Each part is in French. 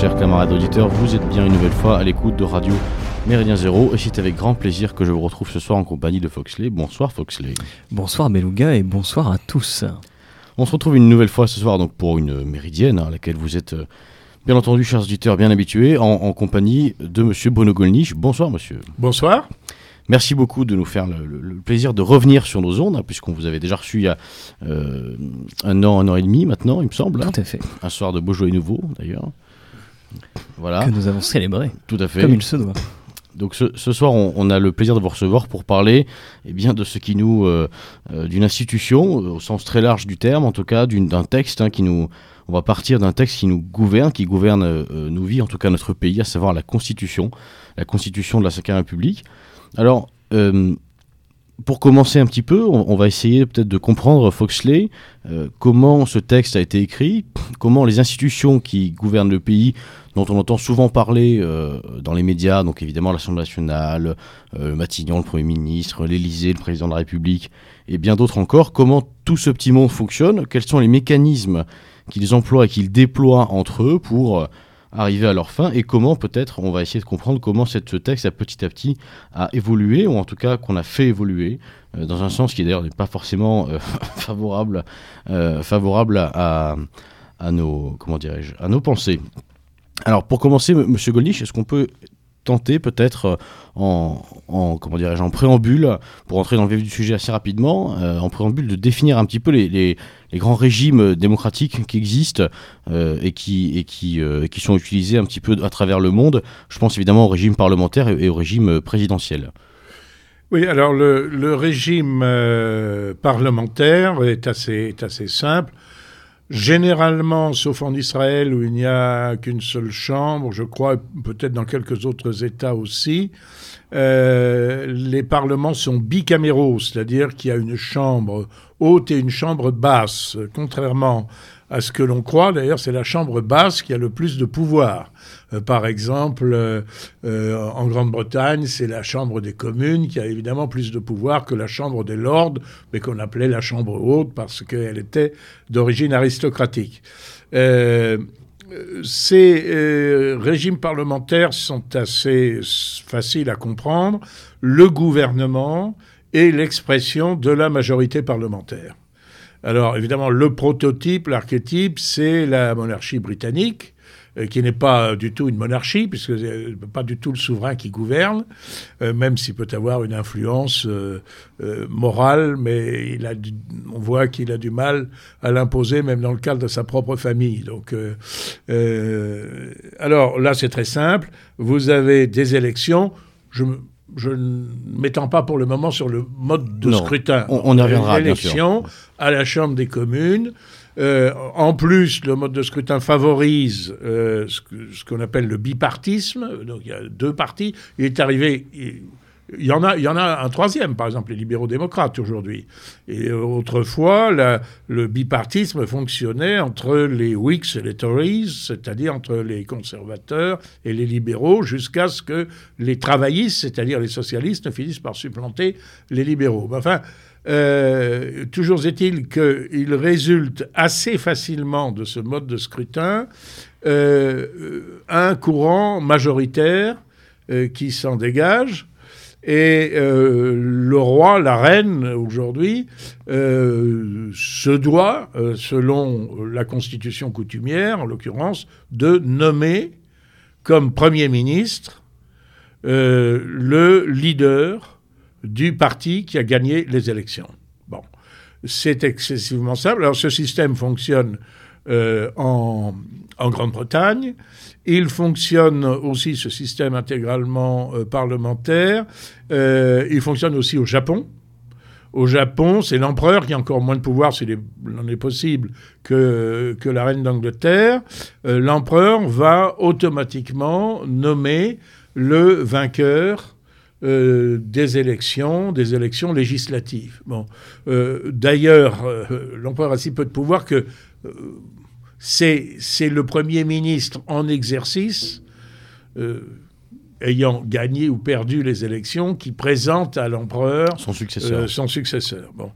chers camarades auditeurs, vous êtes bien une nouvelle fois à l'écoute de Radio Méridien Zéro et c'est avec grand plaisir que je vous retrouve ce soir en compagnie de Foxley. Bonsoir Foxley. Bonsoir Beluga et bonsoir à tous. On se retrouve une nouvelle fois ce soir donc pour une méridienne hein, à laquelle vous êtes euh, bien entendu chers auditeurs bien habitués en, compagnie de monsieur Bruno Gollnisch. Bonsoir monsieur. Bonsoir. Merci beaucoup de nous faire le, plaisir de revenir sur nos ondes, hein, puisqu'on vous avait déjà reçu il y a euh, un an, un an et demi maintenant, il me semble. Tout à fait. Un soir de Beaujolais nouveau, d'ailleurs. Voilà. Que nous avons célébré. Tout à fait. Comme il se doit. Donc ce, soir, on, a le plaisir de vous recevoir pour parler eh bien, de ce qui nous, euh, euh, d'une institution, au sens très large du terme, en tout cas d'un texte hein, qui nous, on va partir d'un texte qui nous gouverne, qui gouverne nos vies, en tout cas notre pays, à savoir la Constitution, la Constitution de la Cinquième République. Alors, euh, pour commencer un petit peu, on, va essayer peut-être de comprendre, Foxley, euh, comment ce texte a été écrit, comment les institutions qui gouvernent le pays, dont on entend souvent parler euh, dans les médias, donc évidemment l'Assemblée nationale, Matignon, le Premier ministre, l'Élysée, le Président de la République, et bien d'autres encore, comment tout ce petit monde fonctionne, quels sont les mécanismes qu'ils emploient et qu'ils déploient entre eux pour arriver à leur fin et comment peut-être on va essayer de comprendre comment cette, texte a petit à petit a évolué ou en tout cas qu'on a fait évoluer euh, dans un sens qui d'ailleurs n'est pas forcément euh, favorable, euh, favorable à, à, nos comment dirais-je à nos pensées. Alors pour commencer, Monsieur Goldnich, est-ce qu'on peut peut-être en, en, comment dirais-je en préambule pour entrer dans le vif du sujet assez rapidement en préambule de définir un petit peu les grands régimes démocratiques qui existent euh, et, qui, euh, sont utilisés un petit peu à travers le monde. Je pense évidemment au régime parlementaire et, au régime présidentiel. Oui, alors le, régime euh, parlementaire est assez simple. Généralement, sauf en Israël où il n'y a qu'une seule chambre, je crois peut-être dans quelques autres États aussi, les parlements sont bicaméraux, c'est-à-dire qu'il y a une chambre haute et une chambre basse. Contrairement à ce que l'on croit, d'ailleurs, c'est la chambre basse qui a le plus de pouvoir. Euh, par exemple, euh, euh, en Grande-Bretagne, c'est la chambre des communes qui a évidemment plus de pouvoir que la chambre des lords, mais qu'on appelait la chambre haute parce qu'elle était d'origine aristocratique. ces régimes parlementaires sont assez faciles à comprendre. Le gouvernement et l'expression de la majorité parlementaire. Alors évidemment, le prototype, l'archétype, c'est la monarchie britannique, qui n'est pas du tout une monarchie, puisque c'est pas du tout le souverain qui gouverne, euh, même s'il peut avoir une influence euh, morale, mais il a on voit qu'il a du mal à l'imposer, même dans le cadre de sa propre famille. Donc, alors là, c'est très simple. Vous avez des élections. Je, je ne m'étends pas pour le moment sur le mode de scrutin. On, y reviendra. Élection à la Chambre des communes. Euh, en plus, le mode de scrutin favorise euh, ce qu'on appelle le bipartisme. Donc il y a deux partis. Il est arrivé, il y, en a, il y en a un troisième, par exemple, les libéraux démocrates aujourd'hui. Et autrefois, le bipartisme fonctionnait entre les Whigs et les Tories, c'est-à-dire entre les conservateurs et les libéraux, jusqu'à ce que les travaillistes, c'est-à-dire les socialistes, finissent par supplanter les libéraux. Enfin, euh, toujours est-il qu'il résulte assez facilement de ce mode de scrutin euh, un courant majoritaire euh, qui s'en dégage et le roi, la reine, aujourd'hui, se doit, selon la constitution coutumière, en l'occurrence, de nommer comme Premier ministre le leader du parti qui a gagné les élections. Bon, c'est excessivement simple. Alors ce système fonctionne en, en Grande-Bretagne. Il fonctionne aussi, ce système intégralement euh, parlementaire, euh, il fonctionne aussi au Japon. Au Japon, c'est l'empereur qui a encore moins de pouvoir, s'il en est possible, que, la reine d'Angleterre. Euh, l'empereur va automatiquement nommer le vainqueur des élections, des élections législatives. Bon, d'ailleurs, l'empereur a si peu de pouvoir que c'est le Premier ministre en exercice, euh, ayant gagné ou perdu les élections, qui présente à l'empereur son successeur. son successeur. Bon.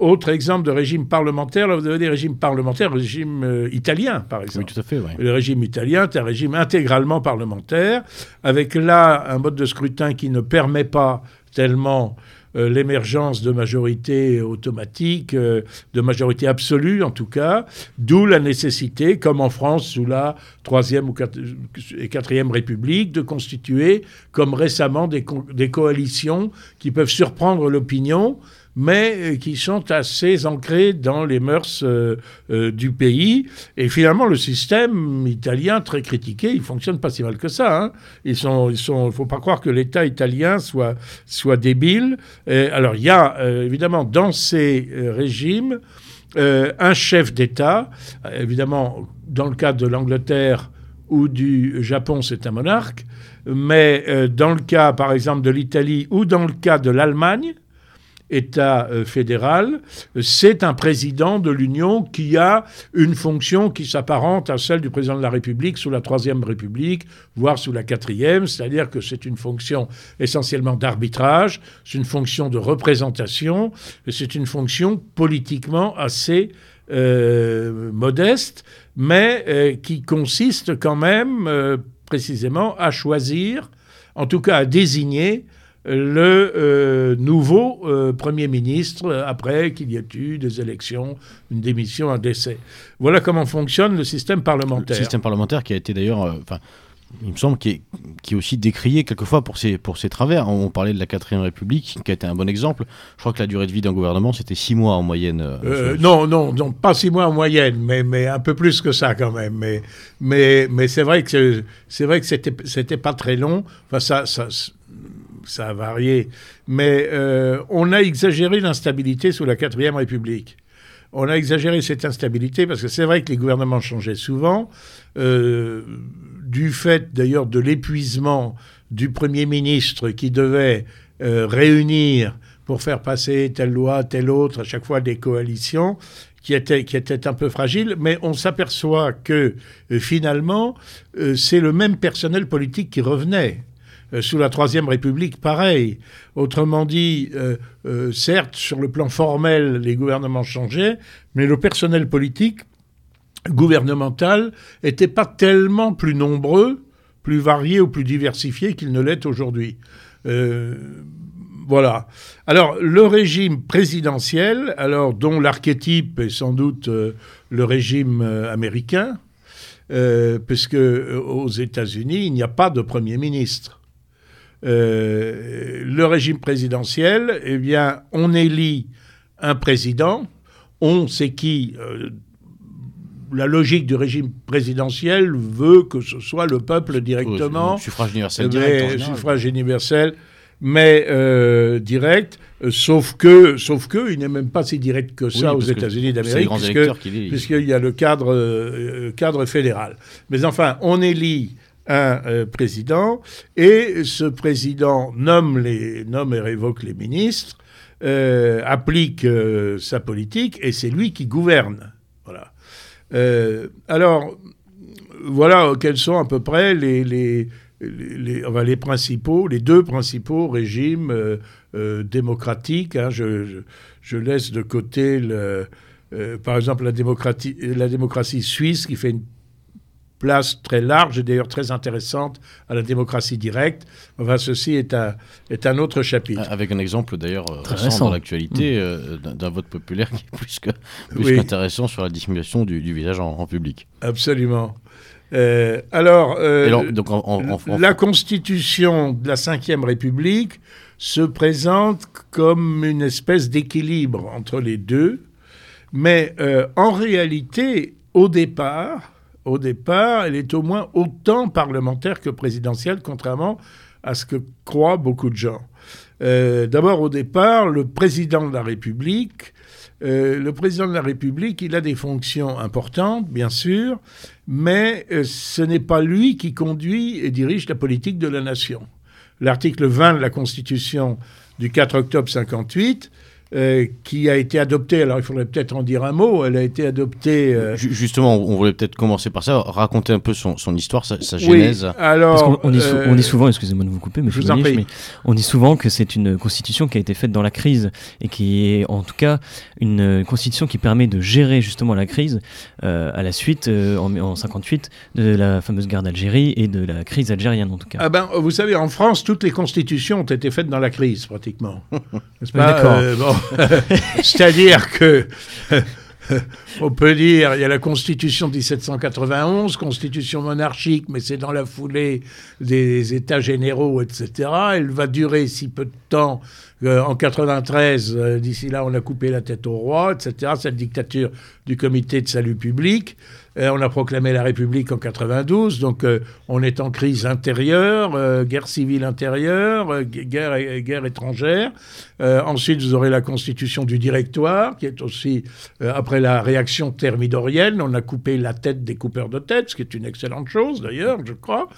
autre exemple de régime parlementaire, là vous avez des régimes parlementaires, le régime italien par exemple. Oui, tout à fait. Le régime italien est un régime intégralement parlementaire, avec là un mode de scrutin qui ne permet pas tellement euh, l'émergence de majorités automatiques, euh, de majorité absolue en tout cas, d'où la nécessité, comme en France sous la Troisième et Quatrième République, de constituer, comme récemment, des coalitions qui peuvent surprendre l'opinion, mais euh, qui sont assez ancrés dans les mœurs euh, euh, du pays. Et finalement, le système italien, très critiqué, il fonctionne pas si mal que ça. Hein. Ils faut pas croire que l'État italien soit débile. alors, il y a évidemment dans ces régimes un chef d'État. évidemment, dans le cas de l'Angleterre ou du Japon, c'est un monarque. Mais dans le cas, par exemple, de l'Italie ou dans le cas de l'Allemagne, État euh, fédéral, c'est un président de l'Union qui a une fonction qui s'apparente à celle du président de la République sous la Troisième République, voire sous la Quatrième, c'est-à-dire que c'est une fonction essentiellement d'arbitrage, c'est une fonction de représentation, c'est une fonction politiquement assez euh, modeste, mais euh, qui consiste quand même précisément à choisir, en tout cas à désigner le euh, nouveau euh, Premier ministre après qu'il y ait eu des élections, une démission, un décès. Voilà comment fonctionne le système parlementaire. Le système parlementaire qui a été d'ailleurs, euh, enfin, il me semble, qui est, qui est, aussi décrié quelquefois pour ses, pour ses travers. On parlait de la quatrième République, qui a été un bon exemple. Je crois que la durée de vie d'un gouvernement, c'était six mois en moyenne. non, non, non, pas six mois en moyenne, mais, mais un peu plus que ça quand même. Mais, mais, mais c'est vrai que c'est vrai que c'était, c'était pas très long. Enfin, ça, ça ça a varié, mais euh, on a exagéré l'instabilité sous la quatrième République. On a exagéré cette instabilité parce que c'est vrai que les gouvernements changeaient souvent, euh, du fait d'ailleurs de l'épuisement du Premier ministre qui devait euh, réunir pour faire passer telle loi, telle autre, à chaque fois des coalitions qui étaient, qui étaient un peu fragiles, mais on s'aperçoit que finalement, c'est le même personnel politique qui revenait. Euh, sous la Troisième République, pareil. Autrement dit, euh, euh, certes, sur le plan formel, les gouvernements changeaient, mais le personnel politique gouvernemental n'était pas tellement plus nombreux, plus varié ou plus diversifié qu'il ne l'est aujourd'hui. voilà. Alors, le régime présidentiel, alors dont l'archétype est sans doute le régime américain, puisque aux États-Unis, il n'y a pas de Premier ministre. Euh, le régime présidentiel, eh bien, on élit un président, on sait qui. Euh, la logique du régime présidentiel veut que ce soit le peuple directement. suffrage universel direct. suffrage universel, mais euh, direct. sauf que, sauf que, il n'est même pas si direct que ça aux États-Unis d'Amérique, puisqu'il y a le cadre, cadre fédéral. Mais enfin, on élit un euh, président, et ce président nomme, les, nomme et révoque les ministres, euh, applique euh, sa politique, et c'est lui qui gouverne. Voilà. alors, voilà quels sont à peu près les, les, les, les principaux, les deux principaux régimes démocratiques. Hein. je, laisse de côté, par exemple, la démocratie, la démocratie suisse qui fait une place très large et d'ailleurs très intéressante à la démocratie directe. Enfin, ceci est un, est un autre chapitre. Avec un exemple d'ailleurs euh, récent dans l'actualité mmh. euh, d'un vote populaire qui est plus qu'intéressant sur la dissimulation du, visage en, public. Absolument. Euh, alors, donc la constitution de la Ve République se présente comme une espèce d'équilibre entre les deux, mais en réalité, au départ, au départ, elle est au moins autant parlementaire que présidentielle, contrairement à ce que croient beaucoup de gens. Euh, d'abord, au départ, le président de la République, euh, le président de la République, il a des fonctions importantes, bien sûr, mais euh, ce n'est pas lui qui conduit et dirige la politique de la nation. L'article 20 de la Constitution du 4 octobre 58 euh, qui a été adoptée, alors il faudrait peut-être en dire un mot, elle a été adoptée... Euh, justement, on voulait peut-être commencer par ça, raconter un peu son, histoire, sa, genèse. Oui, alors... on, est souvent, excusez-moi de vous couper, mais, je vous mais on dit souvent que c'est une constitution qui a été faite dans la crise et qui est en tout cas une constitution qui permet de gérer justement la crise à la suite, en, en 58, de la fameuse guerre d'Algérie et de la crise algérienne en tout cas. Ah ben, vous savez, en France, toutes les constitutions ont été faites dans la crise pratiquement. D'accord. C'est-à-dire que. on peut dire, il y a la Constitution de 1791, Constitution monarchique, mais c'est dans la foulée des États généraux, etc. Elle va durer si peu de temps. Euh, en 93, euh, d'ici là, on a coupé la tête au roi, etc. Cette dictature du Comité de salut public. Euh, on a proclamé la République en 92, donc euh, on est en crise intérieure, euh, guerre civile intérieure, guerre, guerre étrangère. ensuite, vous aurez la constitution du directoire, qui est aussi, après la réaction thermidorienne, on a coupé la tête des coupeurs de tête, ce qui est une excellente chose d'ailleurs, je crois.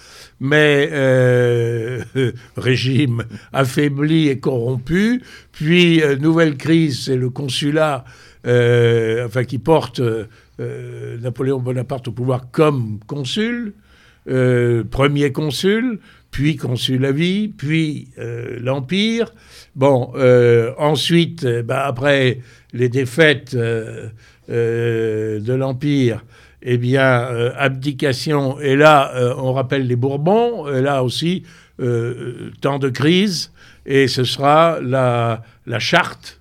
Mais régime affaibli et corrompu. Puis, nouvelle crise, c'est le consulat, enfin, qui porte euh, Napoléon Bonaparte au pouvoir comme consul, euh, premier consul, puis consul à vie, puis euh, l'Empire. Bon, ensuite, bah, après les défaites de l'Empire, eh bien, abdication, et là, on rappelle les Bourbons, là aussi, temps de crise, et ce sera la, la charte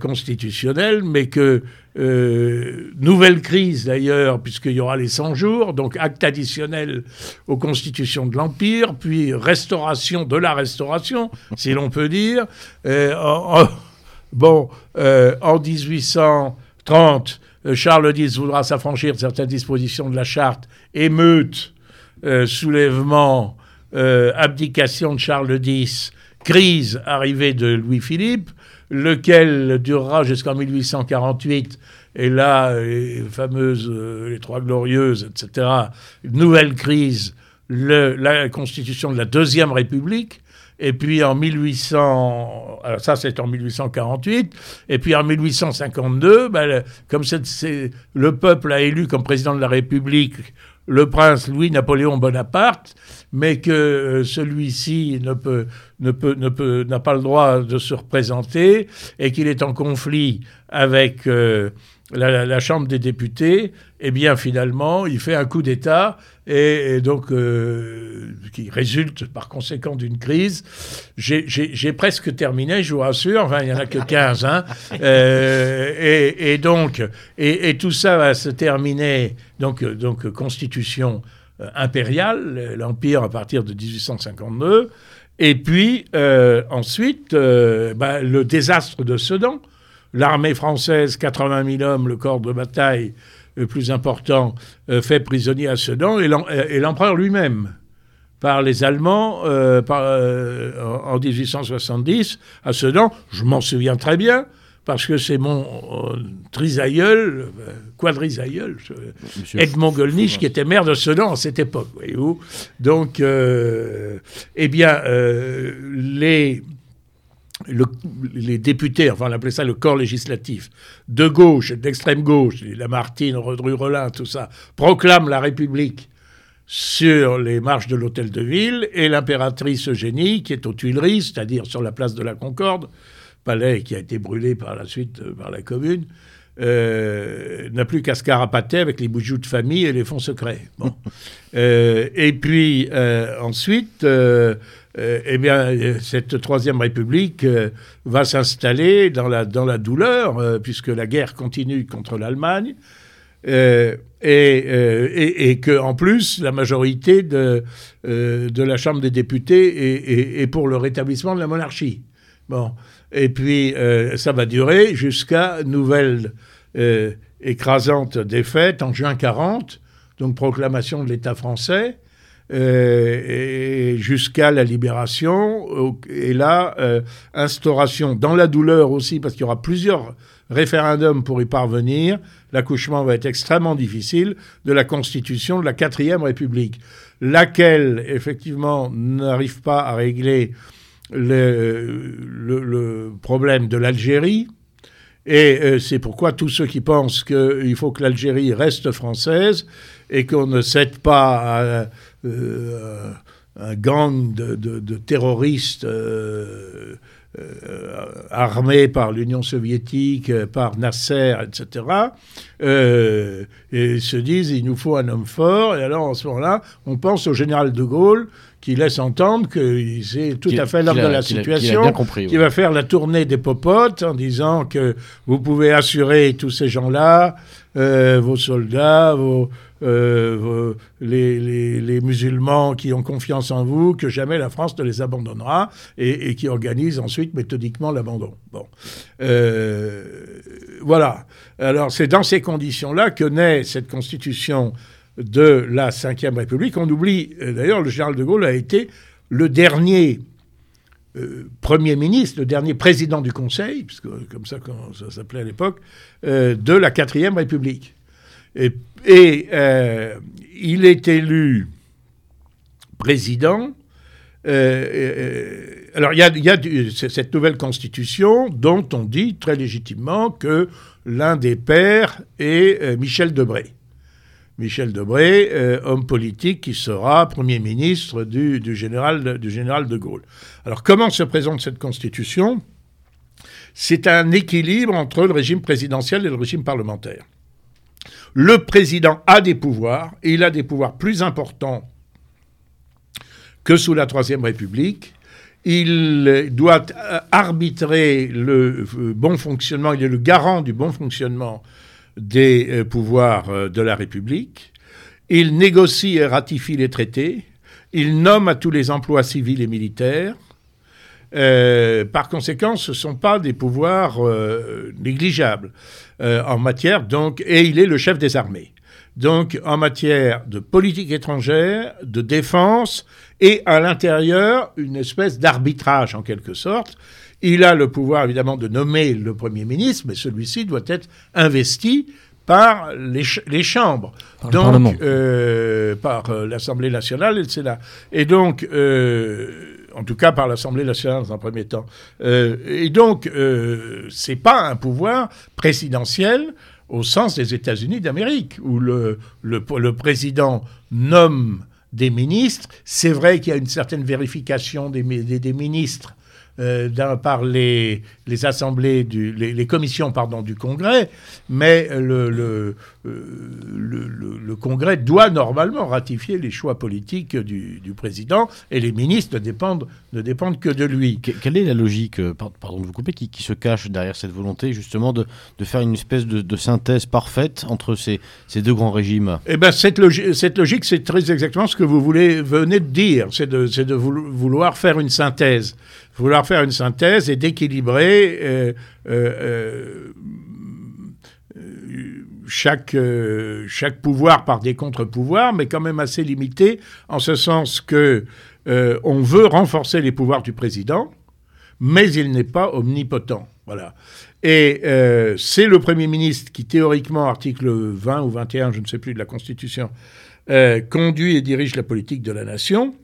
constitutionnelle, mais que euh, nouvelle crise d'ailleurs, puisqu'il y aura les 100 jours, donc acte additionnel aux constitutions de l'Empire, puis restauration de la restauration, si l'on peut dire. Euh, bon, euh, en 1830, Charles X voudra s'affranchir de certaines dispositions de la charte, émeute, soulèvement, abdication de Charles X, crise, arrivée de Louis-Philippe lequel durera jusqu'en 1848. Et là, les fameuses, euh, les Trois Glorieuses, etc., nouvelle crise, la constitution de la Deuxième République. Et puis en 1800, alors ça c'est en 1848, et puis en 1852, ben, comme le peuple a élu comme président de la République le prince Louis-Napoléon Bonaparte, mais que euh, celui-ci n'a pas le droit de se représenter et qu'il est en conflit avec euh, la, Chambre des députés, eh bien finalement, il fait un coup d'État et, donc euh, qui résulte par conséquent d'une crise. J'ai presque terminé, je vous rassure. Enfin, il n'y en a que 15. Hein. et, donc, et, tout ça va se terminer. Donc, donc constitution impériale, l'empire à partir de 1852. Et puis euh, ensuite, euh, bah, le désastre de Sedan. L'armée française, 80 000 hommes, le corps de bataille le plus important, euh, fait prisonnier à Sedan, et l'empereur lui-même par les Allemands en 1870 à Sedan. Je m'en souviens très bien parce que c'est mon euh, trisaïeul, euh, quadrisaïeul, Edmond Gollnisch, qui était maire de Sedan à cette époque, voyez-vous. Donc, euh, eh bien, les, les députés, enfin on appelait ça le corps législatif, de gauche, d'extrême gauche, Lamartine, Redru-Rollin, tout ça, proclament la République sur les marches de l'hôtel de ville, et l'impératrice Eugénie, qui est aux Tuileries, c'est-à-dire sur la place de la Concorde, palais qui a été brûlé par la suite euh, par la commune, euh, n'a plus qu'à se carapater avec les bijoux de famille et les fonds secrets. Bon. Euh, et puis ensuite, eh bien, cette troisième république va s'installer dans la, dans la douleur, puisque la guerre continue contre l'Allemagne. et, et, que en plus la majorité de, de la Chambre des députés est, est, pour le rétablissement de la monarchie. Bon, et puis, euh, ça va durer jusqu'à nouvelle euh, écrasante défaite en juin 40, donc proclamation de l'État français, euh, jusqu'à la libération. Et là, instauration dans la douleur aussi, parce qu'il y aura plusieurs référendums pour y parvenir. L'accouchement va être extrêmement difficile de la constitution de la quatrième République, laquelle, effectivement, n'arrive pas à régler le, le, problème de l'Algérie. Et c'est pourquoi tous ceux qui pensent qu'il faut que l'Algérie reste française et qu'on ne cède pas à, un gang de, terroristes euh, armés par l'Union soviétique, euh, par Nasser, etc., euh, et se disent il nous faut un homme fort. Et alors, en ce moment-là, on pense au général de Gaulle qui laisse entendre que c'est tout à fait l'homme de la situation, qui va faire la tournée des popotes en disant que vous pouvez assurer tous ces gens-là, vos soldats, vos, euh, les, musulmans qui ont confiance en vous, que jamais la France ne les abandonnera et, qui organisent ensuite méthodiquement l'abandon. Bon. Euh, voilà. Alors c'est dans ces conditions-là que naît cette constitution de la Ve République. On oublie, euh, d'ailleurs, le général de Gaulle a été le dernier Premier ministre, le dernier président du Conseil, puisque comme ça, ça s'appelait à l'époque, de la Quatrième République. Et, euh, il est élu président. Euh, euh, alors, il y a, cette nouvelle constitution dont on dit très légitimement que l'un des pères est Michel Debré. Michel Debré, homme politique qui sera Premier ministre du, général, du général de Gaulle. Alors, comment se présente cette constitution? C'est un équilibre entre le régime présidentiel et le régime parlementaire. Le président a des pouvoirs, et il a des pouvoirs plus importants que sous la Troisième République. Il doit arbitrer le euh, bon fonctionnement, il est le garant du bon fonctionnement des euh, pouvoirs euh, de la République. Il négocie et ratifie les traités. Il nomme à tous les emplois civils et militaires. par conséquent, ce ne sont pas des pouvoirs négligeables. Euh, en matière, donc, et il est le chef des armées. Donc, en matière de politique étrangère, de défense, et à l'intérieur, une espèce d'arbitrage en quelque sorte. Il a le pouvoir évidemment de nommer le Premier ministre, mais celui-ci doit être investi par les, chambres, par donc euh, par euh, l'Assemblée nationale et le Sénat. Et donc, en tout cas par l'Assemblée nationale dans un premier temps. Euh, et donc, euh, c'est pas un pouvoir présidentiel au sens des États-Unis d'Amérique, où le, le, le, président nomme des ministres. C'est vrai qu'il y a une certaine vérification des, des, des ministres euh, par les, les assemblées, du, les, commissions pardon, du Congrès, mais le, le, euh, le, Congrès doit normalement ratifier les choix politiques du, du, président et les ministres ne dépendent, ne dépendent que de lui. quelle est la logique, euh, pardon de vous couper, qui, qui, se cache derrière cette volonté justement de, de faire une espèce de, de, synthèse parfaite entre ces, ces deux grands régimes? Eh bien, cette, logique, cette logique, c'est très exactement ce que vous voulez, venez de dire, c'est de, de vouloir faire une synthèse. Vouloir faire une synthèse et d'équilibrer euh, euh, euh, chaque, pouvoir par des contre-pouvoirs, mais quand même assez limité, en ce sens que on veut renforcer les pouvoirs du président, mais il n'est pas omnipotent. Voilà. Et c'est le Premier ministre qui, théoriquement, article 20 ou 21, je ne sais plus, de la Constitution, conduit et dirige la politique de la nation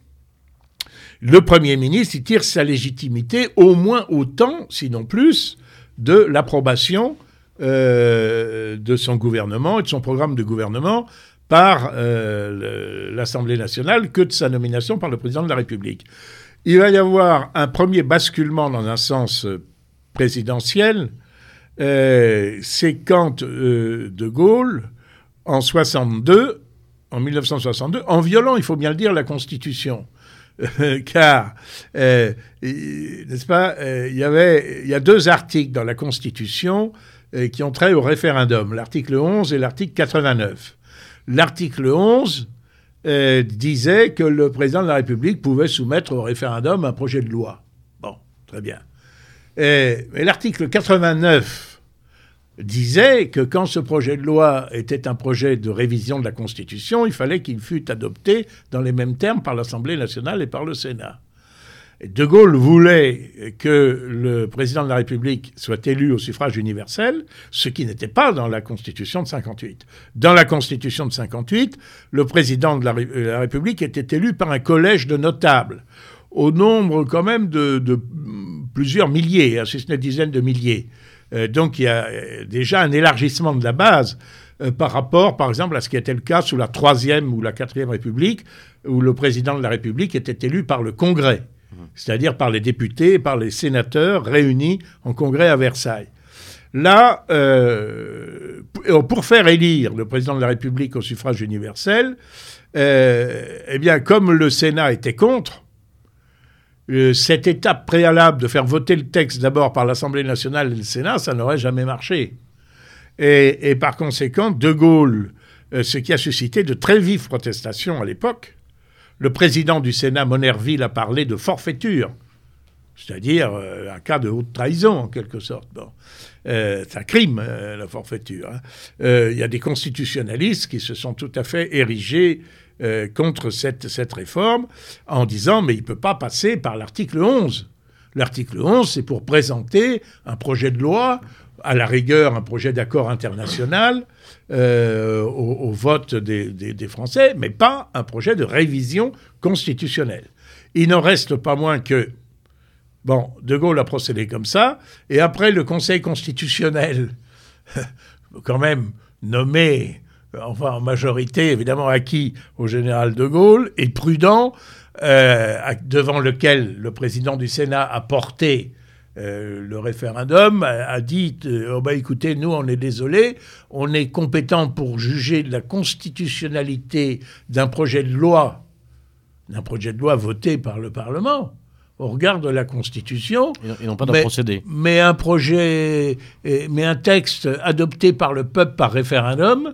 le Premier ministre, il tire sa légitimité au moins autant, sinon plus, de l'approbation euh, de son gouvernement et de son programme de gouvernement par euh, l'Assemblée nationale que de sa nomination par le président de la République. Il va y avoir un premier basculement dans un sens présidentiel, euh, c'est quand De Gaulle, en 62, en 1962, en violant, il faut bien le dire, la Constitution, car, euh, n'est-ce pas, euh, il y il y a deux articles dans la Constitution euh, qui ont trait au référendum, l'article 11 et l'article 89. L'article 11 disait que le président de la République pouvait soumettre au référendum un projet de loi. Bon, très bien. mais l'article 89 disait que quand ce projet de loi était un projet de révision de la Constitution, il fallait qu'il fût adopté dans les mêmes termes par l'Assemblée nationale et par le Sénat. de Gaulle voulait que le président de la République soit élu au suffrage universel, ce qui n'était pas dans la Constitution de 58. Dans la Constitution de 58, le président de la, République était élu par un collège de notables au nombre quand même de, plusieurs milliers, hein, si ce n'est dizaines de milliers. Euh, donc il y a euh, déjà un élargissement de la base euh, par rapport, par exemple, à ce qui était le cas sous la Troisième ou la Quatrième République, où le président de la République était élu par le Congrès, mmh. c'est-à-dire par les députés et par les sénateurs réunis en Congrès à Versailles. Là, pour faire élire le président de la République au suffrage universel, eh bien, comme le Sénat était contre, euh, cette étape préalable de faire voter le texte d'abord par l'Assemblée nationale et le Sénat, ça n'aurait jamais marché. Et, par conséquent, De Gaulle, euh, ce qui a suscité de très vives protestations à l'époque, le président du Sénat, Monerville, a parlé de forfaiture, c'est-à-dire euh, un cas de haute trahison en quelque sorte. Bon. c'est un crime, la forfaiture. Hein. Il y a des constitutionnalistes qui se sont tout à fait érigés euh, contre cette, réforme en disant mais il ne peut pas passer par l'article 11. L'article 11, c'est pour présenter un projet de loi, à la rigueur un projet d'accord international euh, au, vote des, des, Français, mais pas un projet de révision constitutionnelle. Il n'en reste pas moins que, bon, De Gaulle a procédé comme ça, et après le Conseil constitutionnel, quand même nommé enfin en majorité évidemment acquis au général de Gaulle, et prudent, euh, devant lequel le président du Sénat a porté euh, le référendum, a, dit euh, oh bah écoutez, nous on est désolé, on est compétent pour juger de la constitutionnalité d'un projet de loi, d'un projet de loi voté par le Parlement au regard de la Constitution. Et non pas d'un procédé. Mais un projet, mais un texte adopté par le peuple par référendum,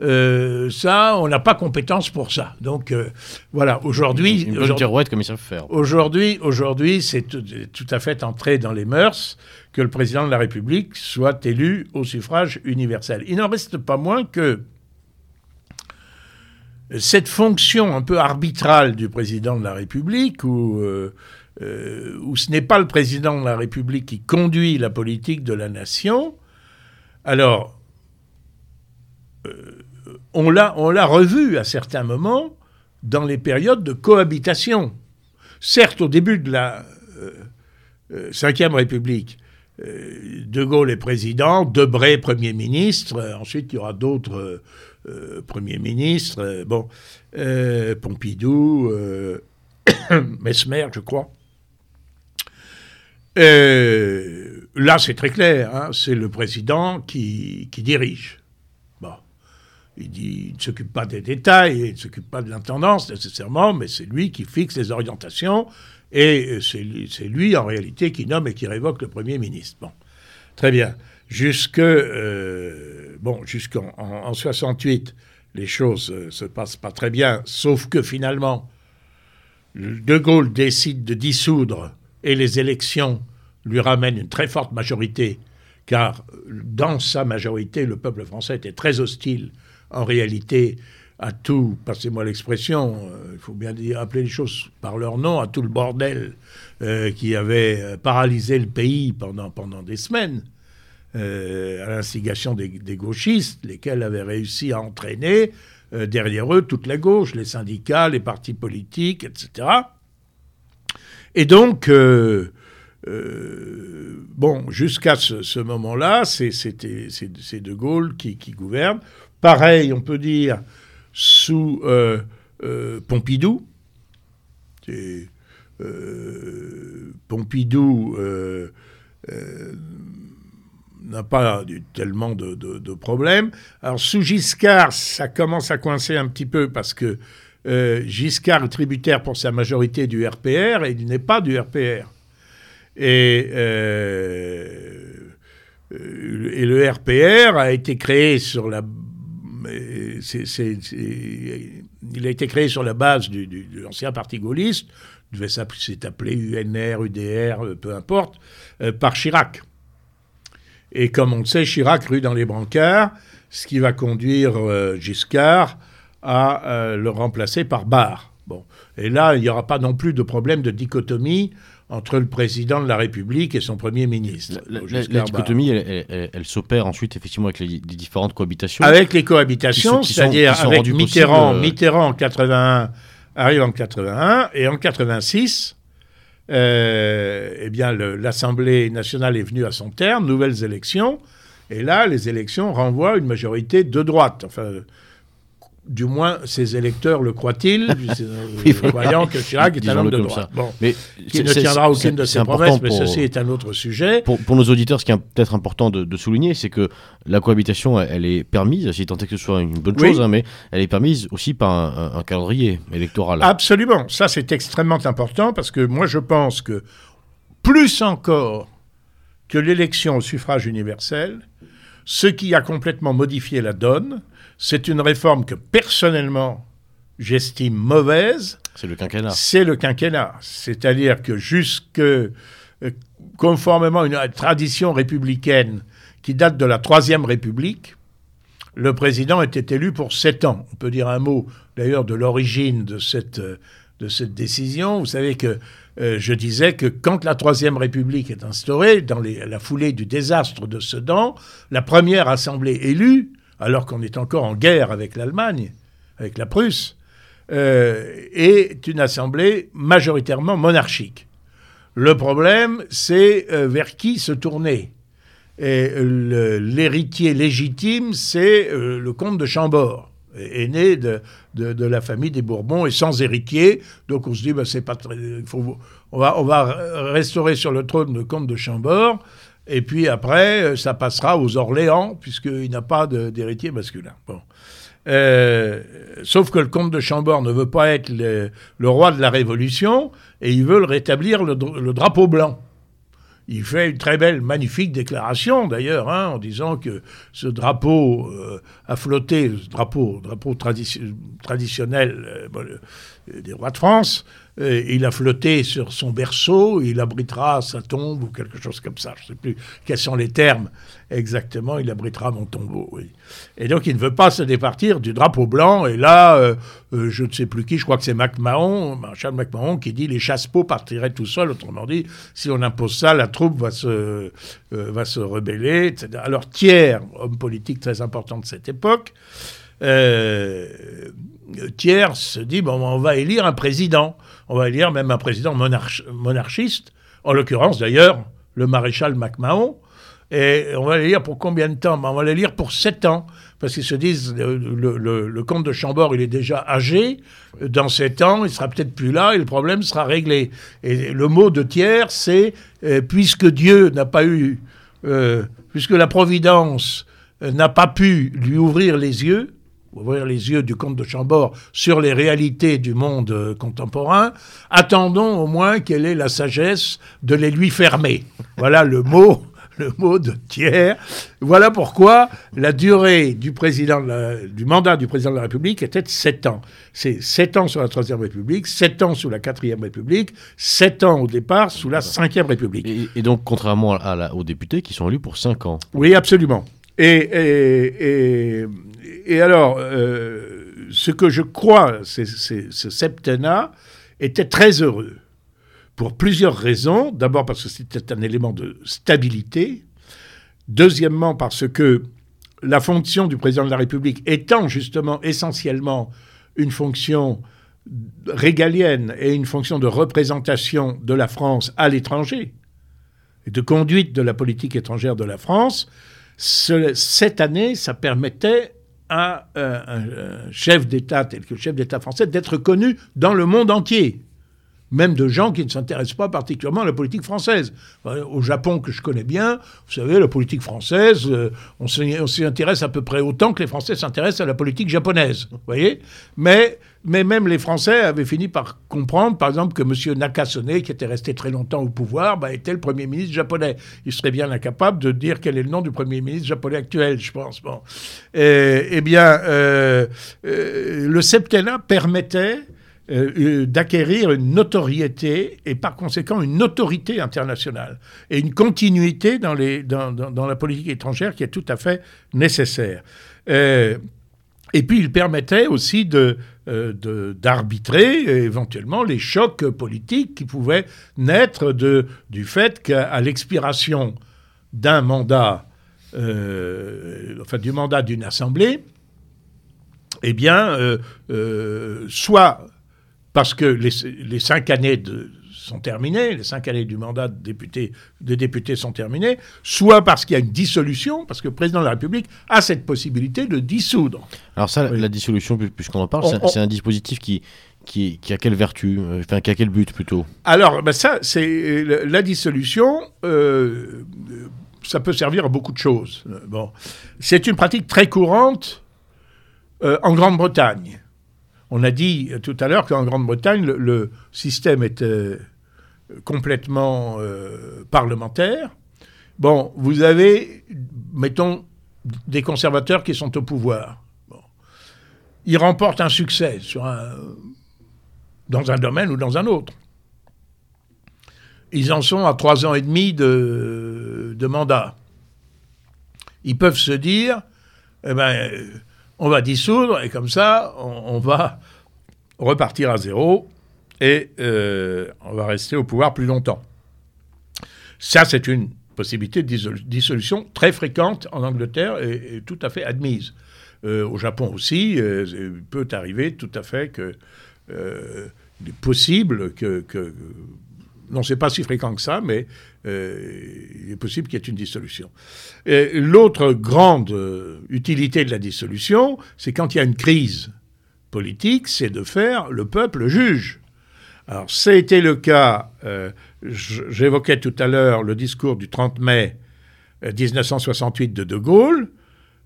euh, ça, on n'a pas compétence pour ça. Donc euh, voilà, aujourd'hui, une girouette comme il savent faire. Aujourd'hui, aujourd'hui, c'est tout, à fait entré dans les mœurs que le président de la République soit élu au suffrage universel. Il n'en reste pas moins que cette fonction un peu arbitrale du président de la République, où, euh, où ce n'est pas le président de la République qui conduit la politique de la nation, alors on l'a, revu à certains moments dans les périodes de cohabitation. Certes, au début de la Ve euh, République, euh, De Gaulle est président, Debré Premier ministre, ensuite il y aura d'autres euh, Premiers ministres, bon, Pompidou, Mesmer, je crois. là, c'est très clair, hein, c'est le président qui dirige. Il ne s'occupe pas des détails, il ne s'occupe pas de l'intendance nécessairement, mais c'est lui qui fixe les orientations et c'est lui en réalité qui nomme et qui révoque le Premier ministre. Bon, très bien. Jusque, euh, bon, jusqu'en en, 68, les choses ne euh, se passent pas très bien, sauf que finalement, De Gaulle décide de dissoudre et les élections lui ramènent une très forte majorité, car dans sa majorité, le peuple français était très hostile en réalité à tout, passez-moi l'expression, euh, il faut bien dire, appeler les choses par leur nom, à tout le bordel euh, qui avait euh, paralysé le pays pendant, pendant des semaines, à l'instigation des, gauchistes, lesquels avaient réussi à entraîner derrière eux toute la gauche, les syndicats, les partis politiques, etc. Et donc, bon, jusqu'à ce, moment-là, c'est De Gaulle qui, qui gouverne. Pareil, on peut dire, sous euh, euh, Pompidou. Euh, Pompidou n'a pas tellement de, problèmes. Alors sous Giscard, ça commence à coincer un petit peu parce que Giscard est tributaire pour sa majorité du RPR et il n'est pas du RPR. Et, et le RPR a été créé sur la il a été créé sur la base de l'ancien parti gaulliste, devait s'appeler UNR, UDR, euh, peu importe, euh, par Chirac. Et comme on le sait, Chirac rue dans les brancards, ce qui va conduire euh, Giscard à le remplacer par Barre. Bon. Et là, il n'y aura pas non plus de problème de dichotomie entre le président de la République et son Premier ministre. La, dichotomie, elle, s'opère ensuite effectivement avec les, différentes cohabitations. Avec les cohabitations, c'est-à-dire avec Mitterrand, euh, Mitterrand en 81 arrive en 81 et en 86, eh bien, l'Assemblée nationale est venue à son terme, nouvelles élections, et là, les élections renvoient une majorité de droite. Enfin, du moins, ses électeurs le croient-ils, croyant que Chirac est un homme de droite. Bon, mais qui ne tiendra aucune de ses promesses, mais ceci est un autre sujet. Pour, nos auditeurs, ce qui est peut-être important de, souligner, c'est que la cohabitation, elle, est permise, si tant est que ce soit une bonne chose, hein, mais elle est permise aussi par un, calendrier électoral. Absolument, ça c'est extrêmement important, parce que moi je pense que plus encore que l'élection au suffrage universel, ce qui a complètement modifié la donne, c'est une réforme que personnellement j'estime mauvaise. C'est le quinquennat. C'est le quinquennat. C'est-à-dire que jusque euh, conformément à une tradition républicaine qui date de la Troisième République, le président était élu pour sept ans. On peut dire un mot d'ailleurs de l'origine de cette, de cette décision. Vous savez que euh, je disais que quand la Troisième République est instaurée, dans la foulée du désastre de Sedan, la première assemblée élue alors qu'on est encore en guerre avec l'Allemagne, avec la Prusse, euh, est une assemblée majoritairement monarchique. Le problème, c'est euh, vers qui se tourner. L'héritier légitime, c'est euh, le comte de Chambord, aîné de, la famille des Bourbons et sans héritier. Donc on se dit, c'est pas on va restaurer sur le trône le comte de Chambord. Et puis après, euh, ça passera aux Orléans, puisqu'il n'a pas d'héritier masculin. Bon. Euh, sauf que le comte de Chambord ne veut pas être le, roi de la Révolution et il veut rétablir le, drapeau blanc. Il fait une très belle, magnifique déclaration d'ailleurs, hein, en disant que ce drapeau euh, a flotté, ce drapeau, drapeau traditionnel des rois de France, euh, il a flotté sur son berceau, il abritera sa tombe ou quelque chose comme ça. Je ne sais plus quels sont les termes exactement. Il abritera mon tombeau. Et donc il ne veut pas se départir du drapeau blanc. Et là, euh, euh, je ne sais plus qui, je crois que c'est MacMahon, Marshal MacMahon, qui dit les chassepots partiraient tout seuls. Autrement dit, si on impose ça, la troupe va se, va se rebeller. Etc. Alors Thiers, homme politique très important de cette époque, Thiers se dit bon, on va élire un président. On va élire même un président monarchiste, en l'occurrence d'ailleurs le maréchal MacMahon. Et on va l'élire pour combien de temps? Ben, On va l'élire pour sept ans, parce qu'ils se disent, le, comte de Chambord, il est déjà âgé, dans sept ans, il sera peut-être plus là, et le problème sera réglé. Et le mot de Thiers, c'est, euh, puisque Dieu n'a pas eu, euh, puisque la Providence euh, n'a pas pu lui ouvrir les yeux, ouvrir les yeux du comte de Chambord sur les réalités du monde euh, contemporain, attendons au moins quelle est la sagesse de les lui fermer. Voilà le mot le mot de Thiers. Voilà pourquoi la durée du, président du mandat du président de la République était de 7 ans. C'est 7 ans sur la Troisième République, 7 ans sous la Quatrième République, 7 ans au départ sous la Cinquième République. Et, donc, contrairement à aux députés qui sont élus pour 5 ans. Oui, absolument. Et, et, alors, euh, ce que je crois, ce septennat était très heureux pour plusieurs raisons. D'abord parce que c'était un élément de stabilité. Deuxièmement parce que la fonction du président de la République étant justement essentiellement une fonction régalienne et une fonction de représentation de la France à l'étranger, et de conduite de la politique étrangère de la France, cette année, ça permettait à euh, un, chef d'État tel que le chef d'État français d'être connu dans le monde entier même de gens qui ne s'intéressent pas particulièrement à la politique française. Au Japon, que je connais bien, vous savez, la politique française, euh, on s'y intéresse à peu près autant que les Français s'intéressent à la politique japonaise. Vous voyez mais, mais même les Français avaient fini par comprendre, par exemple, que M. Nakasone, qui était resté très longtemps au pouvoir, bah, était le Premier ministre japonais. Il serait bien incapable de dire quel est le nom du Premier ministre japonais actuel, je pense. Bon. eh bien, euh, euh, le septennat permettait euh, euh, d'acquérir une notoriété et par conséquent une autorité internationale et une continuité dans, la politique étrangère qui est tout à fait nécessaire. Euh, et puis il permettait aussi d'arbitrer éventuellement les chocs politiques qui pouvaient naître de, du fait qu'à l'expiration d'un mandat, enfin du mandat d'une assemblée, eh bien, soit parce que les, cinq années sont terminées, les cinq années du mandat de député, sont terminées, soit parce qu'il y a une dissolution, parce que le président de la République a cette possibilité de dissoudre. Alors ça, la dissolution, puisqu'on en parle, c'est un dispositif qui, qui, a quelle vertu, euh, enfin qui a quel but plutôt? Alors ben ça, c'est la dissolution. Euh, ça peut servir à beaucoup de choses. Bon, c'est une pratique très courante en Grande-Bretagne. On a dit tout à l'heure qu'en Grande-Bretagne, le, système était complètement euh, parlementaire. Bon, vous avez, mettons, des conservateurs qui sont au pouvoir. Ils remportent un succès dans un domaine ou dans un autre. Ils en sont à trois ans et demi de, de mandat. Ils peuvent se dire, eh ben, on va dissoudre et comme ça, on, va repartir à zéro et euh, on va rester au pouvoir plus longtemps. Ça, c'est une possibilité de dissolution très fréquente en Angleterre et, tout à fait admise. Euh, au Japon aussi, euh, il peut arriver tout à fait que possible que, que non, c'est pas si fréquent que ça, mais il est possible qu'il y ait une dissolution. L'autre grande euh, utilité de la dissolution, c'est quand il y a une crise politique, c'est de faire le peuple juge. Alors, été le cas, euh, j'évoquais tout à l'heure le discours du 30 mai 1968 de De Gaulle.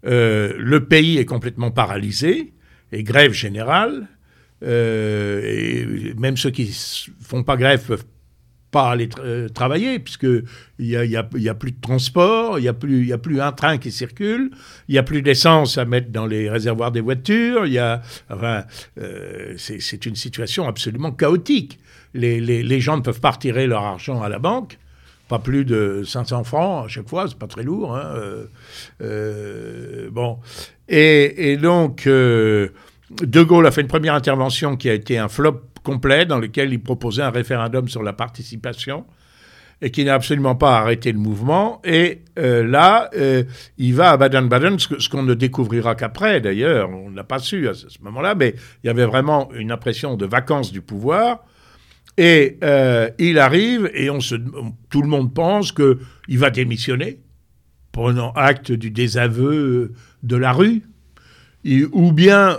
le pays est complètement paralysé et grève générale. et même ceux qui ne font pas grève peuvent pas aller euh, travailler, puisqu'il n'y a, y a, y plus de transport, il n'y a, plus, a plus un train qui circule, il n'y a plus d'essence à mettre dans les réservoirs des voitures, y enfin, euh, c'est une situation absolument chaotique. Les, gens ne peuvent pas retirer leur argent à la banque, pas plus de 500 francs à chaque fois, c'est pas très lourd. Hein, euh, bon. Et donc, De Gaulle a fait une première intervention qui a été un flop complet dans lequel il proposait un référendum sur la participation et qui n'a absolument pas arrêté le mouvement. Et euh, là, euh, il va à Baden-Baden, ce qu'on ne découvrira qu'après d'ailleurs, on n'a pas su à ce moment-là, mais il y avait vraiment une impression de vacances du pouvoir. Et euh, il arrive et on se, tout le monde pense qu'il va démissionner, prenant acte du désaveu de la rue, ou bien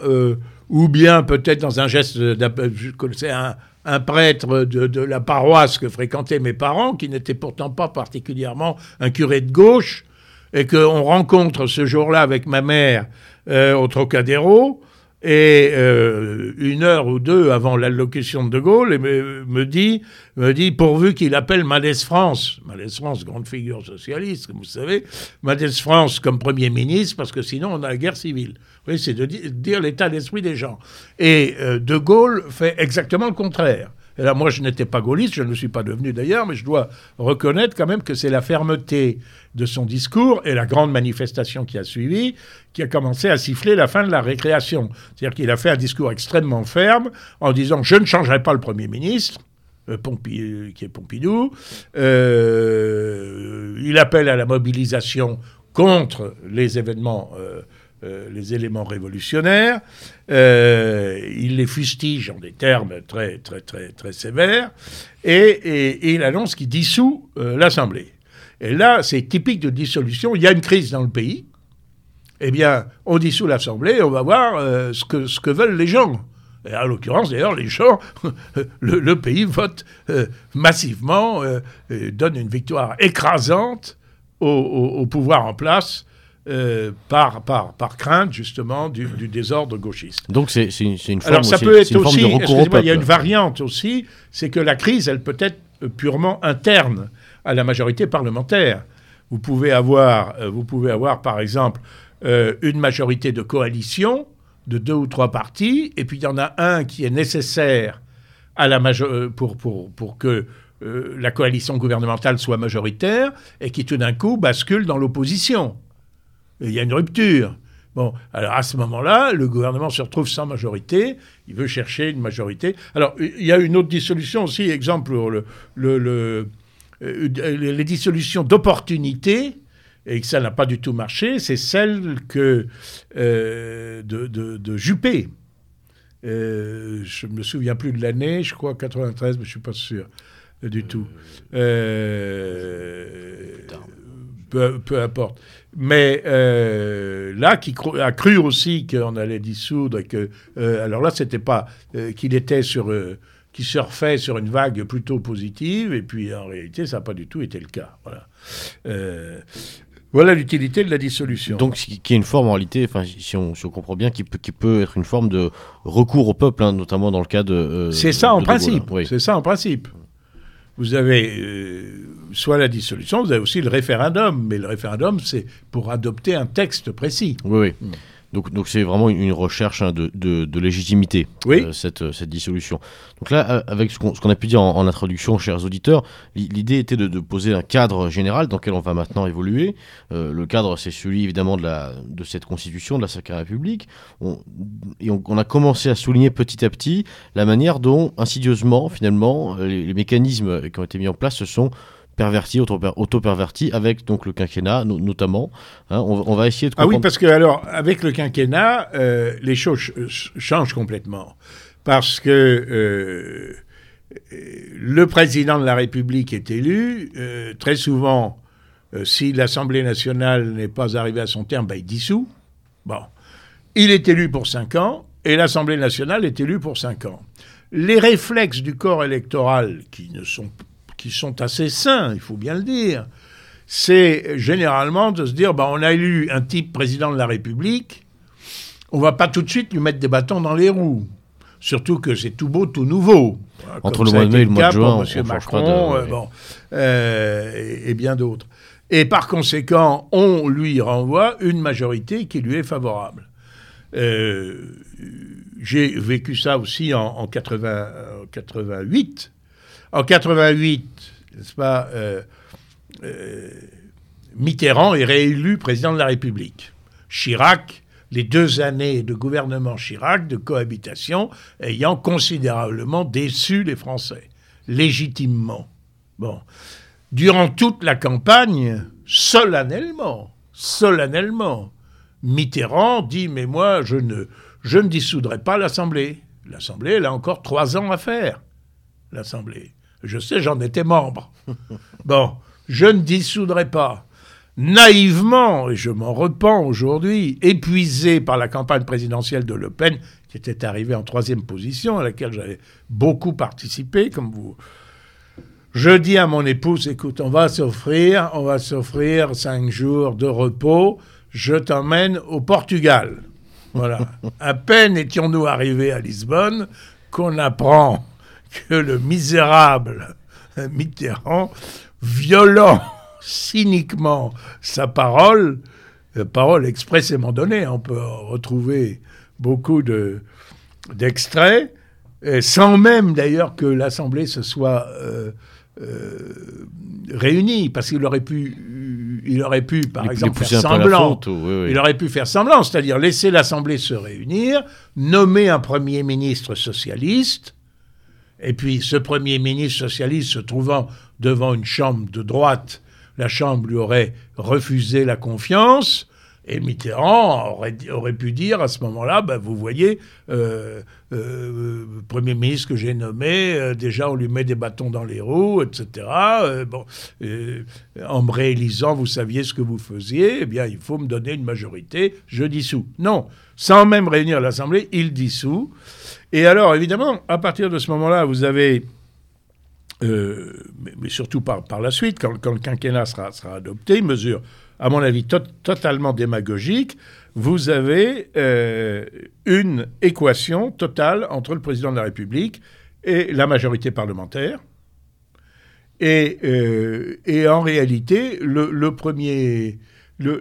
ou bien peut-être dans un geste, je connaissais un, prêtre de, la paroisse que fréquentaient mes parents, qui n'était pourtant pas particulièrement un curé de gauche, et qu'on rencontre ce jour-là avec ma mère euh, au Trocadéro, et euh, une heure ou deux avant l'allocution de De Gaulle, et me, dit, me dit, pourvu qu'il appelle Malès France, Malès France, grande figure socialiste, comme vous savez, Malès France comme Premier ministre, parce que sinon on a la guerre civile. Oui, c'est de dire l'état d'esprit des gens. Et euh, De Gaulle fait exactement le contraire. Et là, moi, je n'étais pas gaulliste, je ne le suis pas devenu d'ailleurs, mais je dois reconnaître quand même que c'est la fermeté de son discours et la grande manifestation qui a suivi qui a commencé à siffler la fin de la récréation. C'est-à-dire qu'il a fait un discours extrêmement ferme en disant Je ne changerai pas le Premier ministre. Euh, qui est Pompidou. Euh, il appelle à la mobilisation contre les événements euh, les éléments révolutionnaires. Euh, il les fustige en des termes très, très, très, très sévères. Et, il annonce qu'il dissout euh, l'Assemblée. Et là, c'est typique de dissolution. Il y a une crise dans le pays. Eh bien, on dissout l'Assemblée on va voir ce, que, ce que veulent les gens. Et en l'occurrence, d'ailleurs, les gens, le, pays vote massivement, donne une victoire écrasante au pouvoir en place euh, par, par, par crainte justement du, désordre gauchiste. Donc c'est une, une forme Alors ça peut être aussi, il y a une variante aussi, c'est que la crise, elle peut être purement interne à la majorité parlementaire. Vous pouvez avoir, euh, vous pouvez avoir par exemple euh, une majorité de coalition de deux ou trois partis, et puis il y en a un qui est nécessaire à la pour, pour, pour que la coalition gouvernementale soit majoritaire, et qui tout d'un coup bascule dans l'opposition il y a une rupture. Bon, alors à ce moment-là, le gouvernement se retrouve sans majorité, il veut chercher une majorité. Alors, il y a une autre dissolution aussi, exemple, le, le, euh, les dissolutions d'opportunité, et que ça n'a pas du tout marché, c'est celle que, euh, de, de, Juppé. Euh, je ne me souviens plus de l'année, je crois 93, mais je ne suis pas sûr. du tout. Peu, peu, importe. Mais là, qui a cru aussi qu'on allait dissoudre que. alors là, c'était pas qu'il était sur qui surfait sur une vague plutôt positive, et puis en réalité, ça n'a pas du tout été le cas. Voilà. Euh, voilà l'utilité de la dissolution. Donc, qui est une forme en réalité, enfin, si on, si on comprend bien, qui peut, qui peut être une forme de recours au peuple, hein, notamment dans le cas de. Euh, c'est ça, en principe. C'est ça en principe. Vous avez euh, soit la dissolution, vous avez aussi le référendum, mais le référendum, c'est pour adopter un texte précis. Oui, oui. Donc, donc c'est vraiment une, recherche hein, de, de, légitimité, euh, cette, cette, dissolution. Donc là, euh, avec ce qu'on a pu dire en, introduction, chers auditeurs, l'idée était de, poser un cadre général dans lequel on va maintenant évoluer. Euh, le cadre, c'est celui évidemment de, la, de cette constitution, de la Sacrée République. On, et on, a commencé à souligner petit à petit la manière dont, insidieusement, finalement, les, les mécanismes qui ont été mis en place se sont perverti, auto-perverti, avec donc le quinquennat notamment. Hein, on, va essayer de comprendre... Ah oui, parce que alors, avec le quinquennat, euh, les choses changent complètement. Parce que euh, le président de la République est élu, euh, très souvent, si l'Assemblée nationale n'est pas arrivée à son terme, ben, il dissout. Bon. Il est élu pour 5 ans, et l'Assemblée nationale est élue pour 5 ans. Les réflexes du corps électoral, qui ne sont qui sont assez sains, il faut bien le dire, c'est généralement de se dire, bah, on a élu un type président de la République, on va pas tout de suite lui mettre des bâtons dans les roues. Surtout que c'est tout beau, tout nouveau. Entre le mois de mai et le mois de juin, M. Macron, euh, bon, euh, et, bien d'autres. Et par conséquent, on lui renvoie une majorité qui lui est favorable. Euh, j'ai vécu ça aussi en, en 80, 88, en 88, n'est-ce pas, euh, euh, Mitterrand est réélu président de la République. Chirac, les deux années de gouvernement Chirac, de cohabitation, ayant considérablement déçu les Français, légitimement. Durant toute la campagne, solennellement, solennellement, Mitterrand dit Mais moi, je ne, je ne dissoudrai pas l'Assemblée. L'Assemblée, elle a encore trois ans à faire. L'Assemblée. Je sais, j'en étais membre. Bon, je ne dissoudrai pas. Naïvement, et je m'en repens aujourd'hui, épuisé par la campagne présidentielle de Le Pen, qui était arrivée en troisième position, à laquelle j'avais beaucoup participé, comme vous. Je dis à mon épouse, écoute, on va s'offrir, on va s'offrir cinq jours de repos, je t'emmène au Portugal. Voilà. à peine étions-nous arrivés à Lisbonne qu'on apprend que le misérable Mitterrand, violant cyniquement sa parole, euh, parole expressément donnée, on peut retrouver beaucoup d'extraits, sans même d'ailleurs que l'Assemblée se soit euh, euh, réunie, parce qu'il aurait pu, il aurait pu, par exemple, faire semblant. Il aurait pu faire semblant, c'est-à-dire laisser l'Assemblée se réunir, nommer un Premier ministre socialiste, et puis ce Premier ministre socialiste se trouvant devant une chambre de droite, la chambre lui aurait refusé la confiance. Et Mitterrand aurait, aurait pu dire à ce moment-là, ben, vous voyez, euh, euh, Premier ministre que j'ai nommé, euh, déjà on lui met des bâtons dans les roues, etc. bon, en me réélisant, vous saviez ce que vous faisiez, eh bien il faut me donner une majorité, je dissous. Non, sans même réunir l'Assemblée, il dissout. Et alors, évidemment, à partir de ce moment-là, vous avez, euh, mais, surtout par, par la suite, quand, le quinquennat sera, sera adopté, mesure, à mon avis, totalement démagogique, vous avez euh, une équation totale entre le président de la République et la majorité parlementaire. Et, euh, et en réalité, le premier le,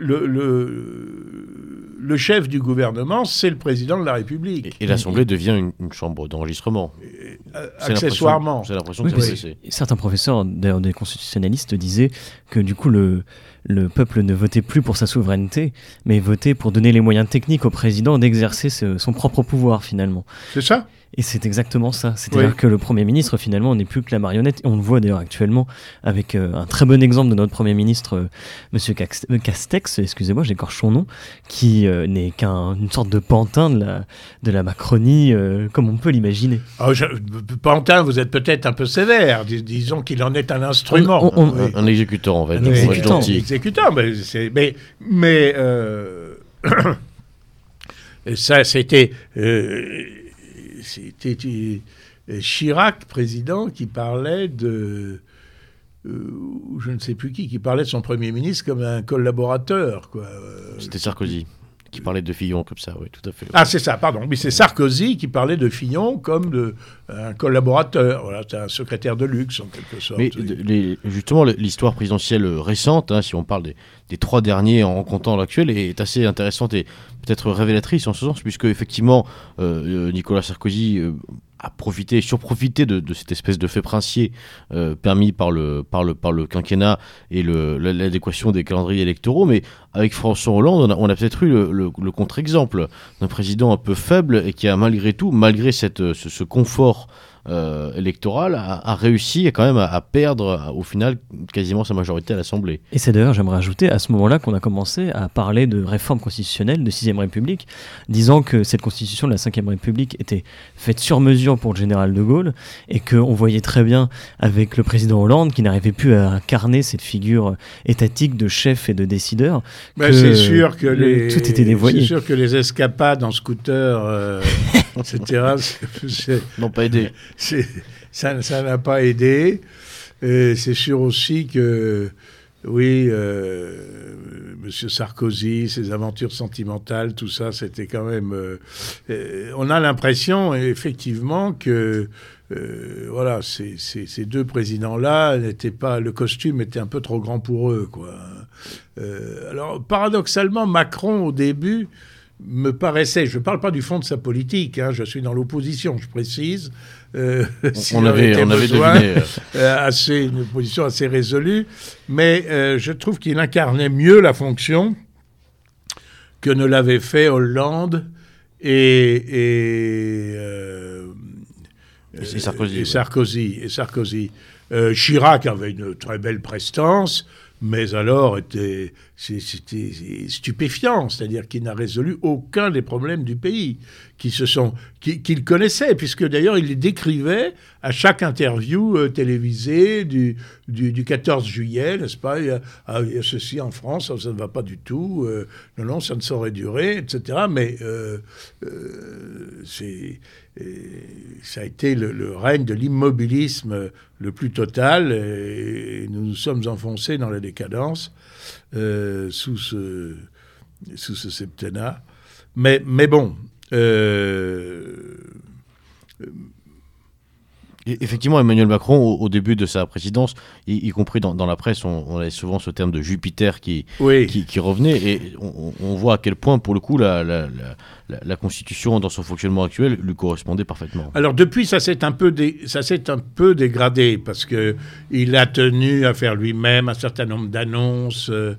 le, chef du gouvernement, c'est le président de la République. Et, l'Assemblée devient une, chambre d'enregistrement. Euh, accessoirement. J'ai l'impression que c'est. Certains professeurs, d'ailleurs des constitutionnalistes, disaient que du coup, le, le peuple ne votait plus pour sa souveraineté, mais votait pour donner les moyens techniques au président d'exercer son propre pouvoir, finalement. C'est ça? Et c'est exactement ça. C'est-à-dire que le Premier ministre, finalement, n'est plus que la marionnette. on le voit d'ailleurs actuellement avec euh, un très bon exemple de notre Premier ministre, M. Euh, Monsieur Castex, excusez-moi, j'écorche son nom, qui n'est qu'une sorte de pantin de la, de la Macronie, comme on peut l'imaginer. Oh, pantin, vous êtes peut-être un peu sévère. disons qu'il en est un instrument. Un exécutant, en fait. Un exécutant, exécutant mais, mais, mais ça, c'était c'était euh, Chirac, président, qui parlait de. Euh, je ne sais plus qui, qui parlait de son Premier ministre comme un collaborateur. C'était Sarkozy qui parlait de Fillon comme ça, oui, tout à fait. Ah, c'est ça, pardon. Mais c'est Sarkozy qui parlait de Fillon comme de, un collaborateur. Voilà, c'est un secrétaire de luxe, en quelque sorte. Mais justement, l'histoire présidentielle récente, hein, si on parle des, trois derniers en comptant l'actuel, est assez intéressante et peut-être révélatrice en ce sens, puisque effectivement, euh, Nicolas Sarkozy à profiter, surprofiter de, de, cette espèce de fait princier euh, permis par le, quinquennat et l'adéquation des calendriers électoraux. Mais avec François Hollande, on a, peut-être eu le, le contre-exemple d'un président un peu faible et qui a malgré tout, malgré ce confort euh, électoral a, réussi quand même à, perdre au final quasiment sa majorité à l'Assemblée. Et c'est d'ailleurs, j'aimerais ajouter, à ce moment-là qu'on a commencé à parler de réforme constitutionnelle de 6ème République, disant que cette constitution de la 5ème République était faite sur mesure pour le général de Gaulle et qu'on voyait très bien avec le président Hollande qui n'arrivait plus à incarner cette figure étatique de chef et de décideur. c'est sûr que les, tout était dévoyé. C'est sûr que les escapades en scooter, euh, etc., n'ont pas aidé ça n'a pas aidé. C'est sûr aussi que, oui, euh, M. Sarkozy, ses aventures sentimentales, tout ça, c'était quand même. Euh, euh, on a l'impression, effectivement, que. voilà, ces, ces deux présidents-là n'étaient pas. Le costume était un peu trop grand pour eux, quoi. alors, paradoxalement, Macron, au début, me paraissait, je ne parle pas du fond de sa politique, hein, je suis dans l'opposition, je précise. Euh, on, avait, on avait deviné. Euh, assez, une position assez résolue, mais euh, je trouve qu'il incarnait mieux la fonction que ne l'avait fait Hollande et, et, et Sarkozy. Et Sarkozy, et Sarkozy. Chirac avait une très belle prestance mais alors c'était stupéfiant, c'est-à-dire qu'il n'a résolu aucun des problèmes du pays, qui se qu'il connaissait, puisque d'ailleurs il les décrivait à chaque interview euh, télévisée du, du, 14 juillet, n'est-ce pas ah, il y, a, ceci en France, ça, ne va pas du tout, euh, non, non, ça ne saurait durer, etc. Mais euh, c'est ça a été le, règne de l'immobilisme le plus total et, nous nous sommes enfoncés dans la décadence sous, ce, sous ce septennat. Mais, mais bon, euh, effectivement, Emmanuel Macron, au, début de sa présidence, y, compris dans, la presse, on, avait souvent ce terme de Jupiter qui, qui, revenait, et on, voit à quel point, pour le coup, la, la, Constitution, dans son fonctionnement actuel, lui correspondait parfaitement. Alors depuis, ça s'est un, peu ça s'est un peu dégradé, parce qu'il a tenu à faire lui-même un certain nombre d'annonces, euh,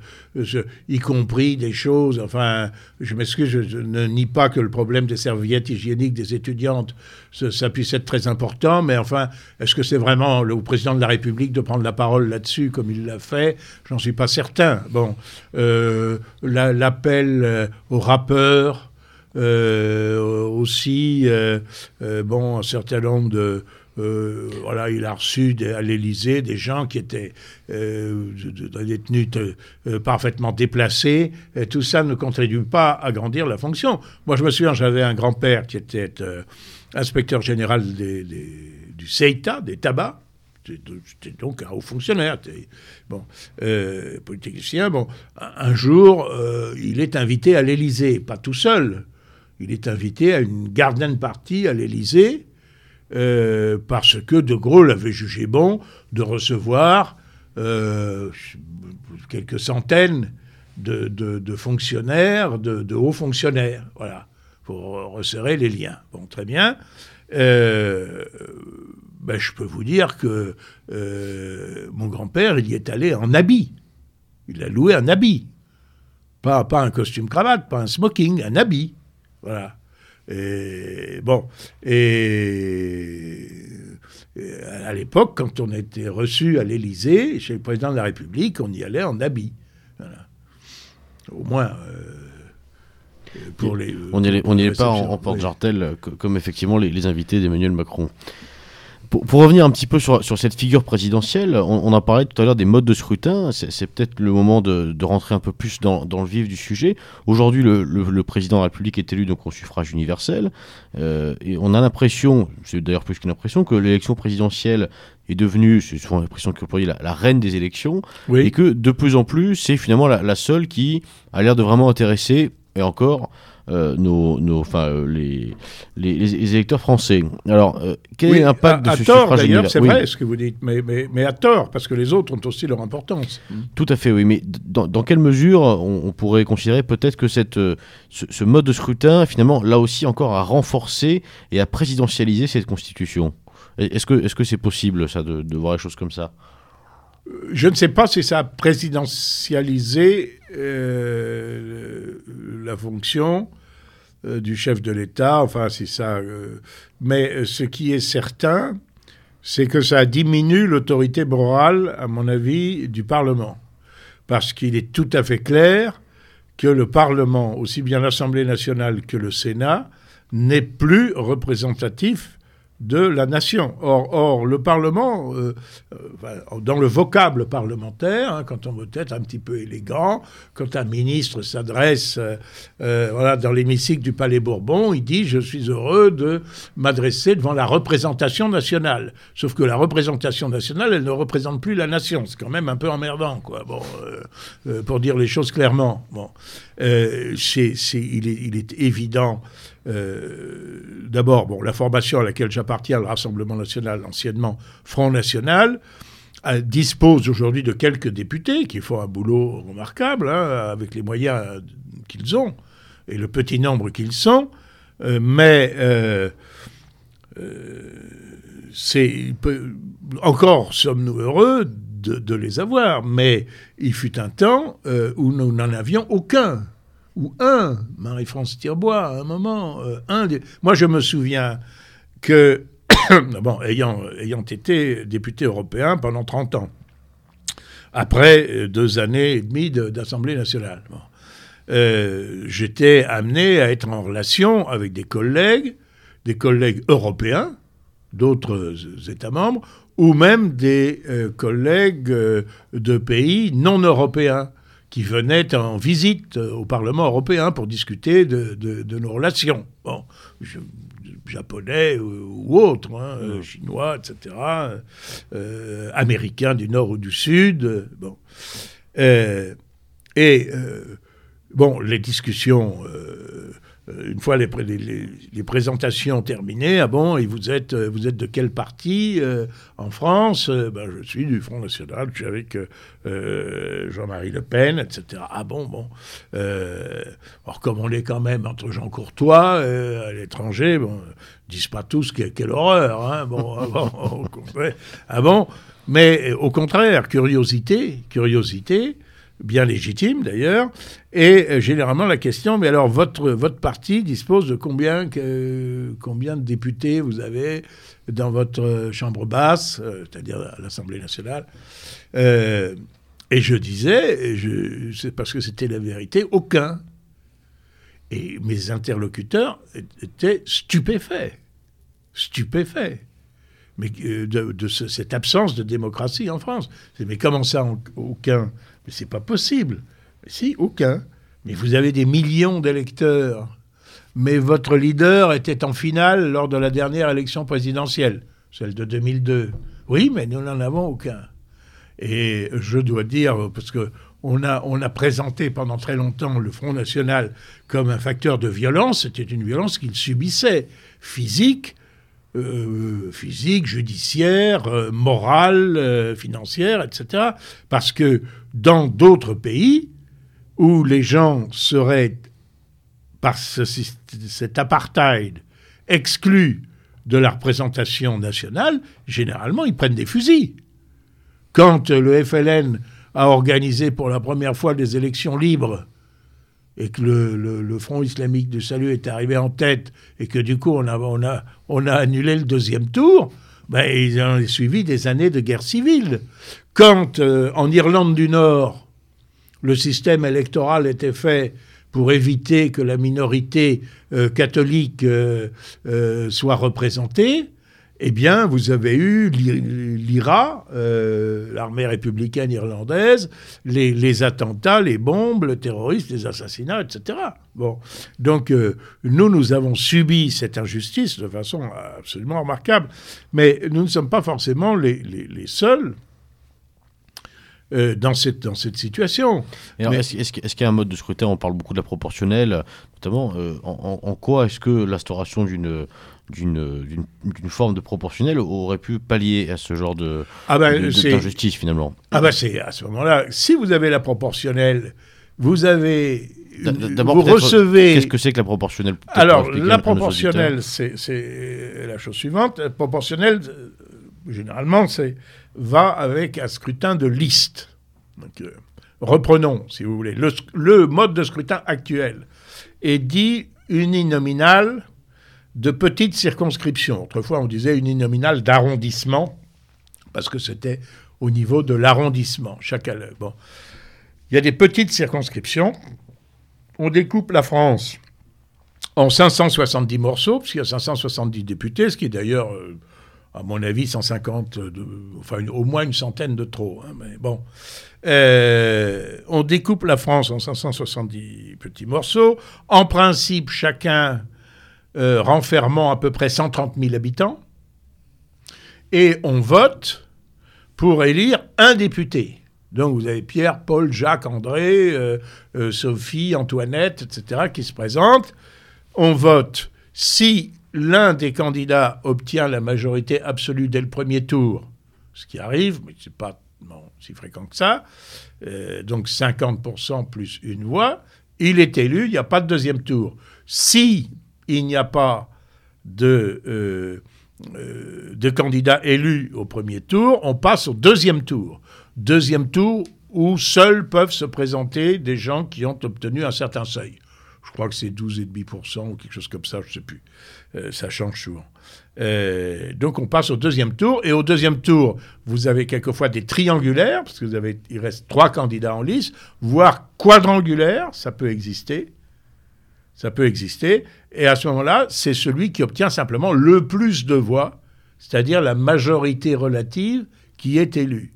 y compris des choses, enfin, je m'excuse, je, ne nie pas que le problème des serviettes hygiéniques des étudiantes, ça, puisse être très important, mais enfin, est-ce que c'est vraiment le président de la République de prendre la parole là-dessus, comme il l'a fait J'en suis pas certain. Bon, euh, l'appel euh, aux rappeurs, euh, aussi, euh, euh, bon, un certain nombre de... voilà, il a reçu à l'Élysée des gens qui étaient des tenues parfaitement déplacées. Tout ça ne contribue pas à grandir la fonction. Moi, je me souviens, j'avais un grand-père qui était inspecteur général du CEITA, des tabacs. C'était donc un haut fonctionnaire, politicien. Bon, un jour, il est invité à l'Élysée, pas tout seul il est invité à une garden party à l'Élysée euh, parce que De Gaulle avait jugé bon de recevoir euh, quelques centaines de, fonctionnaires, de, hauts fonctionnaires, voilà, pour resserrer les liens. Bon, très bien. Euh, ben, je peux vous dire que mon grand-père, il y est allé en habit. Il a loué un habit. Pas, pas un costume cravate, pas un smoking, un habit. Voilà. Et bon, et, à l'époque, quand on était reçu à l'Élysée, chez le président de la République, on y allait en habit. au moins. pour les, on n'y est, pas en, porte-jartel, comme effectivement les, les invités d'Emmanuel Macron. Pour, revenir un petit peu sur, cette figure présidentielle, on, a parlé tout à l'heure des modes de scrutin. C'est peut-être le moment de, rentrer un peu plus dans, le vif du sujet. Aujourd'hui, le, président de la République est élu donc au suffrage universel. Euh, et on a l'impression, c'est d'ailleurs plus qu'une impression, que l'élection présidentielle est devenue, c'est souvent l'impression que la, la reine des élections. Et que de plus en plus, c'est finalement la seule qui a l'air de vraiment intéresser, et encore, euh, nos, nos, enfin, euh, les, les, électeurs français. Alors, euh, quel est l'impact de à ce tort, d'ailleurs, c'est vrai ce que vous dites, mais, mais, mais, à tort, parce que les autres ont aussi leur importance. Tout à fait, oui. Mais dans, dans quelle mesure on, pourrait considérer peut-être que cette, ce, mode de scrutin, finalement, là aussi encore, a renforcé et a présidentialisé cette constitution? Est-ce que est-ce que c'est possible, ça, de, de voir les choses comme ça? Je ne sais pas si ça a présidentialisé euh, la fonction euh, du chef de l'État, enfin c'est ça. Euh, mais ce qui est certain, c'est que ça diminue l'autorité morale, à mon avis, du Parlement. Parce qu'il est tout à fait clair que le Parlement, aussi bien l'Assemblée nationale que le Sénat, n'est plus représentatif de la nation. Or, or le Parlement, euh, euh, dans le vocable parlementaire, hein, quand on veut être un petit peu élégant, quand un ministre s'adresse euh, voilà, dans l'hémicycle du Palais Bourbon, il dit Je suis heureux de m'adresser devant la représentation nationale. Sauf que la représentation nationale, elle ne représente plus la nation. C'est quand même un peu emmerdant, quoi. Bon, pour dire les choses clairement. Bon, il, est, il est évident d'abord, bon, la formation à laquelle j'appartiens, le Rassemblement national, anciennement Front National, euh, dispose aujourd'hui de quelques députés qui font un boulot remarquable, hein, avec les moyens qu'ils ont et le petit nombre qu'ils sont, euh, mais c'est encore sommes-nous heureux de, de, les avoir, mais il fut un temps où nous n'en avions aucun ou un, Marie-France Tirbois, à un moment, euh, un Moi, je me souviens que, ayant été député européen pendant 30 ans, après euh, deux années et demie d'Assemblée nationale, euh, j'étais amené à être en relation avec des collègues, des collègues européens, d'autres États membres, ou même des collègues de pays non européens qui venaient en visite au Parlement européen pour discuter de, nos relations. Bon, japonais ou, autres, hein, euh, chinois, etc., euh, américains du nord ou du sud. bon. Euh, et bon, les discussions euh, une fois les, présentations terminées, ah bon, et vous êtes, euh, vous êtes de quel parti euh, en France ben, Je suis du Front National, je suis avec Jean-Marie Le Pen, etc. Ah bon, bon. alors comme on est quand même entre Jean Courtois à l'étranger, bon, disent pas tous quelle, horreur, hein, bon, ah bon, ah bon, mais au contraire, curiosité, curiosité, bien légitime d'ailleurs. Et euh, généralement la question, mais alors votre, votre parti dispose de combien, combien de députés vous avez dans votre chambre basse, euh, c'est-à-dire à, l'Assemblée nationale? Euh, Et je disais, c'est parce que c'était la vérité, aucun. Et mes interlocuteurs étaient stupéfaits, stupéfaits mais de, cette absence de démocratie en France. Mais comment ça, aucun mais c'est pas possible. si, aucun. Mais vous avez des millions d'électeurs. Mais votre leader était en finale lors de la dernière élection présidentielle, celle de 2002. Oui, mais nous n'en avons aucun. Et je dois dire, parce que on a, on a présenté pendant très longtemps le Front National comme un facteur de violence, c'était une violence qu'il subissait, physique, euh, physique, judiciaire, euh, morale, euh, financière, etc. Parce que dans d'autres pays où les gens seraient, par cet apartheid, exclus de la représentation nationale, généralement, ils prennent des fusils. Quand le FLN a organisé pour la première fois des élections libres et que le, Front islamique du salut est arrivé en tête et que du coup on a, on a, on a annulé le deuxième tour, ben, ils ont suivi des années de guerre civile. Quand euh, en Irlande du Nord, le système électoral était fait pour éviter que la minorité euh, catholique euh, soit représentée, eh bien, vous avez eu l'IRA, l'armée républicaine irlandaise, les, attentats, les bombes, le terrorisme, les assassinats, etc. Bon, donc nous, nous avons subi cette injustice de façon absolument remarquable, mais nous ne sommes pas forcément les seuls. Euh, dans, cette, dans cette situation. Est-ce qu'il y a un mode de scrutin On parle beaucoup de la proportionnelle, notamment. Euh, en, quoi est-ce que l'instauration d'une d'une forme de proportionnelle aurait pu pallier à ce genre de ah ben, d'injustice finalement Ah ben c'est à ce moment-là, si vous avez la proportionnelle, vous avez D'abord, vous recevez. Qu'est-ce que c'est que la proportionnelle? Alors, la proportionnelle, c'est la chose suivante. La proportionnelle, euh, généralement, c'est va avec un scrutin de liste. Euh, reprenons, si vous voulez, le, mode de scrutin actuel est dit uninominal de petite circonscription. Autrefois, on disait uninominal d'arrondissement, parce que c'était au niveau de l'arrondissement. Chaque, bon. Il y a des petites circonscriptions. On découpe la France en 570 morceaux, puisqu'il y a 570 députés, ce qui est d'ailleurs euh, à mon avis, 150, de, enfin au moins une centaine de trop. Hein, mais bon. Euh, on découpe la France en 570 petits morceaux. En principe, chacun euh, renfermant à peu près 130 000 habitants. Et on vote pour élire un député. Donc vous avez Pierre, Paul, Jacques, André, euh, Sophie, Antoinette, etc., qui se présentent. On vote si l'un des candidats obtient la majorité absolue dès le premier tour, ce qui arrive, mais ce n'est pas si fréquent que ça, euh, donc 50% plus une voix, il est élu, il n'y a pas de deuxième tour. Si il n'y a pas de, euh, euh, de candidats élus au premier tour, on passe au deuxième tour. Deuxième tour où seuls peuvent se présenter des gens qui ont obtenu un certain seuil. Je crois que c'est 12,5% ou quelque chose comme ça, je ne sais plus. Euh, ça change souvent. Euh, donc on passe au deuxième tour. Et au deuxième tour, vous avez quelquefois des triangulaires, parce que vous avez, il reste trois candidats en lice, voire quadrangulaires, ça peut exister. Ça peut exister. Et à ce moment-là, c'est celui qui obtient simplement le plus de voix, c'est-à-dire la majorité relative qui est élue.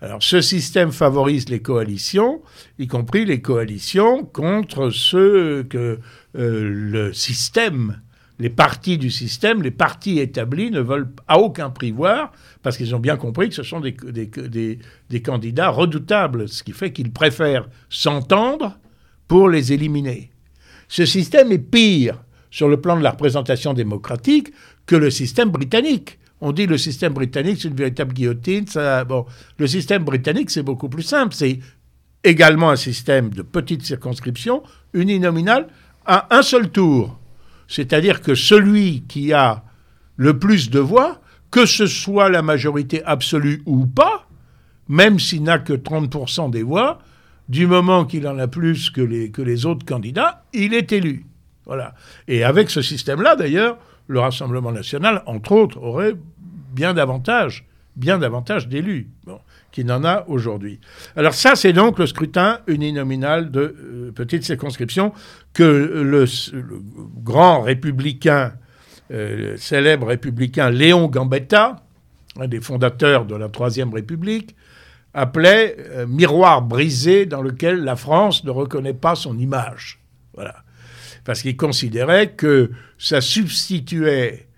Alors ce système favorise les coalitions, y compris les coalitions contre ceux que euh, le système, les partis du système, les partis établis ne veulent à aucun prix voir, parce qu'ils ont bien compris que ce sont des, des candidats redoutables, ce qui fait qu'ils préfèrent s'entendre pour les éliminer. Ce système est pire sur le plan de la représentation démocratique que le système britannique on dit le système britannique, c'est une véritable guillotine. Ça, bon, le système britannique, c'est beaucoup plus simple. C'est également un système de petite circonscription, uninominal, à un seul tour. C'est-à-dire que celui qui a le plus de voix, que ce soit la majorité absolue ou pas, même s'il n'a que 30% des voix, du moment qu'il en a plus que les, autres candidats, il est élu. Voilà. Et avec ce système-là, d'ailleurs, le Rassemblement national, entre autres, aurait bien davantage, bien d'élus qu'il n'en a aujourd'hui. Alors ça, c'est donc le scrutin uninominal de euh, petite circonscription que le, grand républicain, euh, célèbre républicain Léon Gambetta, un des fondateurs de la Troisième République, appelait euh, miroir brisé dans lequel la France ne reconnaît pas son image. Voilà. Parce qu'il considérait que ça substituait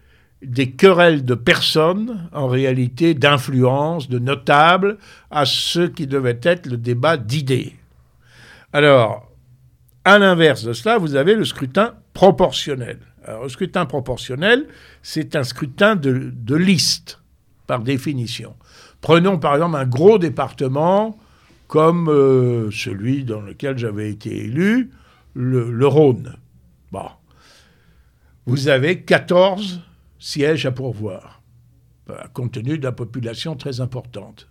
des querelles de personnes, en réalité d'influence, de notables, à ce qui devait être le débat d'idées. Alors, à l'inverse de cela, vous avez le scrutin proportionnel. Alors, le scrutin proportionnel, c'est un scrutin de, liste, par définition. Prenons par exemple un gros département comme euh, celui dans lequel j'avais été élu, le, Rhône. Bon. Vous avez 14 sièges à pourvoir, bah, compte tenu de la population très importante.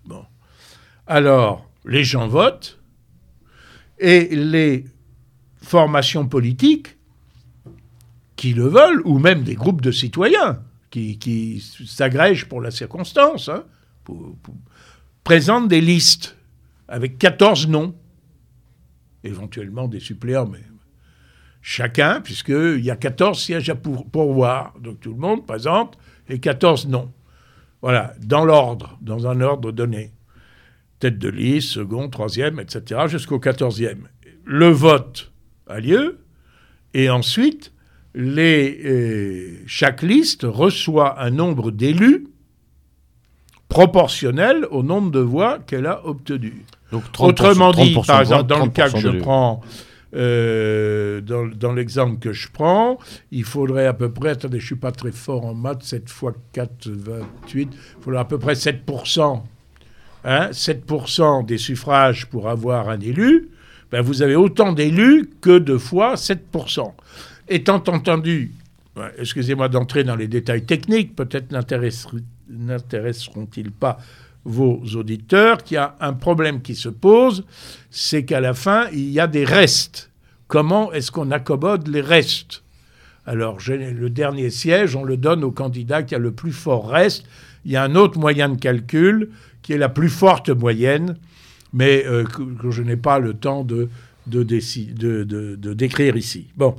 Alors, les gens votent et les formations politiques qui le veulent, ou même des groupes de citoyens qui, s'agrègent pour la circonstance, hein, présentent des listes avec 14 noms. éventuellement des suppléants, mais chacun, puisqu'il y a 14 sièges à pourvoir. Donc tout le monde présente et 14 non. Voilà, dans l'ordre, dans un ordre donné. Tête de liste, second, troisième, etc., jusqu'au quatorzième. Le vote a lieu, et ensuite, euh, chaque liste reçoit un nombre d'élus proportionnel au nombre de voix qu'elle a obtenues. Donc Autrement dit, par exemple, dans le cas que je prends, euh, dans, l'exemple que je prends, il faudrait à peu près, attendez, je ne suis pas très fort en maths, 7 fois 4, 28, il faudrait à peu près 7%. Hein, 7% des suffrages pour avoir un élu, ben vous avez autant d'élus que de fois 7%. Étant entendu, excusez-moi d'entrer dans les détails techniques, peut-être n'intéresseront-ils pas vos auditeurs, qu'il y a un problème qui se pose, c'est qu'à la fin, il y a des restes. Comment est-ce qu'on accommode les restes? Alors, le dernier siège, on le donne au candidat qui a le plus fort reste. Il y a un autre moyen de calcul qui est la plus forte moyenne, mais euh, que, je n'ai pas le temps de, décrire ici. Bon.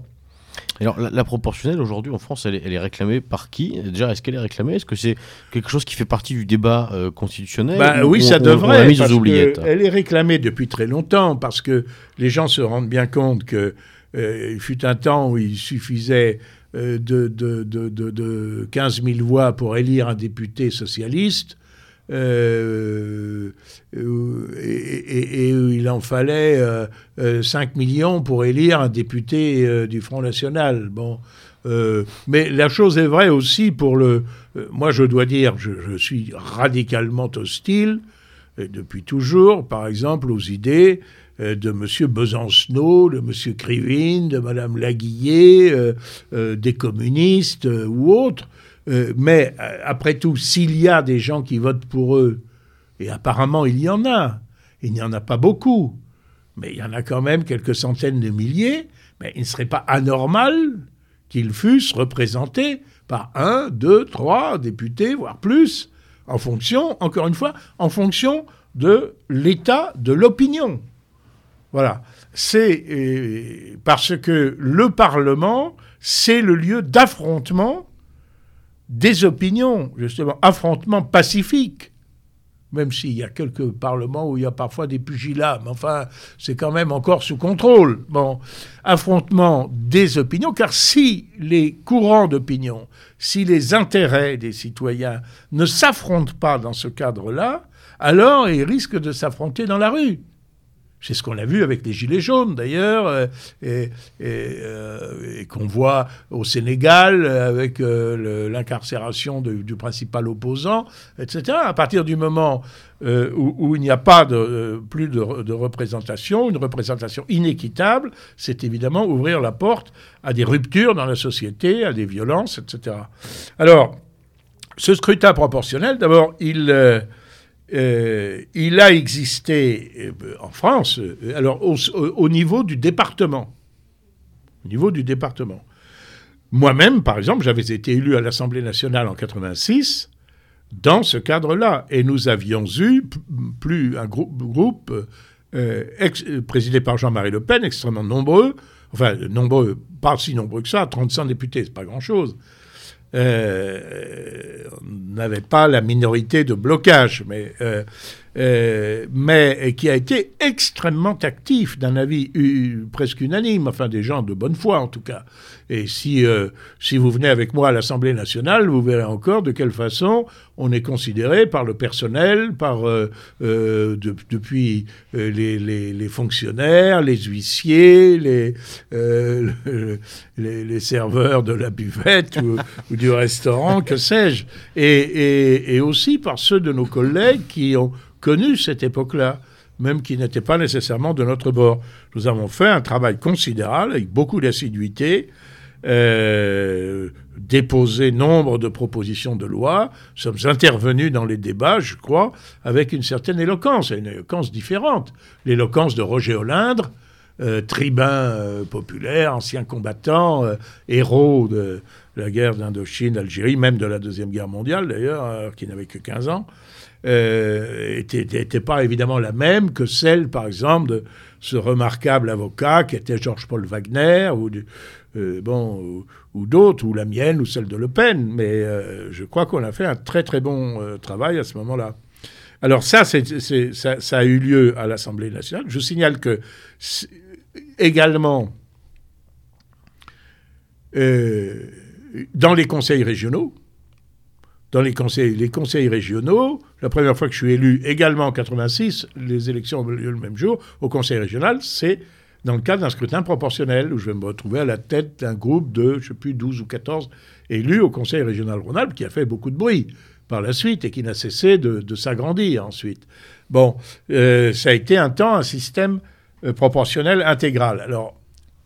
Alors, la, proportionnelle, aujourd'hui, en France, elle est, réclamée par qui? Déjà, est-ce qu'elle est réclamée? Est-ce que c'est quelque chose qui fait partie du débat euh, constitutionnel bah, Oui, ça devrait. elle est réclamée depuis très longtemps parce que les gens se rendent bien compte que euh, il fut un temps où il suffisait euh, de, de, de, de, 15 000 voix pour élire un député socialiste. Euh, et, il en fallait 5 euh, euh, millions pour élire un député du Front National. Bon, mais la chose est vraie aussi pour le. moi, je dois dire, je, je suis radicalement hostile, depuis toujours, par exemple, aux idées de M. Besancenot, de M. Krivine, de Mme Laguillet, des communistes ou autres, euh, mais euh, après tout, s'il y a des gens qui votent pour eux, et apparemment il y en a, il n'y en a pas beaucoup, mais il y en a quand même quelques centaines de milliers, mais il ne serait pas anormal qu'ils fussent représentés par un, deux, trois députés, voire plus, en fonction, encore une fois, en fonction de l'état de l'opinion. Voilà. C'est euh, parce que le Parlement, c'est le lieu d'affrontement des opinions, justement, affrontements pacifiques, même s'il y a quelques parlements où il y a parfois des pugilats, mais enfin, c'est quand même encore sous contrôle. Bon, affrontement des opinions, car si les courants d'opinion, si les intérêts des citoyens ne s'affrontent pas dans ce cadre-là, alors ils risquent de s'affronter dans la rue. C'est ce qu'on a vu avec les Gilets jaunes, d'ailleurs, euh, euh, et, qu'on voit au Sénégal avec euh, l'incarcération du principal opposant, etc. À partir du moment où, il n'y a pas plus de, représentation, une représentation inéquitable, c'est évidemment ouvrir la porte à des ruptures dans la société, à des violences, etc. Alors, ce scrutin proportionnel, d'abord, il euh, il a existé euh, en France, euh, alors au, niveau du département. Au niveau du département. Moi-même, par exemple, j'avais été élu à l'Assemblée nationale en 86 dans ce cadre-là. Et nous avions eu plus un groupe, présidé par Jean-Marie Le Pen, extrêmement nombreux, enfin nombreux, pas si nombreux que ça, 35 députés, c'est pas grand-chose, n'avait pas la minorité de blocage, mais, euh, euh, mais qui a été extrêmement actif d'un avis presque unanime, enfin des gens de bonne foi en tout cas. Et si, si vous venez avec moi à l'Assemblée nationale, vous verrez encore de quelle façon on est considéré par le personnel, par depuis les, fonctionnaires, les huissiers, les, serveurs de la buvette ou du restaurant, que sais-je, et, aussi par ceux de nos collègues qui ont connu cette époque-là, même qui n'étaient pas nécessairement de notre bord. Nous avons fait un travail considérable, avec beaucoup d'assiduité, euh, déposé nombre de propositions de loi, sommes intervenus dans les débats, je crois, avec une certaine éloquence, une éloquence différente. L'éloquence de Roger Olindre, tribun populaire, ancien combattant, héros de la guerre d'Indochine, d'Algérie, même de la Deuxième Guerre mondiale d'ailleurs, qui n'avait que 15 ans, n'était pas évidemment la même que celle, par exemple, de ce remarquable avocat qui était Georges-Paul Wagner, ou, bon, ou, d'autres, ou la mienne, ou celle de Le Pen. Mais je crois qu'on a fait un très très bon travail à ce moment-là. Alors ça, ça, a eu lieu à l'Assemblée nationale. Je signale que également euh, dans les conseils régionaux, dans les conseils, les conseils régionaux, la première fois que je suis élu, également en 86, les élections ont lieu le même jour, au conseil régional, c'est dans le cadre d'un scrutin proportionnel, où je vais me retrouver à la tête d'un groupe de, je ne sais plus, 12 ou 14 élus au conseil régional Rhône-Alpes, qui a fait beaucoup de bruit par la suite et qui n'a cessé de, s'agrandir ensuite. Bon, euh, ça a été un temps un système euh, proportionnel intégral. Alors,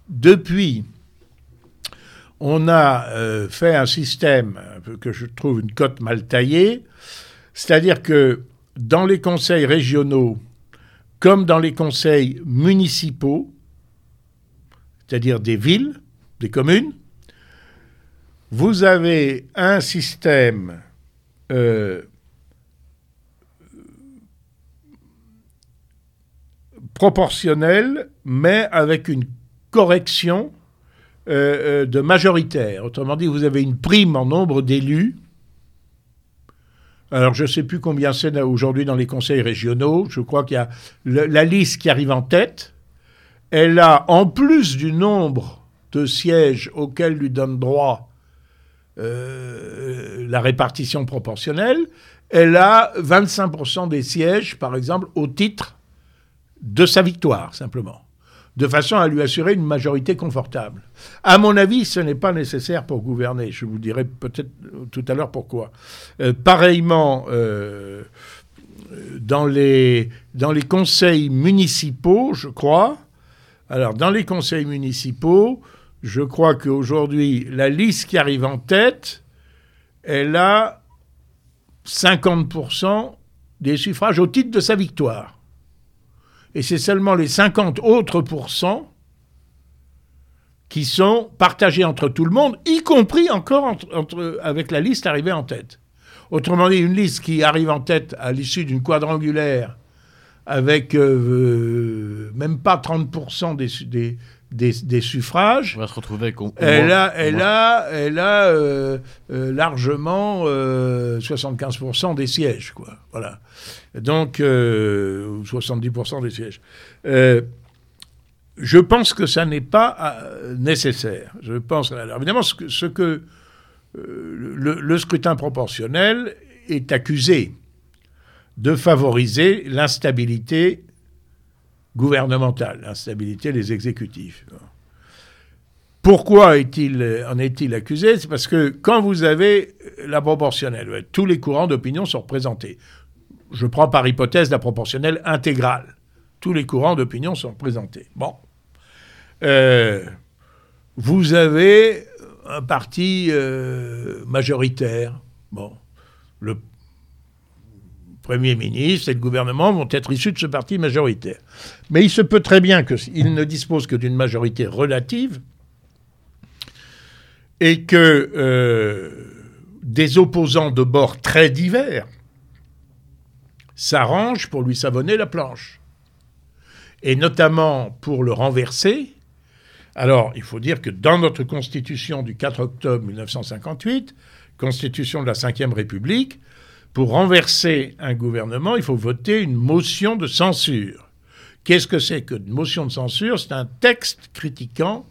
depuis, on a euh, fait un système que je trouve une cote mal taillée, c'est-à-dire que dans les conseils régionaux, comme dans les conseils municipaux, c'est-à-dire des villes, des communes, vous avez un système euh, proportionnel, mais avec une correction euh, euh, de majoritaire. Autrement dit, vous avez une prime en nombre d'élus. Alors, je ne sais plus combien c'est aujourd'hui dans les conseils régionaux. Je crois qu'il y a la liste qui arrive en tête. Elle a, en plus du nombre de sièges auxquels lui donne droit euh, la répartition proportionnelle, elle a 25% des sièges, par exemple, au titre de sa victoire, simplement, de façon à lui assurer une majorité confortable. À mon avis, ce n'est pas nécessaire pour gouverner. Je vous dirai peut-être tout à l'heure pourquoi. Euh, pareillement, euh, dans, les, dans les conseils municipaux, je crois, alors dans les conseils municipaux, je crois qu'aujourd'hui, la liste qui arrive en tête, elle a 50% des suffrages au titre de sa victoire. Et c'est seulement les 50 autres pourcents qui sont partagés entre tout le monde, y compris encore avec la liste arrivée en tête. Autrement dit, une liste qui arrive en tête à l'issue d'une quadrangulaire avec euh, même pas 30% des, des, suffrages. On va se retrouver avec. elle, a, elle, a, elle a euh, euh, largement 75% euh, des sièges, quoi. Voilà. Donc, 70% des sièges. je pense que ça n'est pas nécessaire. Je pense. Alors, évidemment, ce que, ce que le, scrutin proportionnel est accusé de favoriser l'instabilité gouvernementale, l'instabilité des exécutifs. Pourquoi en est-il accusé? C'est parce que quand vous avez la proportionnelle, tous les courants d'opinion sont représentés. Je prends par hypothèse la proportionnelle intégrale. Tous les courants d'opinion sont représentés. Bon. Euh, vous avez un parti euh, majoritaire. Bon. Le Premier ministre et le gouvernement vont être issus de ce parti majoritaire. Mais il se peut très bien qu'il ne dispose que d'une majorité relative et que euh, des opposants de bords très divers s'arrangent pour lui savonner la planche. Et notamment pour le renverser. Alors, il faut dire que dans notre constitution du 4 octobre 1958, constitution de la Ve République, pour renverser un gouvernement, il faut voter une motion de censure. Qu'est-ce que c'est que une motion de censure? C'est un texte critiquant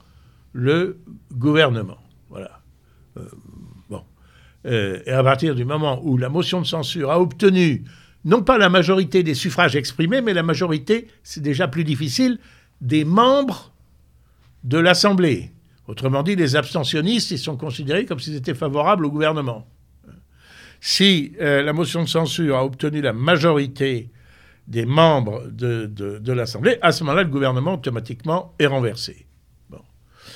le gouvernement. Voilà. Euh, bon. Euh, et à partir du moment où la motion de censure a obtenu non pas la majorité des suffrages exprimés, mais la majorité, c'est déjà plus difficile, des membres de l'Assemblée. Autrement dit, les abstentionnistes, ils sont considérés comme s'ils étaient favorables au gouvernement si euh, la motion de censure a obtenu la majorité des membres de, l'Assemblée, à ce moment-là, le gouvernement automatiquement est renversé.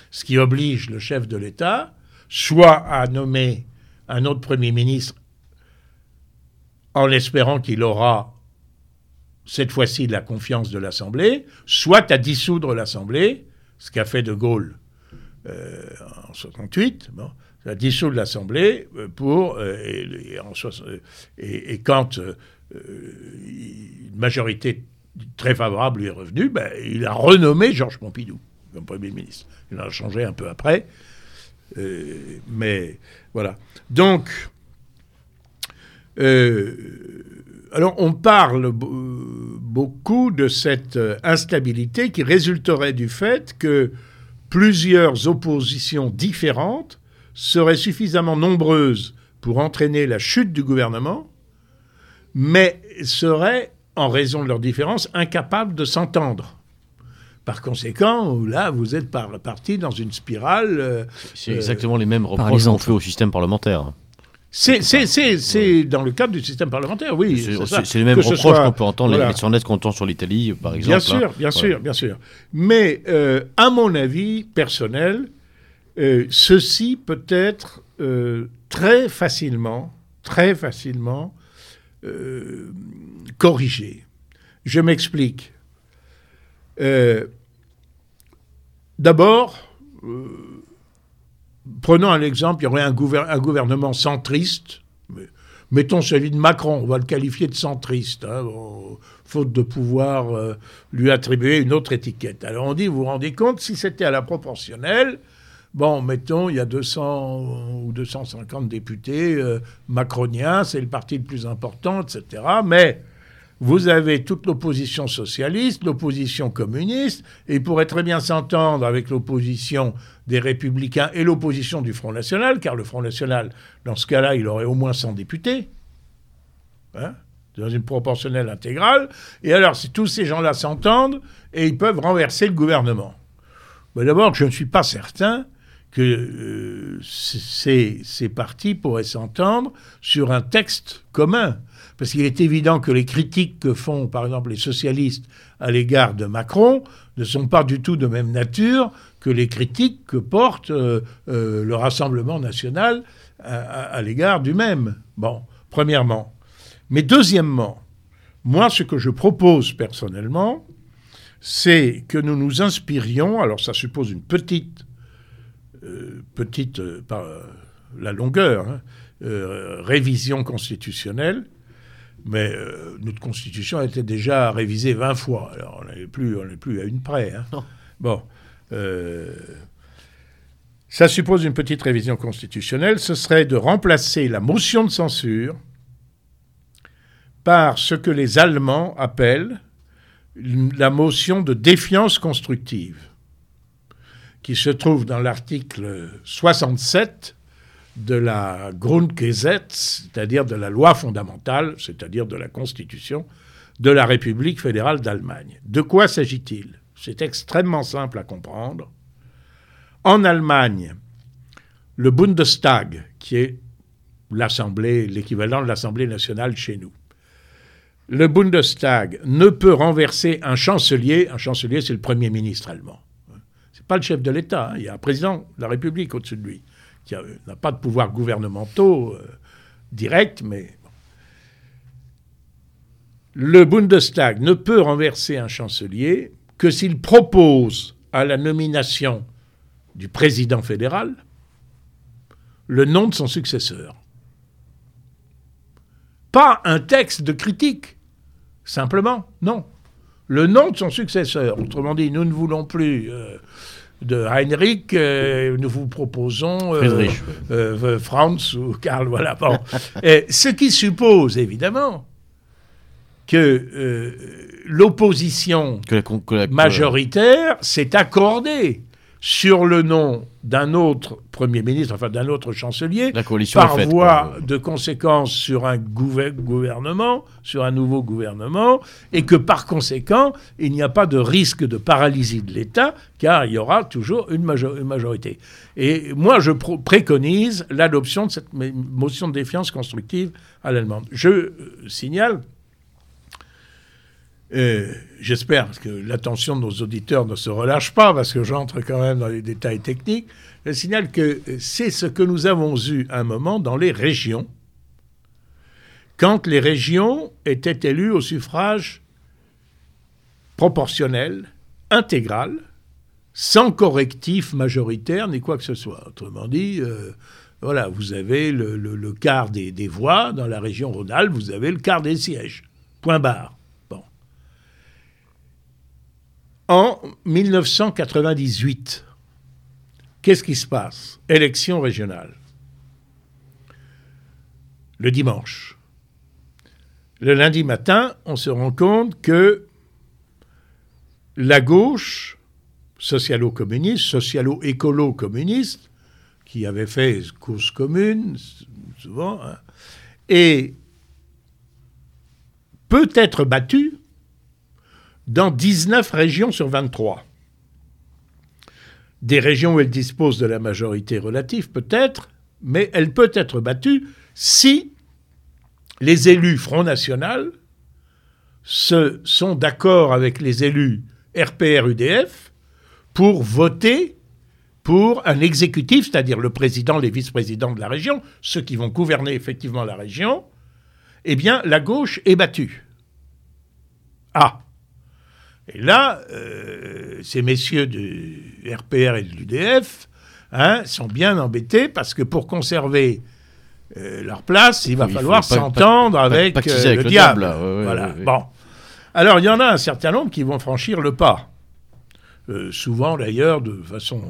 Ce qui oblige le chef de l'État soit à nommer un autre Premier ministre en espérant qu'il aura cette fois-ci la confiance de l'Assemblée, soit à dissoudre l'Assemblée, ce qu'a fait De Gaulle euh, en 68, bon, à dissoudre l'Assemblée euh, pour euh, et, et, quand une majorité très favorable lui est revenue, ben, il a renommé Georges Pompidou comme Premier ministre. Il en a changé un peu après, mais voilà. Donc, alors on parle beaucoup de cette instabilité qui résulterait du fait que plusieurs oppositions différentes seraient suffisamment nombreuses pour entraîner la chute du gouvernement, mais seraient, en raison de leurs différences, incapables de s'entendre. Par conséquent, là, vous êtes parti dans une spirale. Euh, C'est exactement les mêmes reproches qu'on fait au système parlementaire. C'est dans le cadre du système parlementaire, oui. C'est les mêmes reproches qu'on peut entendre voilà. sur net qu'on entend sur l'Italie, par exemple. Bien sûr, bien sûr, bien sûr. Mais euh, à mon avis personnel, euh, ceci peut être euh, très facilement, très facilement corrigé. Je m'explique. D'abord, prenons un exemple, il y aurait un, gouvernement centriste, mettons celui de Macron, on va le qualifier de centriste, hein, faute de pouvoir euh, lui attribuer une autre étiquette. Alors on dit, vous vous rendez compte, si c'était à la proportionnelle, bon, mettons, il y a 200 ou 250 députés euh, macroniens, c'est le parti le plus important, etc. Mais vous avez toute l'opposition socialiste, l'opposition communiste, et il pourrait très bien s'entendre avec l'opposition des républicains et l'opposition du Front National, car le Front National, dans ce cas-là, il aurait au moins 100 députés, hein, dans une proportionnelle intégrale, et alors si tous ces gens-là s'entendent, et ils peuvent renverser le gouvernement. Mais D'abord, je ne suis pas certain que euh, ces, partis pourraient s'entendre sur un texte commun. Parce qu'il est évident que les critiques que font, par exemple, les socialistes à l'égard de Macron ne sont pas du tout de même nature que les critiques que porte euh, euh, le Rassemblement national à, l'égard du même. Bon, premièrement. Mais deuxièmement, moi, ce que je propose personnellement, c'est que nous nous inspirions, alors ça suppose une petite, petite par la longueur, hein, révision constitutionnelle, mais euh, notre constitution a été déjà révisée 20 fois. Alors on n'est plus, plus à une près. Hein. Bon. Euh, ça suppose une petite révision constitutionnelle. Ce serait de remplacer la motion de censure par ce que les Allemands appellent la motion de défiance constructive, qui se trouve dans l'article 67 de la Grundgesetz, c'est-à-dire de la loi fondamentale, c'est-à-dire de la Constitution de la République fédérale d'Allemagne. De quoi s'agit-il? C'est extrêmement simple à comprendre. En Allemagne, le Bundestag, qui est l'Assemblée, l'équivalent de l'Assemblée nationale chez nous, le Bundestag ne peut renverser un chancelier. Un chancelier, c'est le Premier ministre allemand. Le chef de l'État. Hein. Il y a un président de la République au-dessus de lui qui n'a pas de pouvoirs gouvernementaux euh, directs, mais le Bundestag ne peut renverser un chancelier que s'il propose à la nomination du président fédéral le nom de son successeur. Pas un texte de critique, simplement, non. Le nom de son successeur. Autrement dit, nous ne voulons plus euh, de Heinrich, euh, nous vous proposons euh, euh, Franz ou Karl, voilà. Bon. ce qui suppose évidemment que l'opposition majoritaire s'est accordée sur le nom d'un autre Premier ministre, enfin d'un autre chancelier, par voie de conséquence sur un gouvernement, sur un nouveau gouvernement, et que par conséquent, il n'y a pas de risque de paralysie de l'État, car il y aura toujours une, majorité. Et moi, je préconise l'adoption de cette motion de défiance constructive à l'allemande. Je j'espère que l'attention de nos auditeurs ne se relâche pas, parce que j'entre quand même dans les détails techniques. Je signale que c'est ce que nous avons eu un moment dans les régions, quand les régions étaient élues au suffrage proportionnelle, intégrale, sans correctif majoritaire ni quoi que ce soit. Autrement dit, euh, voilà, vous avez le, quart des, des, voix dans la région Rhône-Alpes, vous avez le quart des sièges. Point barre. Bon. En 1998, qu'est-ce qui se passe? Élection régionale. Le dimanche. Le lundi matin, on se rend compte que la gauche, socialo-communiste, socialo-écolo-communiste, qui avait fait cause commune, souvent, hein, et peut être battue dans 19 régions sur 23. Des régions où elle dispose de la majorité relative, peut-être, mais elle peut être battue si les élus Front National se sont d'accord avec les élus RPR-UDF pour voter pour un exécutif, c'est-à-dire le président, les vice-présidents de la région, ceux qui vont gouverner effectivement la région, eh bien, la gauche est battue. Ah Et là, euh, ces messieurs du RPR et de l'UDF hein, sont bien embêtés parce que pour conserver euh, leur place, il va falloir s'entendre avec, euh, le, diable. voilà. Bon. Alors, il y en a un certain nombre qui vont franchir le pas. Euh, souvent, d'ailleurs, de façon.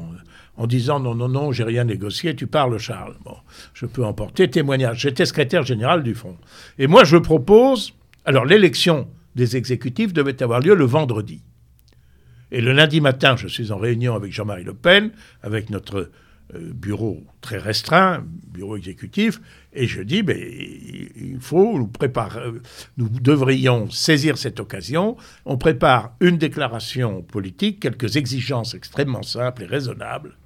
en disant non, non, non, j'ai rien négocié, tu parles, Charles. Bon, je peux emporter témoignage. J'étais secrétaire général du Front. Et moi, je propose. Alors, l'élection des exécutifs devait avoir lieu le vendredi. Et le lundi matin, je suis en réunion avec Jean-Marie Le Pen, avec notre euh, bureau très restreint, bureau exécutif, et je dis, ben, il faut nous préparer, nous devrions saisir cette occasion. On prépare une déclaration politique, quelques exigences extrêmement simples et raisonnables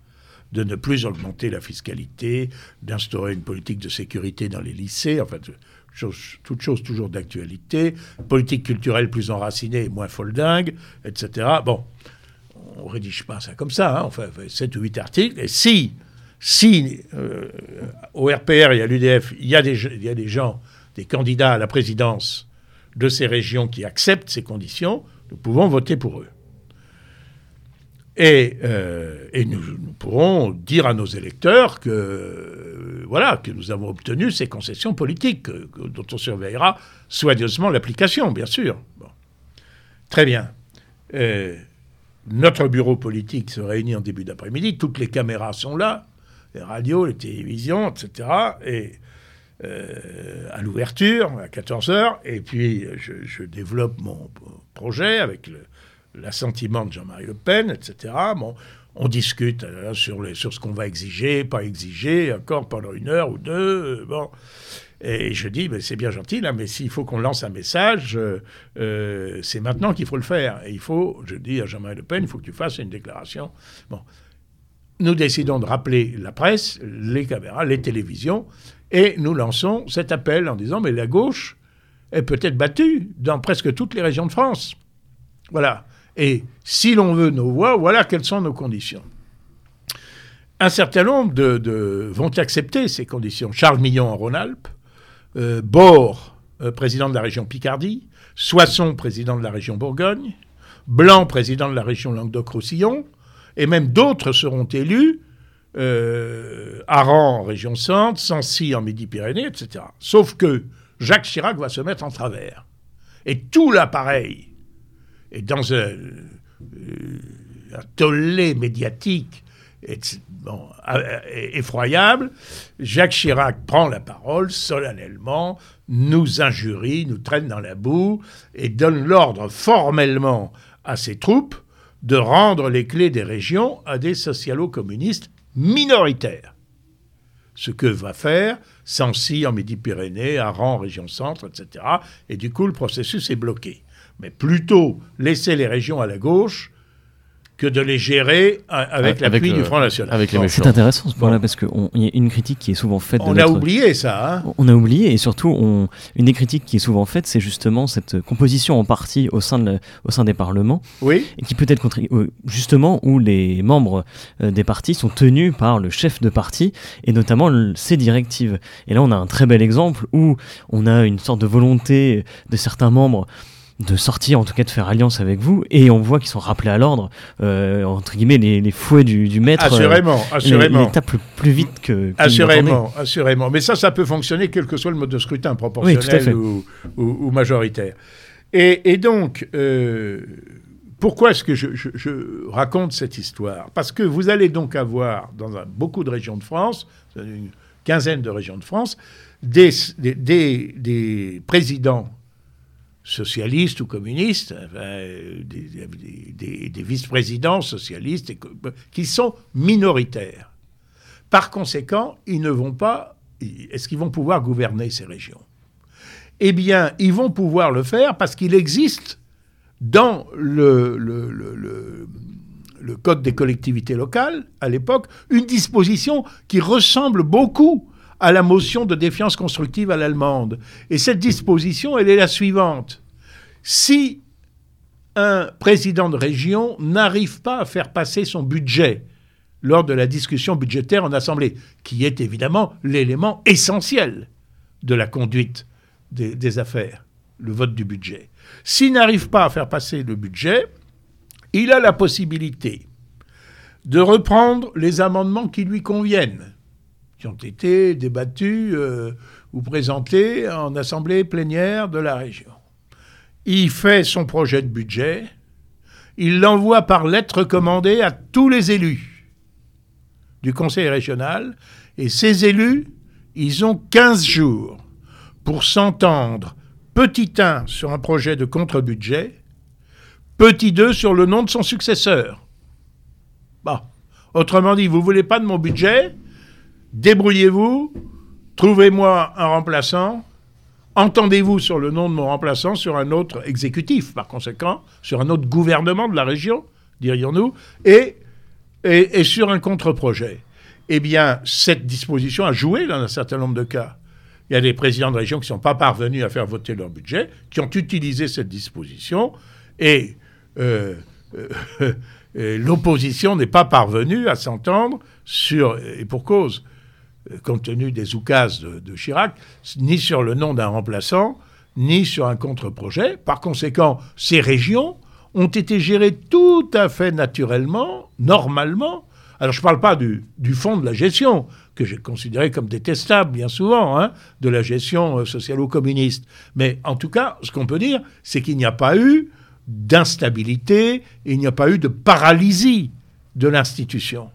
de ne plus augmenter la fiscalité, d'instaurer une politique de sécurité dans les lycées, en fait, chose, toute chose toujours d'actualité, politique culturelle plus enracinée et moins foldingue, etc. Bon, on rédige pas ça comme ça, hein, on fait 7 ou 8 articles, et si, si euh, au RPR et à l'UDF, il y, a des, il y a des gens, des candidats à la présidence de ces régions qui acceptent ces conditions, nous pouvons voter pour eux. Et, euh, nous, pourrons dire à nos électeurs que, voilà, que nous avons obtenu ces concessions politiques, dont on surveillera soigneusement l'application, bien sûr. Bon. Très bien. Euh, notre bureau politique se réunit en début d'après-midi, toutes les caméras sont là, les radios, les télévisions, etc. Et euh, à l'ouverture, à 14h, et puis je, développe mon projet avec l'assentiment de Jean-Marie Le Pen, etc. Bon, on discute euh, sur, les, sur ce qu'on va exiger, pas exiger, encore pendant une heure ou deux. Euh, bon. Et je dis, c'est bien gentil, mais s'il faut qu'on lance un message, euh, c'est maintenant qu'il faut le faire. Et il faut, je dis à Jean-Marie Le Pen, il faut que tu fasses une déclaration. Bon. Nous décidons de rappeler la presse, les caméras, les télévisions, et nous lançons cet appel en disant, mais la gauche est peut-être battue dans presque toutes les régions de France. Voilà. Et si l'on veut nos voix, voilà quelles sont nos conditions. Un certain nombre vont accepter ces conditions. Charles Millon en Rhône-Alpes, euh, euh, président de la région Picardie, Soisson, président de la région Bourgogne, Blanc, président de la région Languedoc-Roussillon, et même d'autres seront élus, euh, Aran en région Centre, Sancy en Midi-Pyrénées, etc. Sauf que Jacques Chirac va se mettre en travers. Et tout l'appareil est dans un, un tollé médiatique effroyable, Jacques Chirac prend la parole solennellement, nous injurie, nous traîne dans la boue et donne l'ordre formellement à ses troupes de rendre les clés des régions à des socialo-communistes minoritaires. Ce que va faire Sancy en Midi-Pyrénées, Aran région centre, etc. Et du coup, le processus est bloqué. Mais plutôt laisser les régions à la gauche que de les gérer avec, l'appui du Front National. C'est intéressant ce point-là parce qu'il y a une critique qui est souvent faite. On a oublié ça. Hein on a oublié et surtout on... une des critiques qui est souvent faite, c'est justement cette composition en partie au sein, de au sein des parlements. Oui. Et qui peut être euh, justement où les membres euh, des partis sont tenus par le chef de parti et notamment ses directives. Et là on a un très bel exemple où on a une sorte de volonté de certains membres de sortir, en tout cas de faire alliance avec vous, et on voit qu'ils sont rappelés à l'ordre, euh, entre guillemets, les, fouets du, maître. Assurément, assurément. Les, tapent plus vite que. assurément, assurément. Mais ça, ça peut fonctionner quel que soit le mode de scrutin, proportionnel ou, majoritaire. Et, donc, pourquoi est-ce que je, raconte cette histoire? Parce que vous allez donc avoir, dans beaucoup de régions de France, une quinzaine de régions de France, des, des, présidents socialistes ou communistes, des, vice-présidents socialistes qui sont minoritaires. Par conséquent, ils ne vont pas. Est-ce qu'ils vont pouvoir gouverner ces régions? Eh bien, ils vont pouvoir le faire parce qu'il existe dans le, le, Code des collectivités locales, à l'époque, une disposition qui ressemble beaucoup à la motion de défiance constructive à l'allemande. Et cette disposition, elle est la suivante. Si un président de région n'arrive pas à faire passer son budget lors de la discussion budgétaire en Assemblée, qui est évidemment l'élément essentiel de la conduite des affaires, le vote du budget. S'il n'arrive pas à faire passer le budget, il a la possibilité de reprendre les amendements qui lui conviennent, qui ont été débattus euh, ou présentés en assemblée plénière de la région. Il fait son projet de budget, il l'envoie par lettre commandée à tous les élus du conseil régional, et ces élus, ils ont 15 jours pour s'entendre. Petit 1 sur un projet de contre-budget, petit 2 sur le nom de son successeur. Bah, autrement dit, vous voulez pas de mon budget? Débrouillez-vous, trouvez-moi un remplaçant, entendez-vous sur le nom de mon remplaçant sur un autre exécutif, par conséquent, sur un autre gouvernement de la région, dirions-nous, et, sur un contre-projet. Eh bien, cette disposition a joué dans un certain nombre de cas. Il y a des présidents de région qui ne sont pas parvenus à faire voter leur budget, qui ont utilisé cette disposition, et, euh, euh, l'opposition n'est pas parvenue à s'entendre sur, et pour cause, compte tenu des oukases de, Chirac, ni sur le nom d'un remplaçant, ni sur un contre-projet. Par conséquent, ces régions ont été gérées tout à fait naturellement, normalement. Alors je ne parle pas du, du fond de la gestion, que j'ai considéré comme détestable bien souvent, hein, de la gestion euh, socialo-communiste. Mais en tout cas, ce qu'on peut dire, c'est qu'il n'y a pas eu d'instabilité, il n'y a pas eu de paralysie de l'institution.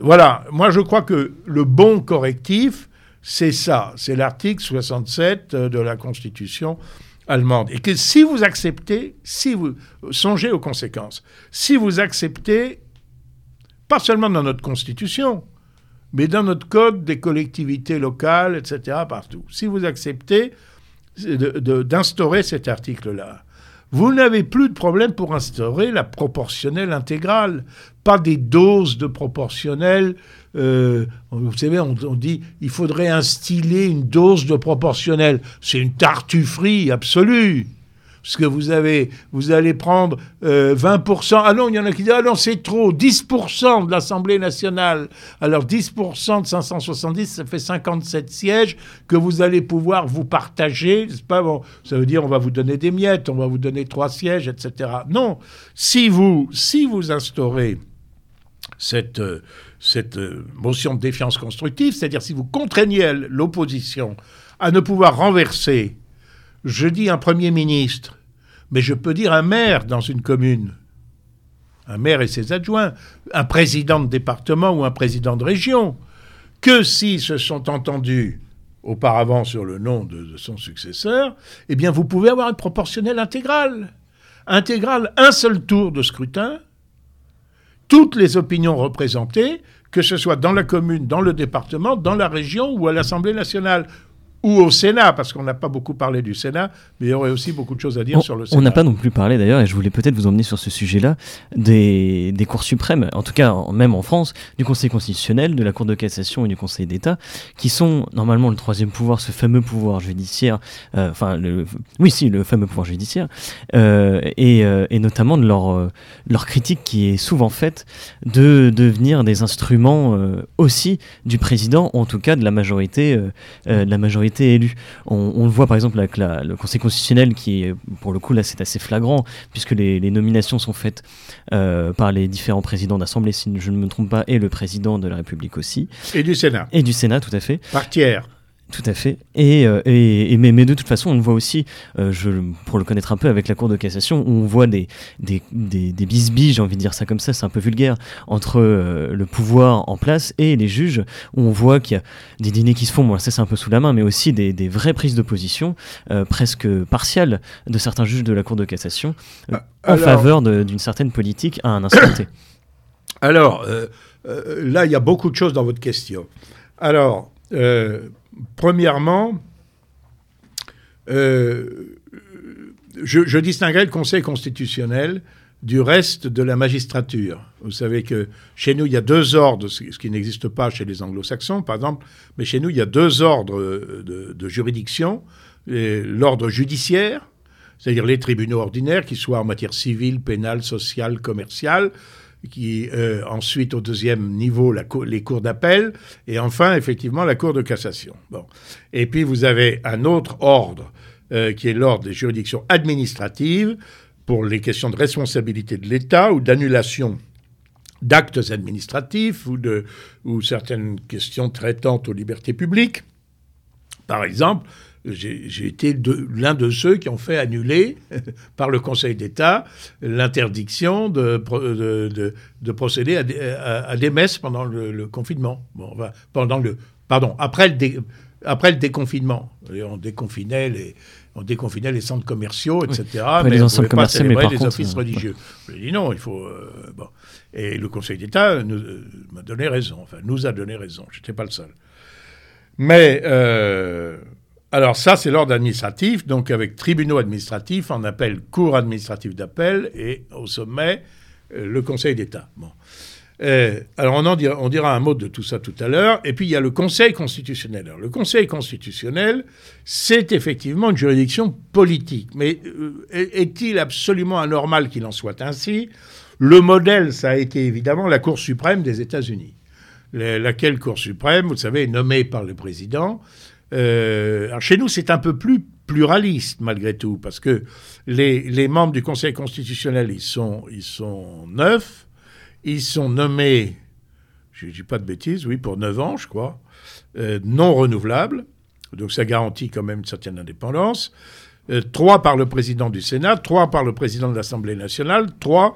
Voilà, moi je crois que le bon correctif, c'est ça, c'est l'article 67 euh, de la Constitution allemande. Et que si vous acceptez, si vous songez aux conséquences, si vous acceptez, pas seulement dans notre Constitution, mais dans notre code des collectivités locales, etc., partout. Si vous acceptez d'instaurer cet article-là, vous n'avez plus de problème pour instaurer la proportionnelle intégrale, pas des doses de proportionnelle. Euh, vous savez, on, on, dit il faudrait instiller une dose de proportionnelle. C'est une tartufferie absolue. Parce que vous, avez, vous allez prendre 20%. Euh, ah non, il y en a qui disent Ah non, c'est trop. 10% de l'Assemblée nationale. Alors 10% de 570, ça fait 57 sièges que vous allez pouvoir vous partager. Pas? Bon Ça veut dire on va vous donner des miettes, on va vous donner trois sièges, etc. Non. Si vous, si vous instaurez cette, euh, cette euh, motion de défiance constructive, c'est-à-dire si vous contraignez l'opposition à ne pouvoir renverser je dis un Premier ministre, mais je peux dire un maire dans une commune, un maire et ses adjoints, un président de département ou un président de région, que s'ils se sont entendus auparavant sur le nom de, son successeur, eh bien vous pouvez avoir une proportionnelle intégrale. Intégrale, un seul tour de scrutin, toutes les opinions représentées, que ce soit dans la commune, dans le département, dans la région ou à l'Assemblée nationale ou au Sénat, parce qu'on n'a pas beaucoup parlé du Sénat, mais il y aurait aussi beaucoup de choses à dire sur le Sénat. On n'a pas non plus parlé d'ailleurs, et je voulais peut-être vous emmener sur ce sujet-là, des, des cours suprêmes, en tout cas même en France, du Conseil constitutionnel, de la Cour de cassation et du Conseil d'État, qui sont normalement le troisième pouvoir, ce fameux pouvoir judiciaire, euh, enfin, le, oui, si, le fameux pouvoir judiciaire, euh, et, euh, et, notamment de leur, leur critique qui est souvent faite de devenir des instruments aussi du président, en tout cas de la majorité, de la majorité été élus. On, le voit par exemple avec le Conseil constitutionnel qui, pour le coup, là, c'est assez flagrant, puisque les, nominations sont faites euh, par les différents présidents d'Assemblée, si je ne me trompe pas, et le président de la République aussi. Et du Sénat. Et du Sénat, tout à fait. Par tiers. Tout à fait. Et, euh, et, mais, mais, de toute façon, on le voit aussi, euh, je, pour le connaître un peu avec la Cour de cassation, on voit des, des, des, des bisbilles, j'ai envie de dire ça comme ça, c'est un peu vulgaire, entre euh, le pouvoir en place et les juges, où on voit qu'il y a des dîners qui se font, bon, ça c'est un peu sous la main, mais aussi des, des vraies prises de position, presque partiales, de certains juges de la Cour de cassation, ah, en faveur d'une certaine politique à un instant T. Alors, là, il y a beaucoup de choses dans votre question. Alors, Premièrement, euh, je, distinguerai le Conseil constitutionnel du reste de la magistrature. Vous savez que chez nous, il y a deux ordres, ce qui n'existe pas chez les anglo-saxons, par exemple, mais chez nous, il y a deux ordres de, juridiction. L'ordre judiciaire, c'est-à-dire les tribunaux ordinaires, qui soient en matière civile, pénale, sociale, commerciale, qui euh, ensuite au deuxième niveau les cours d'appel et enfin effectivement la cour de cassation. Bon. Et puis vous avez un autre ordre euh, qui est l'ordre des juridictions administratives pour les questions de responsabilité de l'État ou d'annulation d'actes administratifs ou, de, ou certaines questions traitantes aux libertés publiques. Par exemple, j'ai été l'un de ceux qui ont fait annuler par le Conseil d'État l'interdiction de, de, procéder à, des messes pendant le, confinement. Bon, pendant le, pardon, après le, après le déconfinement. on déconfinait les, on déconfinait les centres commerciaux, etc. mais les on ne pas célébrer les offices euh, religieux. Je dit non, il faut. Euh, bon. Et le Conseil d'État euh, m'a donné raison, enfin nous a donné raison. Je n'étais pas le seul. Mais alors ça, c'est l'ordre administratif, donc avec tribunaux administratifs, on appelle cour administrative d'appel et au sommet, euh, le Conseil d'État. Euh, alors on, en dira un mot de tout ça tout à l'heure. Et puis il y a le Conseil constitutionnel. Alors, le Conseil constitutionnel, c'est effectivement une juridiction politique. Mais euh, est-il absolument anormal qu'il en soit ainsi? Le modèle, ça a été évidemment la Cour suprême des États-Unis. Laquelle Cour suprême, vous savez, est nommée par le président euh, chez nous, c'est un peu plus pluraliste malgré tout, parce que les, membres du Conseil constitutionnel, ils sont, ils sont neuf, ils sont nommés, je ne dis pas de bêtises, oui, pour neuf ans, je crois, euh, non renouvelables, donc ça garantit quand même une certaine indépendance. Euh, trois par le président du Sénat, trois par le président de l'Assemblée nationale, trois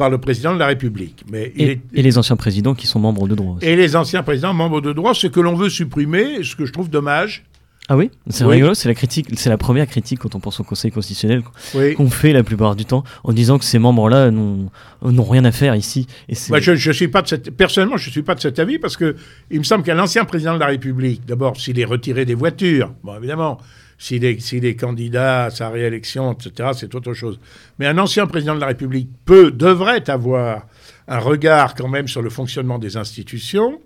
par le président de la République. Mais et, les anciens présidents qui sont membres de droit. Et les anciens présidents membres de droit, ce que l'on veut supprimer, ce que je trouve dommage. Ah oui, c'est rigolo, c'est la critique, c'est la première critique quand on pense au Conseil constitutionnel qu'on fait la plupart du temps en disant que ces membres-là n'ont rien à faire ici. Et je, je, suis pas de cette, personnellement, je suis pas de cet avis parce que il me semble qu'un ancien président de la République, d'abord, s'il est retiré des voitures, bon évidemment, s'il est, candidat à sa réélection, etc., c'est autre chose. Mais un ancien président de la République peut, devrait avoir un regard quand même sur le fonctionnement des institutions,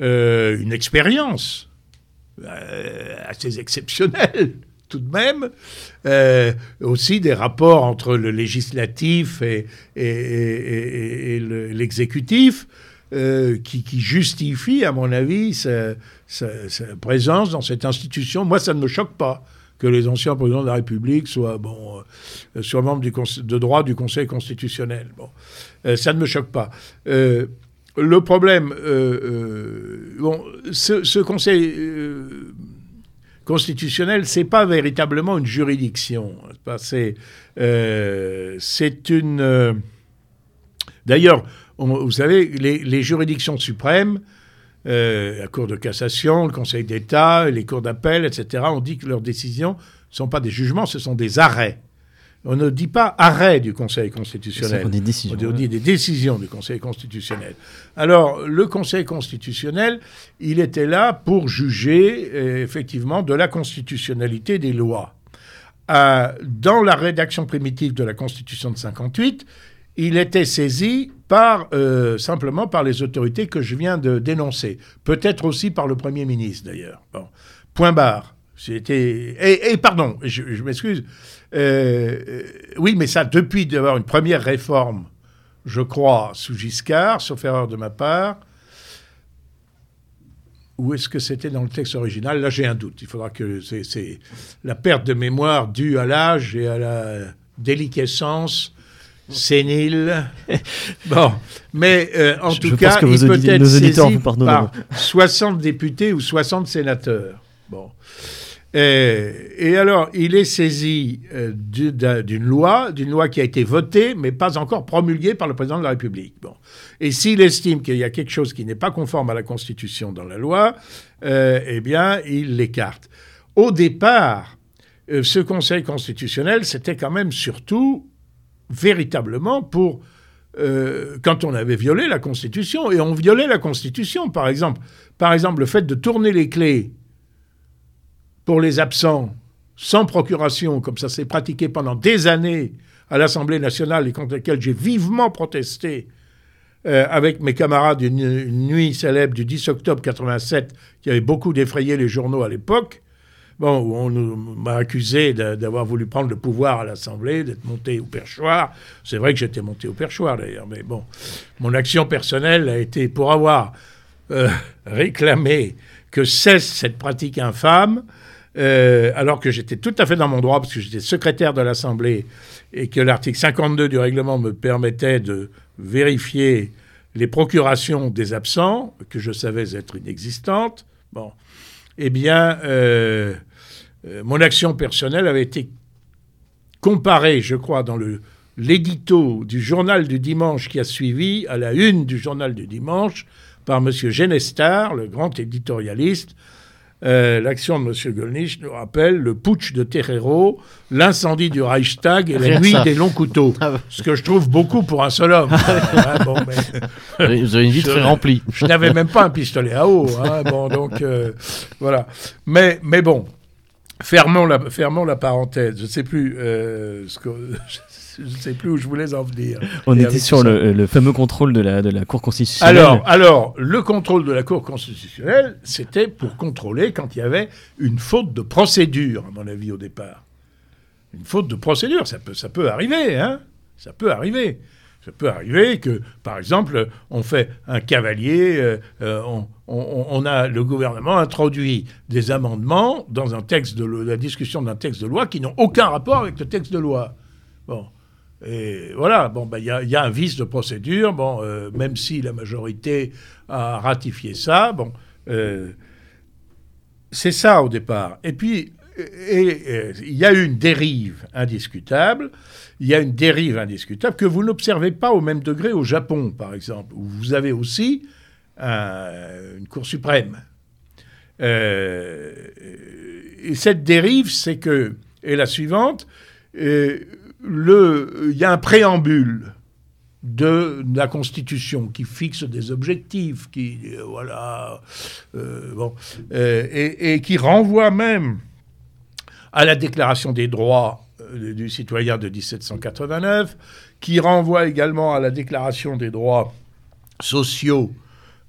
euh, une expérience euh, assez exceptionnelle tout de même, euh, aussi des rapports entre le législatif et l'exécutif. Euh, qui, justifie, à mon avis, sa, présence dans cette institution. Moi, ça ne me choque pas que les anciens présidents de la République soient, bon, euh, membres du de droit du Conseil constitutionnel. Bon, euh, ça ne me choque pas. le problème, bon, ce, ce Conseil constitutionnel, c'est pas véritablement une juridiction. C'est une. D'ailleurs, vous savez, les, juridictions suprêmes, euh, la Cour de cassation, le Conseil d'État, les cours d'appel, etc., on dit que leurs décisions ne sont pas des jugements, ce sont des arrêts. On ne dit pas arrêt du Conseil constitutionnel. Des décisions, on dit des décisions du Conseil constitutionnel. Alors, le Conseil constitutionnel, il était là pour juger euh, effectivement de la constitutionnalité des lois. Euh, dans la rédaction primitive de la Constitution de 58, il était saisi par, euh, simplement par les autorités que je viens de dénoncer. Peut-être aussi par le Premier ministre, d'ailleurs. Point barre. Et, et, pardon, je, m'excuse. Euh, euh, oui, mais ça, depuis d'avoir une première réforme, je crois, sous Giscard, sauf erreur de ma part, ou est-ce que c'était dans le texte original? Là, j'ai un doute. Il faudra que c'est la perte de mémoire due à l'âge et à la déliquescence sénile. bon, mais euh, en tout cas, il peut être saisi par 60 députés ou 60 sénateurs. Bon. Et, alors, il est saisi euh, d'une loi, d'une loi qui a été votée, mais pas encore promulguée par le président de la République. Bon. Et s'il estime qu'il y a quelque chose qui n'est pas conforme à la Constitution dans la loi, euh, eh bien, il l'écarte. Au départ, euh, ce Conseil constitutionnel, c'était quand même surtout, véritablement, pour quand on avait violé la Constitution, et on violait la Constitution, par exemple. Par exemple, le fait de tourner les clés pour les absents sans procuration, comme ça s'est pratiqué pendant des années à l'Assemblée nationale et contre lesquels j'ai vivement protesté euh, avec mes camarades d'une nuit célèbre du 10 octobre 87 qui avait beaucoup défrayé les journaux à l'époque. Bon, on m'a accusé d'avoir voulu prendre le pouvoir à l'Assemblée, d'être monté au perchoir. C'est vrai que j'étais monté au perchoir d'ailleurs, mais bon, mon action personnelle a été pour avoir euh, réclamé que cesse cette pratique infâme. Euh, alors que j'étais tout à fait dans mon droit, parce que j'étais secrétaire de l'Assemblée et que l'article 52 du règlement me permettait de vérifier les procurations des absents, que je savais être inexistantes, bon, eh bien, euh, euh, mon action personnelle avait été comparée, je crois, dans l'édito du journal du dimanche qui a suivi, à la une du journal du dimanche, par M. Genestar, le grand éditorialiste, euh, l'action de M. Gollnisch nous rappelle le putsch de Terrero, l'incendie du Reichstag et la nuit des longs couteaux. Ah Ce que je trouve beaucoup pour un seul homme. Ah, Vous avez une vie très remplie. Je n'avais même pas un pistolet à eau. Hein. bon, donc, euh, voilà. Mais, mais bon, fermons la, fermons la parenthèse. Je ne sais plus euh, ce que je ne sais plus où je voulais en venir. On était sur le, fameux contrôle de la, de la Cour constitutionnelle. Alors, alors, le contrôle de la Cour constitutionnelle, c'était pour contrôler quand il y avait une faute de procédure, à mon avis, au départ. Une faute de procédure, ça peut, ça peut arriver, hein Ça peut arriver. Ça peut arriver que, par exemple, on fait un cavalier, euh, euh, on, on, a le gouvernement introduit des amendements dans un texte de la discussion d'un texte de loi qui n'ont aucun rapport avec le texte de loi. Bon, et voilà, bon, ben, il y, a un vice de procédure, bon, euh, même si la majorité a ratifié ça, bon, euh, c'est ça au départ. Et puis, il y a une dérive indiscutable, il y a une dérive indiscutable que vous n'observez pas au même degré au Japon, par exemple, où vous avez aussi une Cour suprême. Euh, et cette dérive, c'est que, est la suivante, il y a un préambule de la Constitution qui fixe des objectifs, qui euh, voilà, euh, bon, euh, et, qui renvoie même à la Déclaration des droits du citoyen de 1789, qui renvoie également à la Déclaration des droits sociaux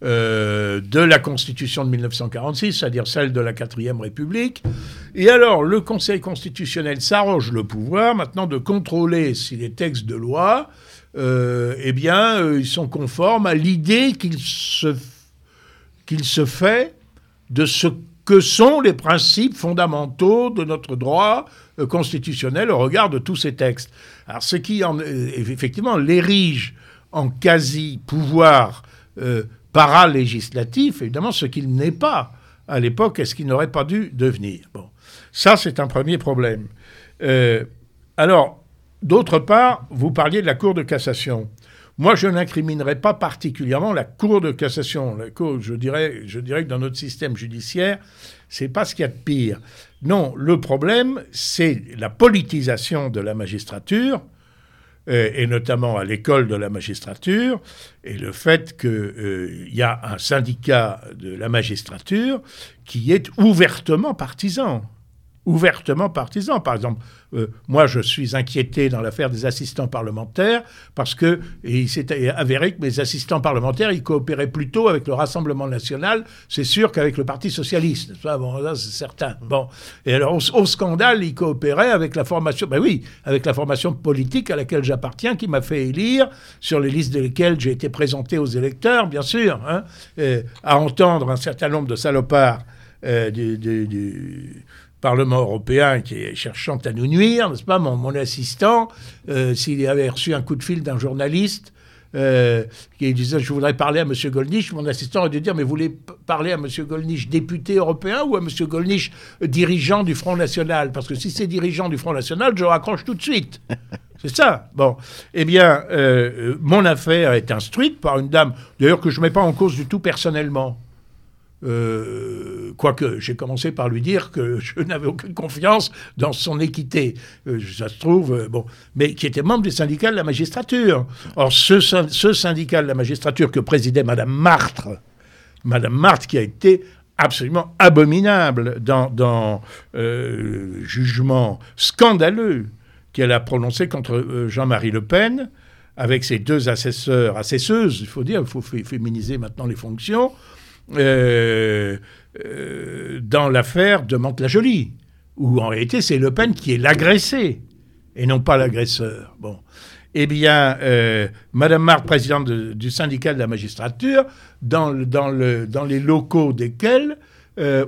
euh, de la Constitution de 1946, c'est-à-dire celle de la quatrième République. Et alors, le Conseil constitutionnel s'arroge le pouvoir maintenant de contrôler si les textes de loi, euh, eh bien, euh, ils sont conformes à l'idée qu'il se, fait de ce que sont les principes fondamentaux de notre droit constitutionnel au regard de tous ces textes. Alors, ce qui, en, effectivement, l'érige en quasi-pouvoir paralégislatif, évidemment, ce qu'il n'est pas à l'époque et ce qu'il n'aurait pas dû devenir? Bon, ça, c'est un premier problème. Euh, alors, d'autre part, vous parliez de la Cour de cassation. Moi, je n'incriminerai pas particulièrement la Cour de cassation. La cour, je, dirais, je dirais que dans notre système judiciaire, c'est pas ce qu'il y a de pire. Non, le problème, c'est la politisation de la magistrature, euh, et notamment à l'école de la magistrature, et le fait qu'il euh, y a un syndicat de la magistrature qui est ouvertement partisan. Ouvertement partisans. Par exemple, euh, moi, je suis inquiété dans l'affaire des assistants parlementaires parce que il s'est avéré que mes assistants parlementaires, ils coopéraient plutôt avec le Rassemblement national, c'est sûr, qu'avec le Parti socialiste. Bon, là, c'est certain. Bon. Et alors, au, scandale, ils coopéraient avec la formation, ben oui, avec la formation politique à laquelle j'appartiens, qui m'a fait élire, sur les listes desquelles j'ai été présenté aux électeurs, bien sûr, hein, à entendre un certain nombre de salopards euh, du Parlement européen qui est cherchant à nous nuire, n'est-ce pas, mon, assistant, euh, s'il avait reçu un coup de fil d'un journaliste euh, qui disait je voudrais parler à M. Goldnich, mon assistant aurait dû dire mais vous voulez parler à M. Goldnich, député européen, ou à M. Goldnich, dirigeant du Front National? Parce que si c'est dirigeant du Front National, je raccroche tout de suite. C'est ça. Bon. Eh bien, euh, mon affaire est instruite par une dame, d'ailleurs que je ne mets pas en cause du tout personnellement. Euh, quoique j'ai commencé par lui dire que je n'avais aucune confiance dans son équité, euh, ça se trouve, euh, bon, mais qui était membre du syndicat de la magistrature. Or, ce, syndicat de la magistrature que présidait Madame Martre, Madame Martre qui a été absolument abominable dans, dans le jugement scandaleux qu'elle a prononcé contre Jean-Marie Le Pen, avec ses deux assesseurs, assesseuses, il faut dire, il faut féminiser maintenant les fonctions, euh, euh, dans l'affaire de Mantes-la-Jolie, où en réalité c'est Le Pen qui est l'agressé et non pas l'agresseur. Bon. Eh bien, euh, Madame Marthe, présidente du syndicat de la magistrature, dans, dans, le, dans les locaux desquels,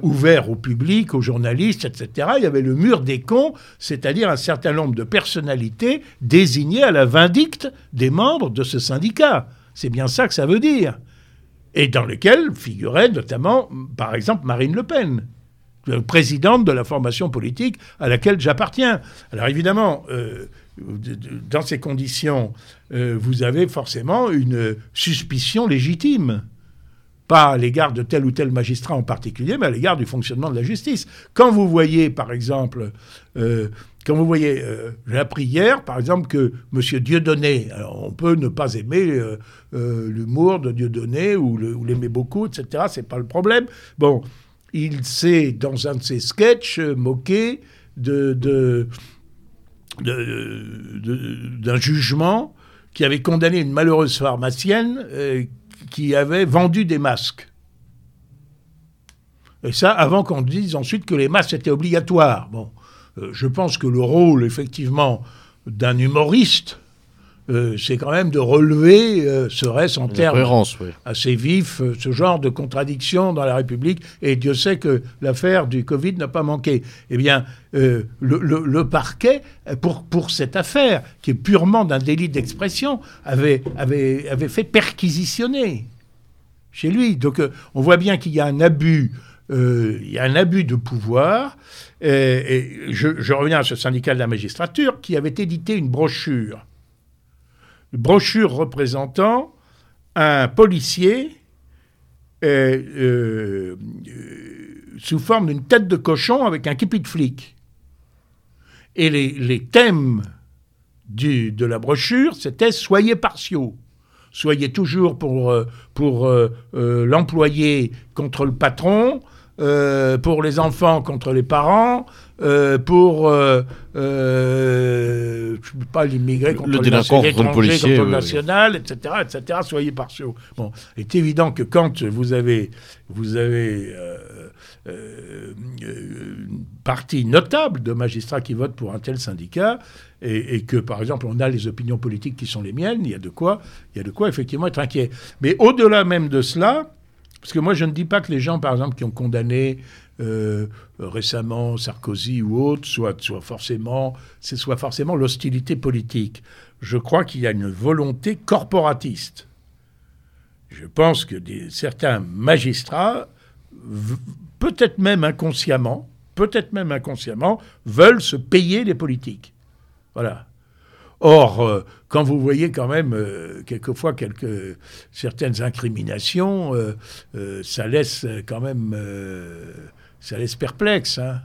ouverts au public, aux journalistes, etc., il y avait le mur des cons, c'est-à-dire un certain nombre de personnalités désignées à la vindicte des membres de ce syndicat. C'est bien ça que ça veut dire et dans lequel figurait notamment, par exemple, Marine Le Pen, présidente de la formation politique à laquelle j'appartiens. Alors évidemment, euh, dans ces conditions, euh, vous avez forcément une suspicion légitime pas à l'égard de tel ou tel magistrat en particulier, mais à l'égard du fonctionnement de la justice. Quand vous voyez, par exemple, euh, quand vous voyez, euh, j'ai appris hier, par exemple, que M. Dieudonné, on peut ne pas aimer euh, l'humour de Dieudonné ou l'aimer beaucoup, etc., c'est pas le problème. Bon, il s'est, dans un de ses sketchs, moqué de, d'un jugement qui avait condamné une malheureuse pharmacienne qui avait vendu des masques. Et ça, avant qu'on dise ensuite que les masques étaient obligatoires. Bon, euh, je pense que le rôle, effectivement, d'un humoriste, euh, c'est quand même de relever, euh, serait-ce en termes assez vifs, euh, ce genre de contradiction dans la République. Et Dieu sait que l'affaire du Covid n'a pas manqué. Eh bien, le, parquet, pour, pour cette affaire, qui est purement d'un délit d'expression, avait, avait, avait fait perquisitionner chez lui. Donc on voit bien qu'il y a un abus. il y a un abus de pouvoir. Et, je, je, reviens à ce syndicat de la magistrature qui avait édité une brochure brochure représentant un policier euh, euh, sous forme d'une tête de cochon avec un képi de flic. Et les, thèmes du, de la brochure, c'était Soyez partiaux. Soyez toujours pour, euh, pour l'employé contre le patron, pour les enfants contre les parents, euh, pour euh, euh, pas l'immigré contre le, délinquant contre le policier, contre le national, etc., etc. Soyez partiaux. Bon, il est évident que quand vous avez vous avez une partie notable de magistrats qui votent pour un tel syndicat et, et, que, par exemple, on a les opinions politiques qui sont les miennes, il y a de quoi, il y a de quoi effectivement être inquiet. Mais au-delà même de cela, parce que moi, je ne dis pas que les gens, par exemple, qui ont condamné euh, récemment Sarkozy ou autre, soit, soit forcément, soit forcément l'hostilité politique. Je crois qu'il y a une volonté corporatiste. Je pense que certains magistrats, peut-être même inconsciemment, peut-être même inconsciemment, veulent se payer les politiques. Voilà. Or, euh, quand vous voyez quand même euh, quelquefois quelques, certaines incriminations, ça laisse quand même ça laisse perplexe. Hein.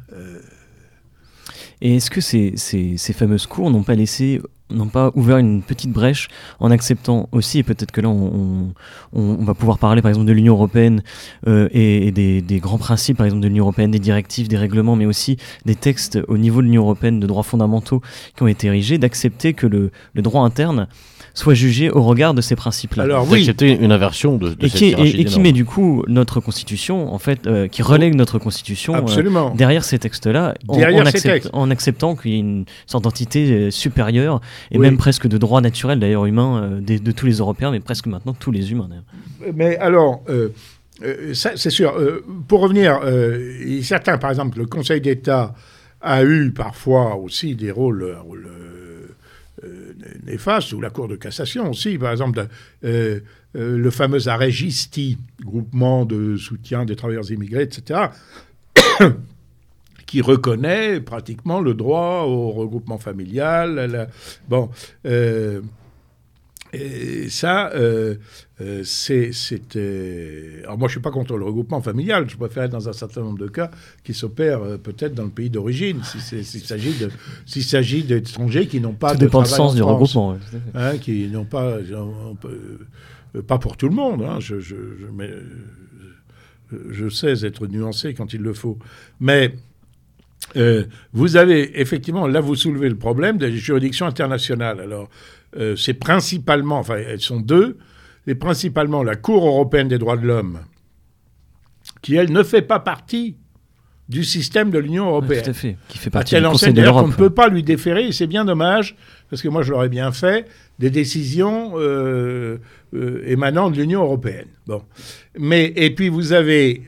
Et est-ce que ces, fameuses cours n'ont pas laissé n'ont pas ouvert une petite brèche en acceptant aussi, et peut-être que là on, va pouvoir parler par exemple de l'Union européenne euh, et, des, grands principes par exemple de l'Union européenne, des directives, des règlements, mais aussi des textes au niveau de l'Union européenne de droits fondamentaux qui ont été érigés, d'accepter que le droit interne soit jugé au regard de ces principes-là. Alors oui, c'était une inversion de, de et, qui, et, qui met du coup notre constitution, en fait, euh, qui relègue notre constitution euh, derrière ces textes-là, en, en, acceptant qu'il y ait une sorte d'entité euh, supérieure et même presque de droit naturel d'ailleurs humain de, de, tous les Européens, mais presque maintenant tous les humains. Mais alors. c'est sûr. pour revenir, certains, par exemple, le Conseil d'État a eu parfois aussi des rôles, rôles néfaste, ou la Cour de cassation aussi, par exemple, euh, euh, le fameux arrêt Gisti, groupement de soutien des travailleurs immigrés, etc., qui reconnaît pratiquement le droit au regroupement familial. bon, et ça, euh, euh, c'était. Alors, moi, je ne suis pas contre le regroupement familial. Je préfère être dans un certain nombre de cas qui s'opèrent euh, peut-être dans le pays d'origine, s'il s'agit d'étrangers qui n'ont pas. Ça dépend du sens du regroupement. Hein, qui n'ont pas. pas pour tout le monde. Hein, je, je, je, sais être nuancé quand il le faut. Mais. vous avez effectivement, là vous soulevez le problème des juridictions internationales. Alors, euh, c'est principalement, enfin elles sont deux, mais principalement la Cour européenne des droits de l'homme, qui elle ne fait pas partie du système de l'Union européenne. tout à fait, qui fait partie du Conseil de l'Europe. On ne peut pas lui déférer, et c'est bien dommage, parce que moi je l'aurais bien fait, des décisions euh, euh, émanant de l'Union européenne. Bon. Mais, et puis vous avez,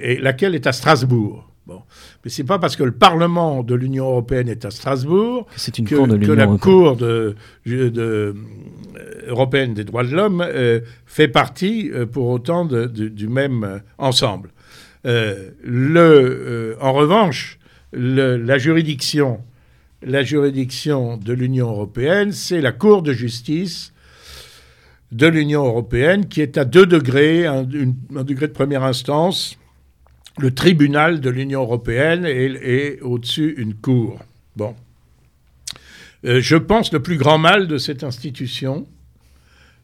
et laquelle est à Strasbourg. Bon. Mais c'est pas parce que le Parlement de l'Union européenne est à Strasbourg c'est une que, cour de que la Cour de, euh, européenne des droits de l'homme euh, fait partie euh, pour autant du même ensemble. le, en revanche, la juridiction, la juridiction de l'Union européenne, c'est la Cour de justice de l'Union européenne qui est à deux degrés, un degré de première instance le tribunal de l'Union européenne et, au-dessus une cour. Bon. Euh, je pense le plus grand mal de cette institution.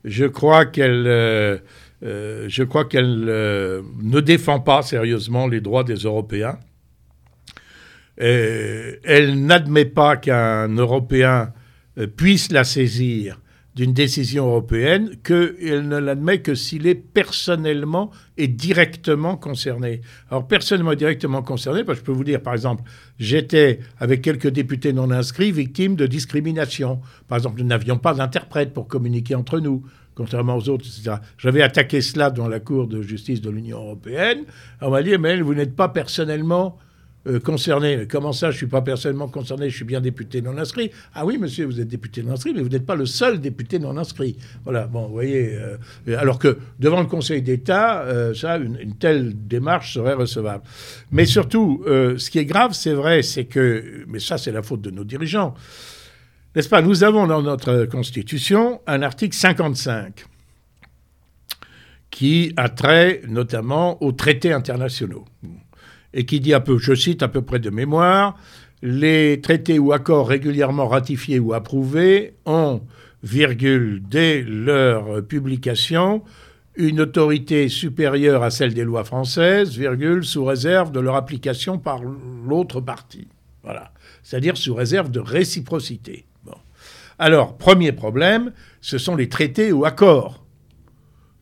Je crois qu'elle, euh, euh, je crois qu'elle ne défend pas sérieusement les droits des Européens. elle n'admet pas qu'un Européen puisse la saisir d'une décision européenne qu'elle ne l'admet que s'il est personnellement et directement concerné. Alors personnellement et directement concerné, parce que je peux vous dire, par exemple, j'étais avec quelques députés non inscrits victime de discrimination. Par exemple, nous n'avions pas d'interprète pour communiquer entre nous contrairement aux autres, etc. J'avais attaqué cela dans la Cour de justice de l'Union européenne. On m'a dit, mais vous n'êtes pas personnellement euh, concerné. Comment ça, je ne suis pas personnellement concerné, je suis bien député non inscrit Ah oui, monsieur, vous êtes député non inscrit, mais vous n'êtes pas le seul député non inscrit. Voilà, bon, vous voyez. Euh, alors que devant le Conseil d'État, euh, ça, une, telle démarche serait recevable. Mais surtout, ce qui est grave, c'est vrai, c'est que, mais ça, c'est la faute de nos dirigeants. N'est-ce pas? Nous avons dans notre Constitution un article 55 qui a trait notamment aux traités internationaux et qui dit je cite à peu près de mémoire, les traités ou accords régulièrement ratifiés ou approuvés ont, virgule, dès leur publication, une autorité supérieure à celle des lois françaises, virgule, sous réserve de leur application par l'autre partie. Voilà. C'est-à-dire sous réserve de réciprocité. Alors, premier problème, ce sont les traités ou accords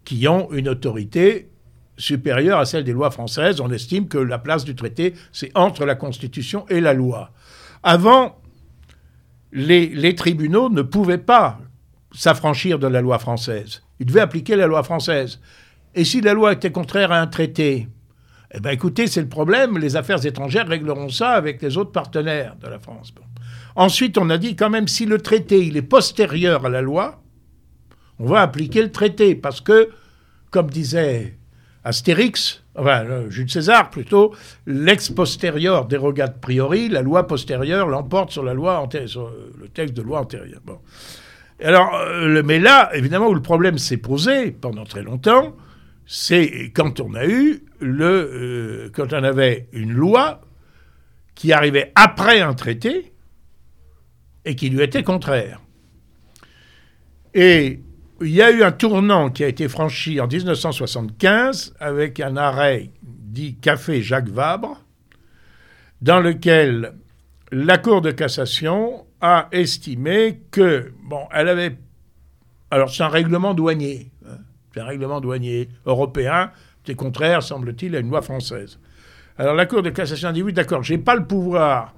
qui ont une autorité supérieure à celle des lois françaises. On estime que la place du traité, c'est entre la Constitution et la loi. Avant, les, tribunaux ne pouvaient pas s'affranchir de la loi française. Ils devaient appliquer la loi française. Et si la loi était contraire à un traité, eh bien écoutez, c'est le problème, les affaires étrangères régleront ça avec les autres partenaires de la France. Ensuite, on a dit quand même, si le traité il est postérieur à la loi, on va appliquer le traité, parce que, comme disait Astérix, enfin euh, Jules César plutôt, l'ex posterior dérogat priori, la loi postérieure l'emporte sur la loi sur le texte de loi antérieure. Alors, euh, mais là, évidemment, où le problème s'est posé pendant très longtemps, c'est quand on a eu le, euh, quand on avait une loi qui arrivait après un traité et qui lui était contraire. Et il y a eu un tournant qui a été franchi en 1975 avec un arrêt dit Café Jacques Vabre, dans lequel la Cour de cassation a estimé que, bon, elle avait. Alors, c'est un règlement douanier. Hein, c'est un règlement douanier européen. C'est contraire, semble-t-il, à une loi française. Alors, la Cour de cassation a dit oui, d'accord, je n'ai pas le pouvoir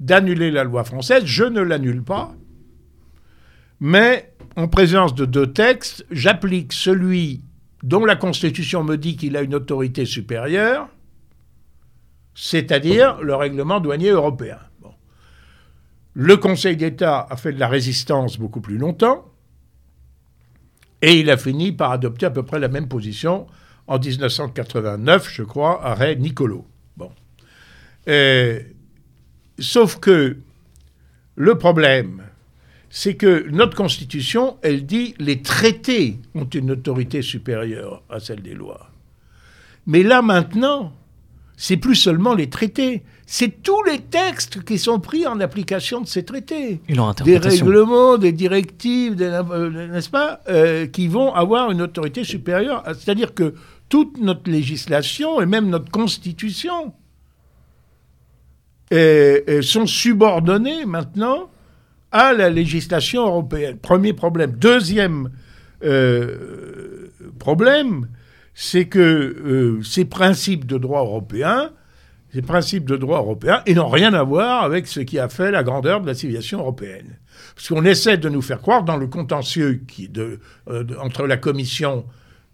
d'annuler la loi française, je ne l'annule pas, mais en présence de deux textes, j'applique celui dont la Constitution me dit qu'il a une autorité supérieure, c'est-à-dire le règlement douanier européen. Le Conseil d'État a fait de la résistance beaucoup plus longtemps, et il a fini par adopter à peu près la même position en 1989, je crois, arrêt Nicolo. Bon. sauf que le problème, c'est que notre Constitution, elle dit les traités ont une autorité supérieure à celle des lois. Mais là maintenant, c'est plus seulement les traités, c'est tous les textes qui sont pris en application de ces traités. Des règlements, des directives, euh, n'est-ce pas, euh, qui vont avoir une autorité supérieure. C'est-à-dire que toute notre législation et même notre constitution sont subordonnées maintenant à la législation européenne. Premier problème. Deuxième euh, problème, c'est que euh, ces principes de droit européen, ces principes de droit européen, ils n'ont rien à voir avec ce qui a fait la grandeur de la civilisation européenne. Parce qu'on essaie de nous faire croire dans le contentieux qui de, euh, entre la Commission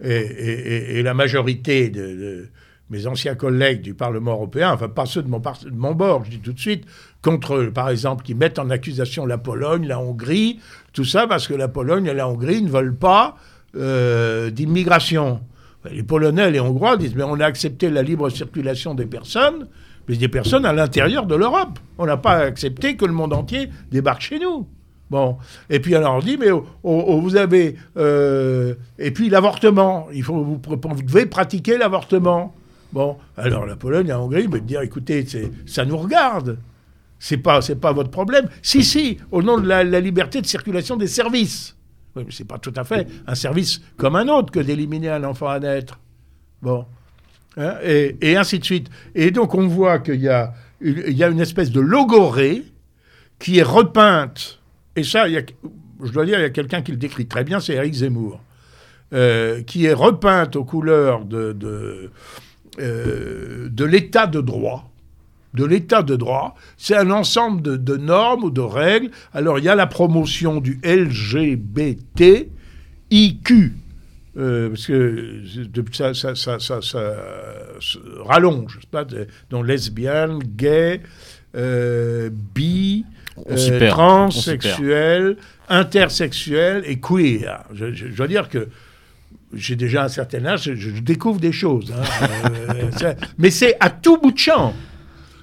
et, la majorité de, mes anciens collègues du Parlement européen, enfin pas ceux de de mon bord, je dis tout de suite, contre, par exemple, qui mettent en accusation la Pologne, la Hongrie, tout ça parce que la Pologne et la Hongrie ne veulent pas euh, d'immigration. Les Polonais et les Hongrois disent mais on a accepté la libre circulation des personnes, mais des personnes à l'intérieur de l'Europe. On n'a pas accepté que le monde entier débarque chez nous. Bon, et puis alors on dit mais oh, oh, oh, vous avez euh, et puis l'avortement, il faut vous, vous devez pratiquer l'avortement. Bon, alors la Pologne et la Hongrie me dire écoutez, ça nous regarde. C'est pas, pas votre problème. Si, si, au nom de la, liberté de circulation des services. Oui, mais c'est pas tout à fait un service comme un autre que d'éliminer un enfant à naître. Bon. Hein, et, ainsi de suite. Et donc, on voit qu'il y a, une espèce de logorée qui est repeinte. Et ça, il y a, je dois dire, il y a quelqu'un qui le décrit très bien, c'est Eric Zemmour. Euh, qui est repeinte aux couleurs de, euh, de l'état de droit de l'état de droit. C'est un ensemble de, normes ou de règles. Alors il y a la promotion du LGBT, IQ, euh, parce que ça, ça, ça, ça, rallonge, pas, donc lesbienne, gay, euh, bi, euh, transsexuel, intersexuel et queer. Je, dois dire que j'ai déjà un certain âge, je, découvre des choses. Hein. mais c'est à tout bout de champ.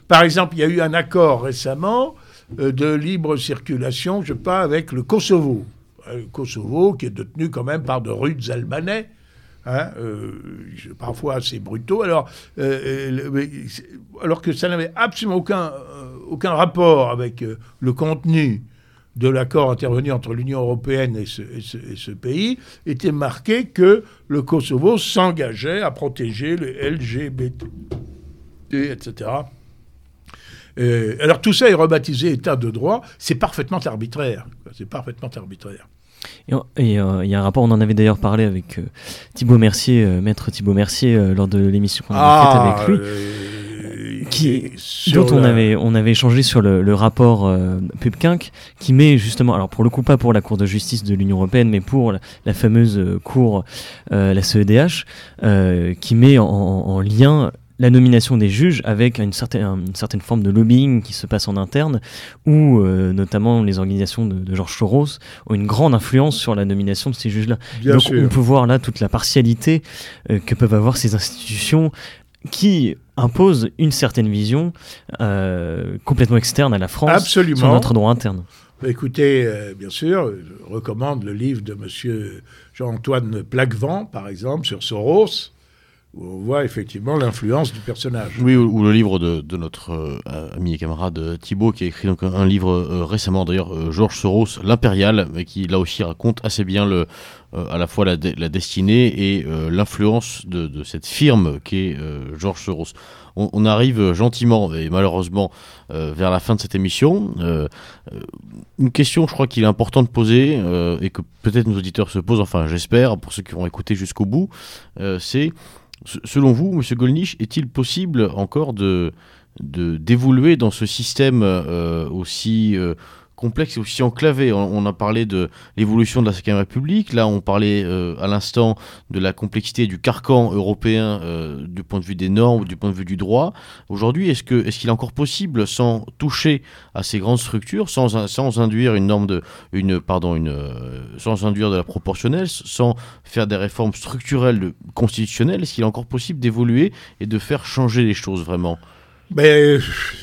Par exemple, il y a eu un accord récemment euh, de libre circulation, je sais pas, avec le Kosovo. Euh, le Kosovo, qui est détenu quand même par de rudes Albanais, hein, euh, parfois assez brutaux, alors, alors que ça n'avait absolument aucun, aucun rapport avec le contenu de l'accord intervenu entre l'Union européenne et ce, et ce, pays, était marqué que le Kosovo s'engageait à protéger les LGBT, etc. Euh, alors tout ça est rebaptisé État de droit, c'est parfaitement arbitraire. C'est parfaitement arbitraire. Et euh, il y a un rapport, on en avait d'ailleurs parlé avec euh, Thibault Mercier, maître Thibault Mercier, lors de l'émission qu'on a faite avec lui. Qui, dont on, avait, on avait échangé sur le, rapport PubQuinc, qui met justement, alors pour le coup pas pour la Cour de justice de l'Union Européenne, mais pour la, fameuse Cour, la CEDH, qui met en lien la nomination des juges avec une certaine, une certaine forme de lobbying qui se passe en interne, où euh, notamment les organisations de, Georges Soros ont une grande influence sur la nomination de ces juges-là. Donc on peut voir là toute la partialité euh, que peuvent avoir ces institutions qui imposent une certaine vision euh, complètement externe à la France sur notre droit interne. Bah, écoutez, bien sûr, je recommande le livre de M. Jean-Antoine Plaquevent, par exemple, sur Soros on voit effectivement l'influence du personnage. Oui, ou, le livre de, notre euh, ami et camarade Thibault, qui a écrit donc un, livre euh, récemment, d'ailleurs, euh, Georges Soros, L'Impérial, qui là aussi raconte assez bien le, à la fois la, destinée et l'influence de, cette firme qui est Georges Soros. On, arrive gentiment et malheureusement vers la fin de cette émission. une question, je crois qu'il est important de poser et que peut-être nos auditeurs se posent, enfin j'espère, pour ceux qui vont écouter jusqu'au bout, c'est Selon vous, M. Golnisch, est-il possible encore de d'évoluer dans ce système euh, aussi euh, complexe et aussi enclavé. On, a parlé de l'évolution de la Cinquième République, là on parlait euh, à l'instant de la complexité du carcan européen euh, du point de vue des normes, du point de vue du droit. Aujourd'hui, est-ce qu'il est, est encore possible, sans toucher à ces grandes structures, sans, sans induire une norme de, une, pardon, une, euh, sans induire de la proportionnelle, sans faire des réformes structurelles constitutionnelles, est-ce qu'il est encore possible d'évoluer et de faire changer les choses vraiment? Mais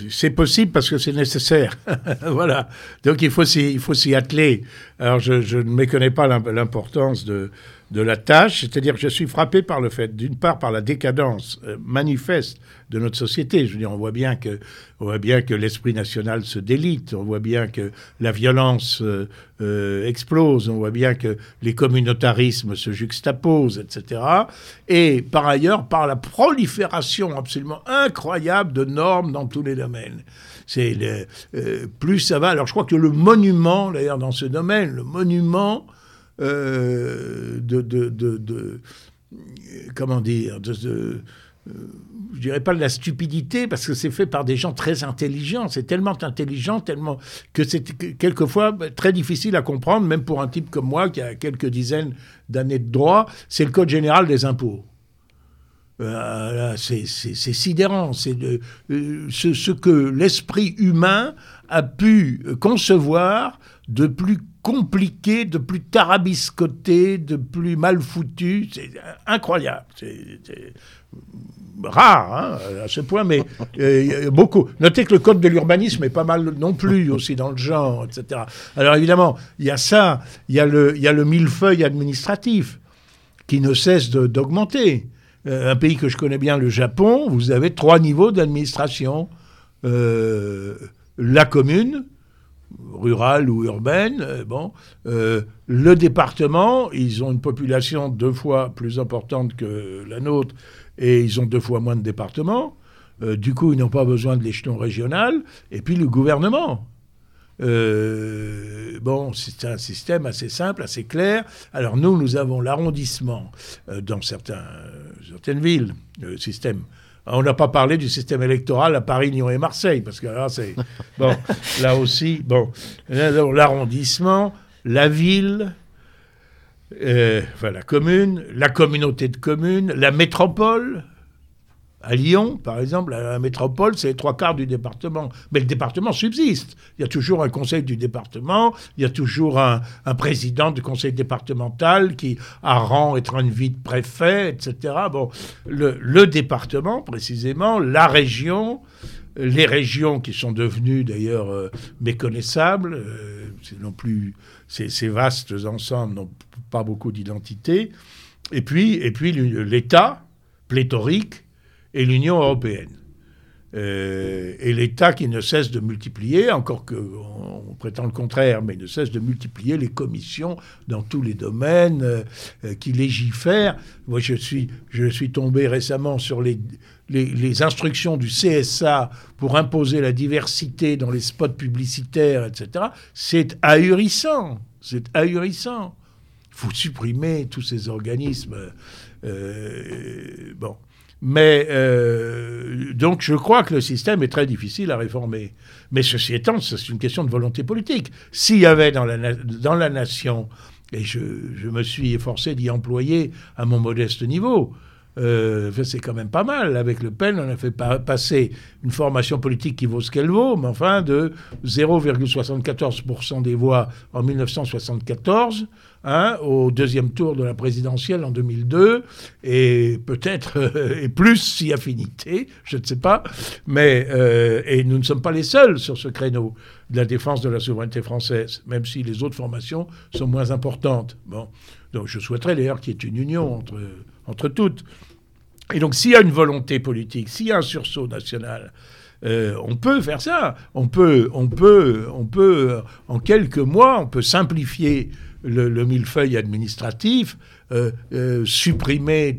c'est possible parce que c'est nécessaire. voilà. Donc il faut s'y, il faut s'y atteler. Alors je, je ne méconnais pas l'importance de, de la tâche, c'est-à-dire que je suis frappé par le fait, d'une part, par la décadence euh, manifeste de notre société. Je veux dire, on voit bien que, on voit bien que l'esprit national se délite, on voit bien que la violence euh, euh, explose, on voit bien que les communautarismes se juxtaposent, etc. Et par ailleurs, par la prolifération absolument incroyable de normes dans tous les domaines. C'est plus ça va. Alors je crois que le monument, d'ailleurs, dans ce domaine, le monument euh, de, de, de, comment dire, de, euh, je dirais pas de la stupidité parce que c'est fait par des gens très intelligents. C'est tellement intelligent, tellement que c'est quelquefois très difficile à comprendre, même pour un type comme moi qui a quelques dizaines d'années de droit. C'est le code général des impôts. Euh, c'est sidérant. C'est ce, ce, que l'esprit humain a pu concevoir de plus compliqué, de plus tarabiscoté, de plus mal foutu. C'est incroyable. C'est rare hein, à ce point, mais euh, beaucoup. Notez que le code de l'urbanisme est pas mal non plus aussi dans le genre, etc. Alors évidemment, il y a ça, il y a le, il y a le millefeuille administratif qui ne cesse d'augmenter. Euh, un pays que je connais bien, le Japon, vous avez trois niveaux d'administration. Euh, la commune, rurale ou urbaine. Euh, bon, euh, le département, ils ont une population deux fois plus importante que la nôtre et ils ont deux fois moins de départements. Euh, du coup, ils n'ont pas besoin de l'échelon régional. Et puis le gouvernement. bon, c'est un système assez simple, assez clair. Alors nous, nous avons l'arrondissement dans certains, certaines villes, le système on n'a pas parlé du système électoral à Paris, Lyon et Marseille, parce que là, c'est. Bon, là aussi, bon. L'arrondissement, la ville, euh, enfin, la commune, la communauté de communes, la métropole, à Lyon, par exemple, la métropole, c'est les trois quarts du département. Mais le département subsiste. Il y a toujours un conseil du département, il y a toujours un, président du conseil départemental qui a rang et train de vie de préfet, etc. Bon, le, département, précisément, la région, les régions qui sont devenues d'ailleurs euh, méconnaissables, euh, non plus, ces, vastes ensembles n'ont pas beaucoup d'identité. Et puis, et puis l'État pléthorique et l'Union européenne. Euh, et l'État qui ne cesse de multiplier, encore qu'on on prétend le contraire, mais ne cesse de multiplier les commissions dans tous les domaines, euh, euh, qui légifèrent. Moi, je suis, je suis tombé récemment sur les, les, instructions du CSA pour imposer la diversité dans les spots publicitaires, etc. C'est ahurissant. C'est ahurissant. Il faut supprimer tous ces organismes. bon. Mais euh, donc je crois que le système est très difficile à réformer. Mais ceci étant, c'est une question de volonté politique. S'il y avait dans la, dans la nation, et je, je me suis efforcé d'y employer à mon modeste niveau, euh, c'est quand même pas mal. Avec Le Pen, on a fait passer une formation politique qui vaut ce qu'elle vaut, mais enfin de 0,74% des voix en 1974 hein, au deuxième tour de la présidentielle en 2002, et peut-être euh, et plus si affinité, je ne sais pas. Mais euh, et nous ne sommes pas les seuls sur ce créneau de la défense de la souveraineté française, même si les autres formations sont moins importantes. Bon, donc je souhaiterais d'ailleurs qu'il y ait une union entre entre toutes. Et donc, s'il y a une volonté politique, s'il y a un sursaut national, euh, on peut faire ça. On peut, on peut, on peut, en quelques mois, on peut simplifier le, millefeuille administratif, euh, euh, supprimer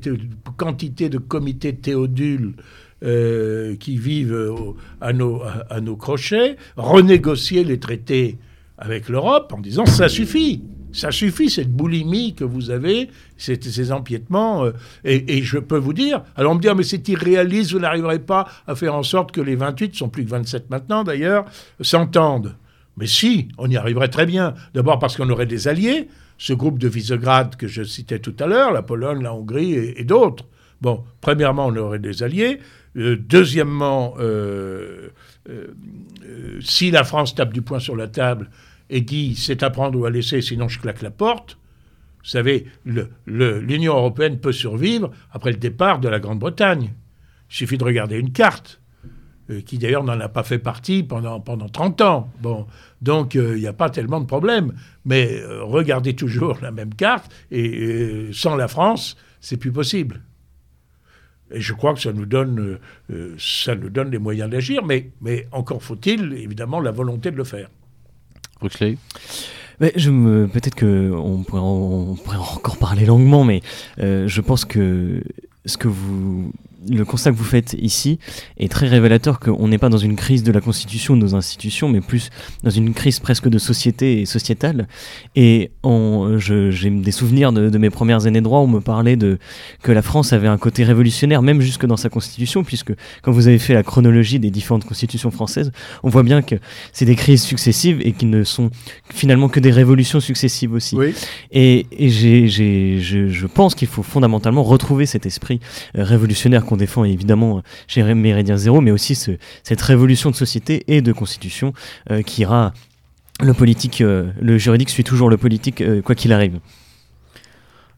quantité de comités théodules qui vivent à, nos, à, nos, crochets, renégocier les traités avec l'Europe en disant ça suffit. Ça suffit, cette boulimie que vous avez, ces, empiètements. Euh, et, je peux vous dire, alors on me dit, ah, mais c'est irréaliste, vous n'arriverez pas à faire en sorte que les 28, sont plus que 27 maintenant d'ailleurs, s'entendent. Mais si, on y arriverait très bien. D'abord parce qu'on aurait des alliés, ce groupe de Visegrad que je citais tout à l'heure, la Pologne, la Hongrie et, d'autres. Bon, premièrement, on aurait des alliés. Euh, deuxièmement, euh, si la France tape du poing sur la table, et dit c'est à prendre ou à laisser, sinon je claque la porte. Vous savez, l'Union européenne peut survivre après le départ de la Grande-Bretagne. Il suffit de regarder une carte, euh, qui d'ailleurs n'en a pas fait partie pendant, pendant 30 ans. Bon, donc euh, il n'y a pas tellement de problème. Mais euh, regardez toujours la même carte, et sans la France, c'est plus possible. Et je crois que ça nous donne, ça nous donne les moyens d'agir, mais, mais encore faut-il évidemment la volonté de le faire. mais je me peut-être que on pourrait, on pourrait encore parler longuement, mais euh, je pense que ce que vous le constat que vous faites ici est très révélateur qu'on n'est pas dans une crise de la constitution de nos institutions, mais plus dans une crise presque de société et sociétale. Et j'ai des souvenirs de, mes premières années de droit où on me parlait de que la France avait un côté révolutionnaire, même jusque dans sa constitution, puisque quand vous avez fait la chronologie des différentes constitutions françaises, on voit bien que c'est des crises successives et qui ne sont finalement que des révolutions successives aussi. Et, et je, je pense qu'il faut fondamentalement retrouver cet esprit euh, révolutionnaire qu'on défend évidemment chez Méridien Zéro, mais aussi cette révolution de société et de constitution euh, qui ira. Le politique, euh, le juridique suit toujours le politique, euh, quoi qu'il arrive.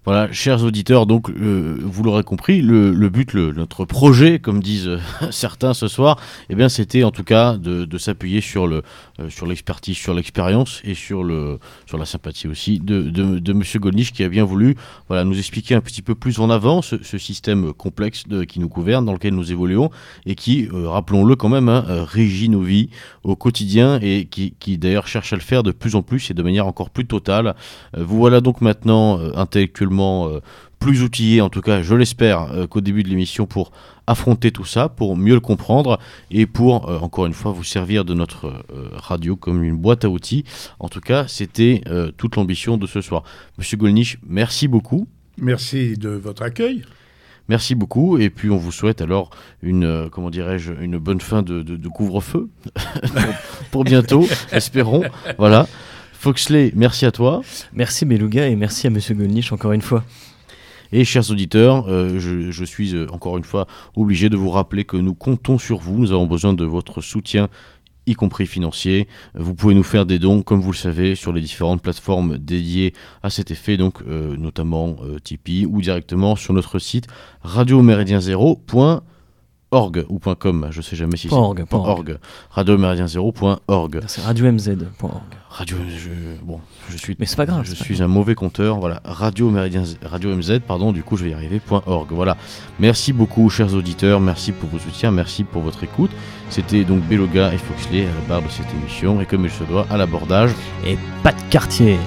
Voilà, chers auditeurs, donc vous l'aurez compris, le, but, notre projet, comme disent certains ce soir, eh bien, c'était en tout cas de, s'appuyer sur le, euh, sur l'expertise, sur l'expérience et sur, le, sur la sympathie aussi de, de, de M. Gollnisch qui a bien voulu voilà, nous expliquer un petit peu plus en avant ce, système complexe qui nous gouverne, dans lequel nous évoluons et qui, euh, rappelons-le quand même, hein, euh, régit nos vies au quotidien et qui, qui d'ailleurs cherche à le faire de plus en plus et de manière encore plus totale. vous voilà donc maintenant intellectuellement plus outillé, en tout cas je l'espère, qu'au début de l'émission pour affronter tout ça, pour mieux le comprendre et pour, euh, encore une fois, vous servir de notre euh, radio comme une boîte à outils. En tout cas, c'était euh, toute l'ambition de ce soir. Monsieur Golnisch, merci beaucoup. Merci de votre accueil. Merci beaucoup et puis on vous souhaite alors une comment dirais-je une bonne fin de, couvre-feu pour, bientôt, espérons. Voilà. Foxley, merci à toi. Merci Beluga et merci à Monsieur Golnisch encore une fois. Et chers auditeurs, euh, je, suis euh, encore une fois obligé de vous rappeler que nous comptons sur vous. Nous avons besoin de votre soutien y compris financier. Vous pouvez nous faire des dons, comme vous le savez, sur les différentes plateformes dédiées à cet effet, donc euh, notamment Tipeee ou directement sur notre site radioméridien0.com org ou .com, je sais jamais si c'est org, org. Radio Méridien .org. C'est radio mz.org. Radio, je, bon, je suis. Mais c'est pas grave. Je suis un mauvais compteur, voilà. Radio Méridien, Radio MZ, pardon. Du coup, je vais y arriver. .org. Voilà. Merci beaucoup, chers auditeurs. Merci pour vos soutiens. Merci pour votre écoute. C'était donc Beloga et Foxley à la barre de cette émission et comme il se doit à l'abordage. Et pas de quartier.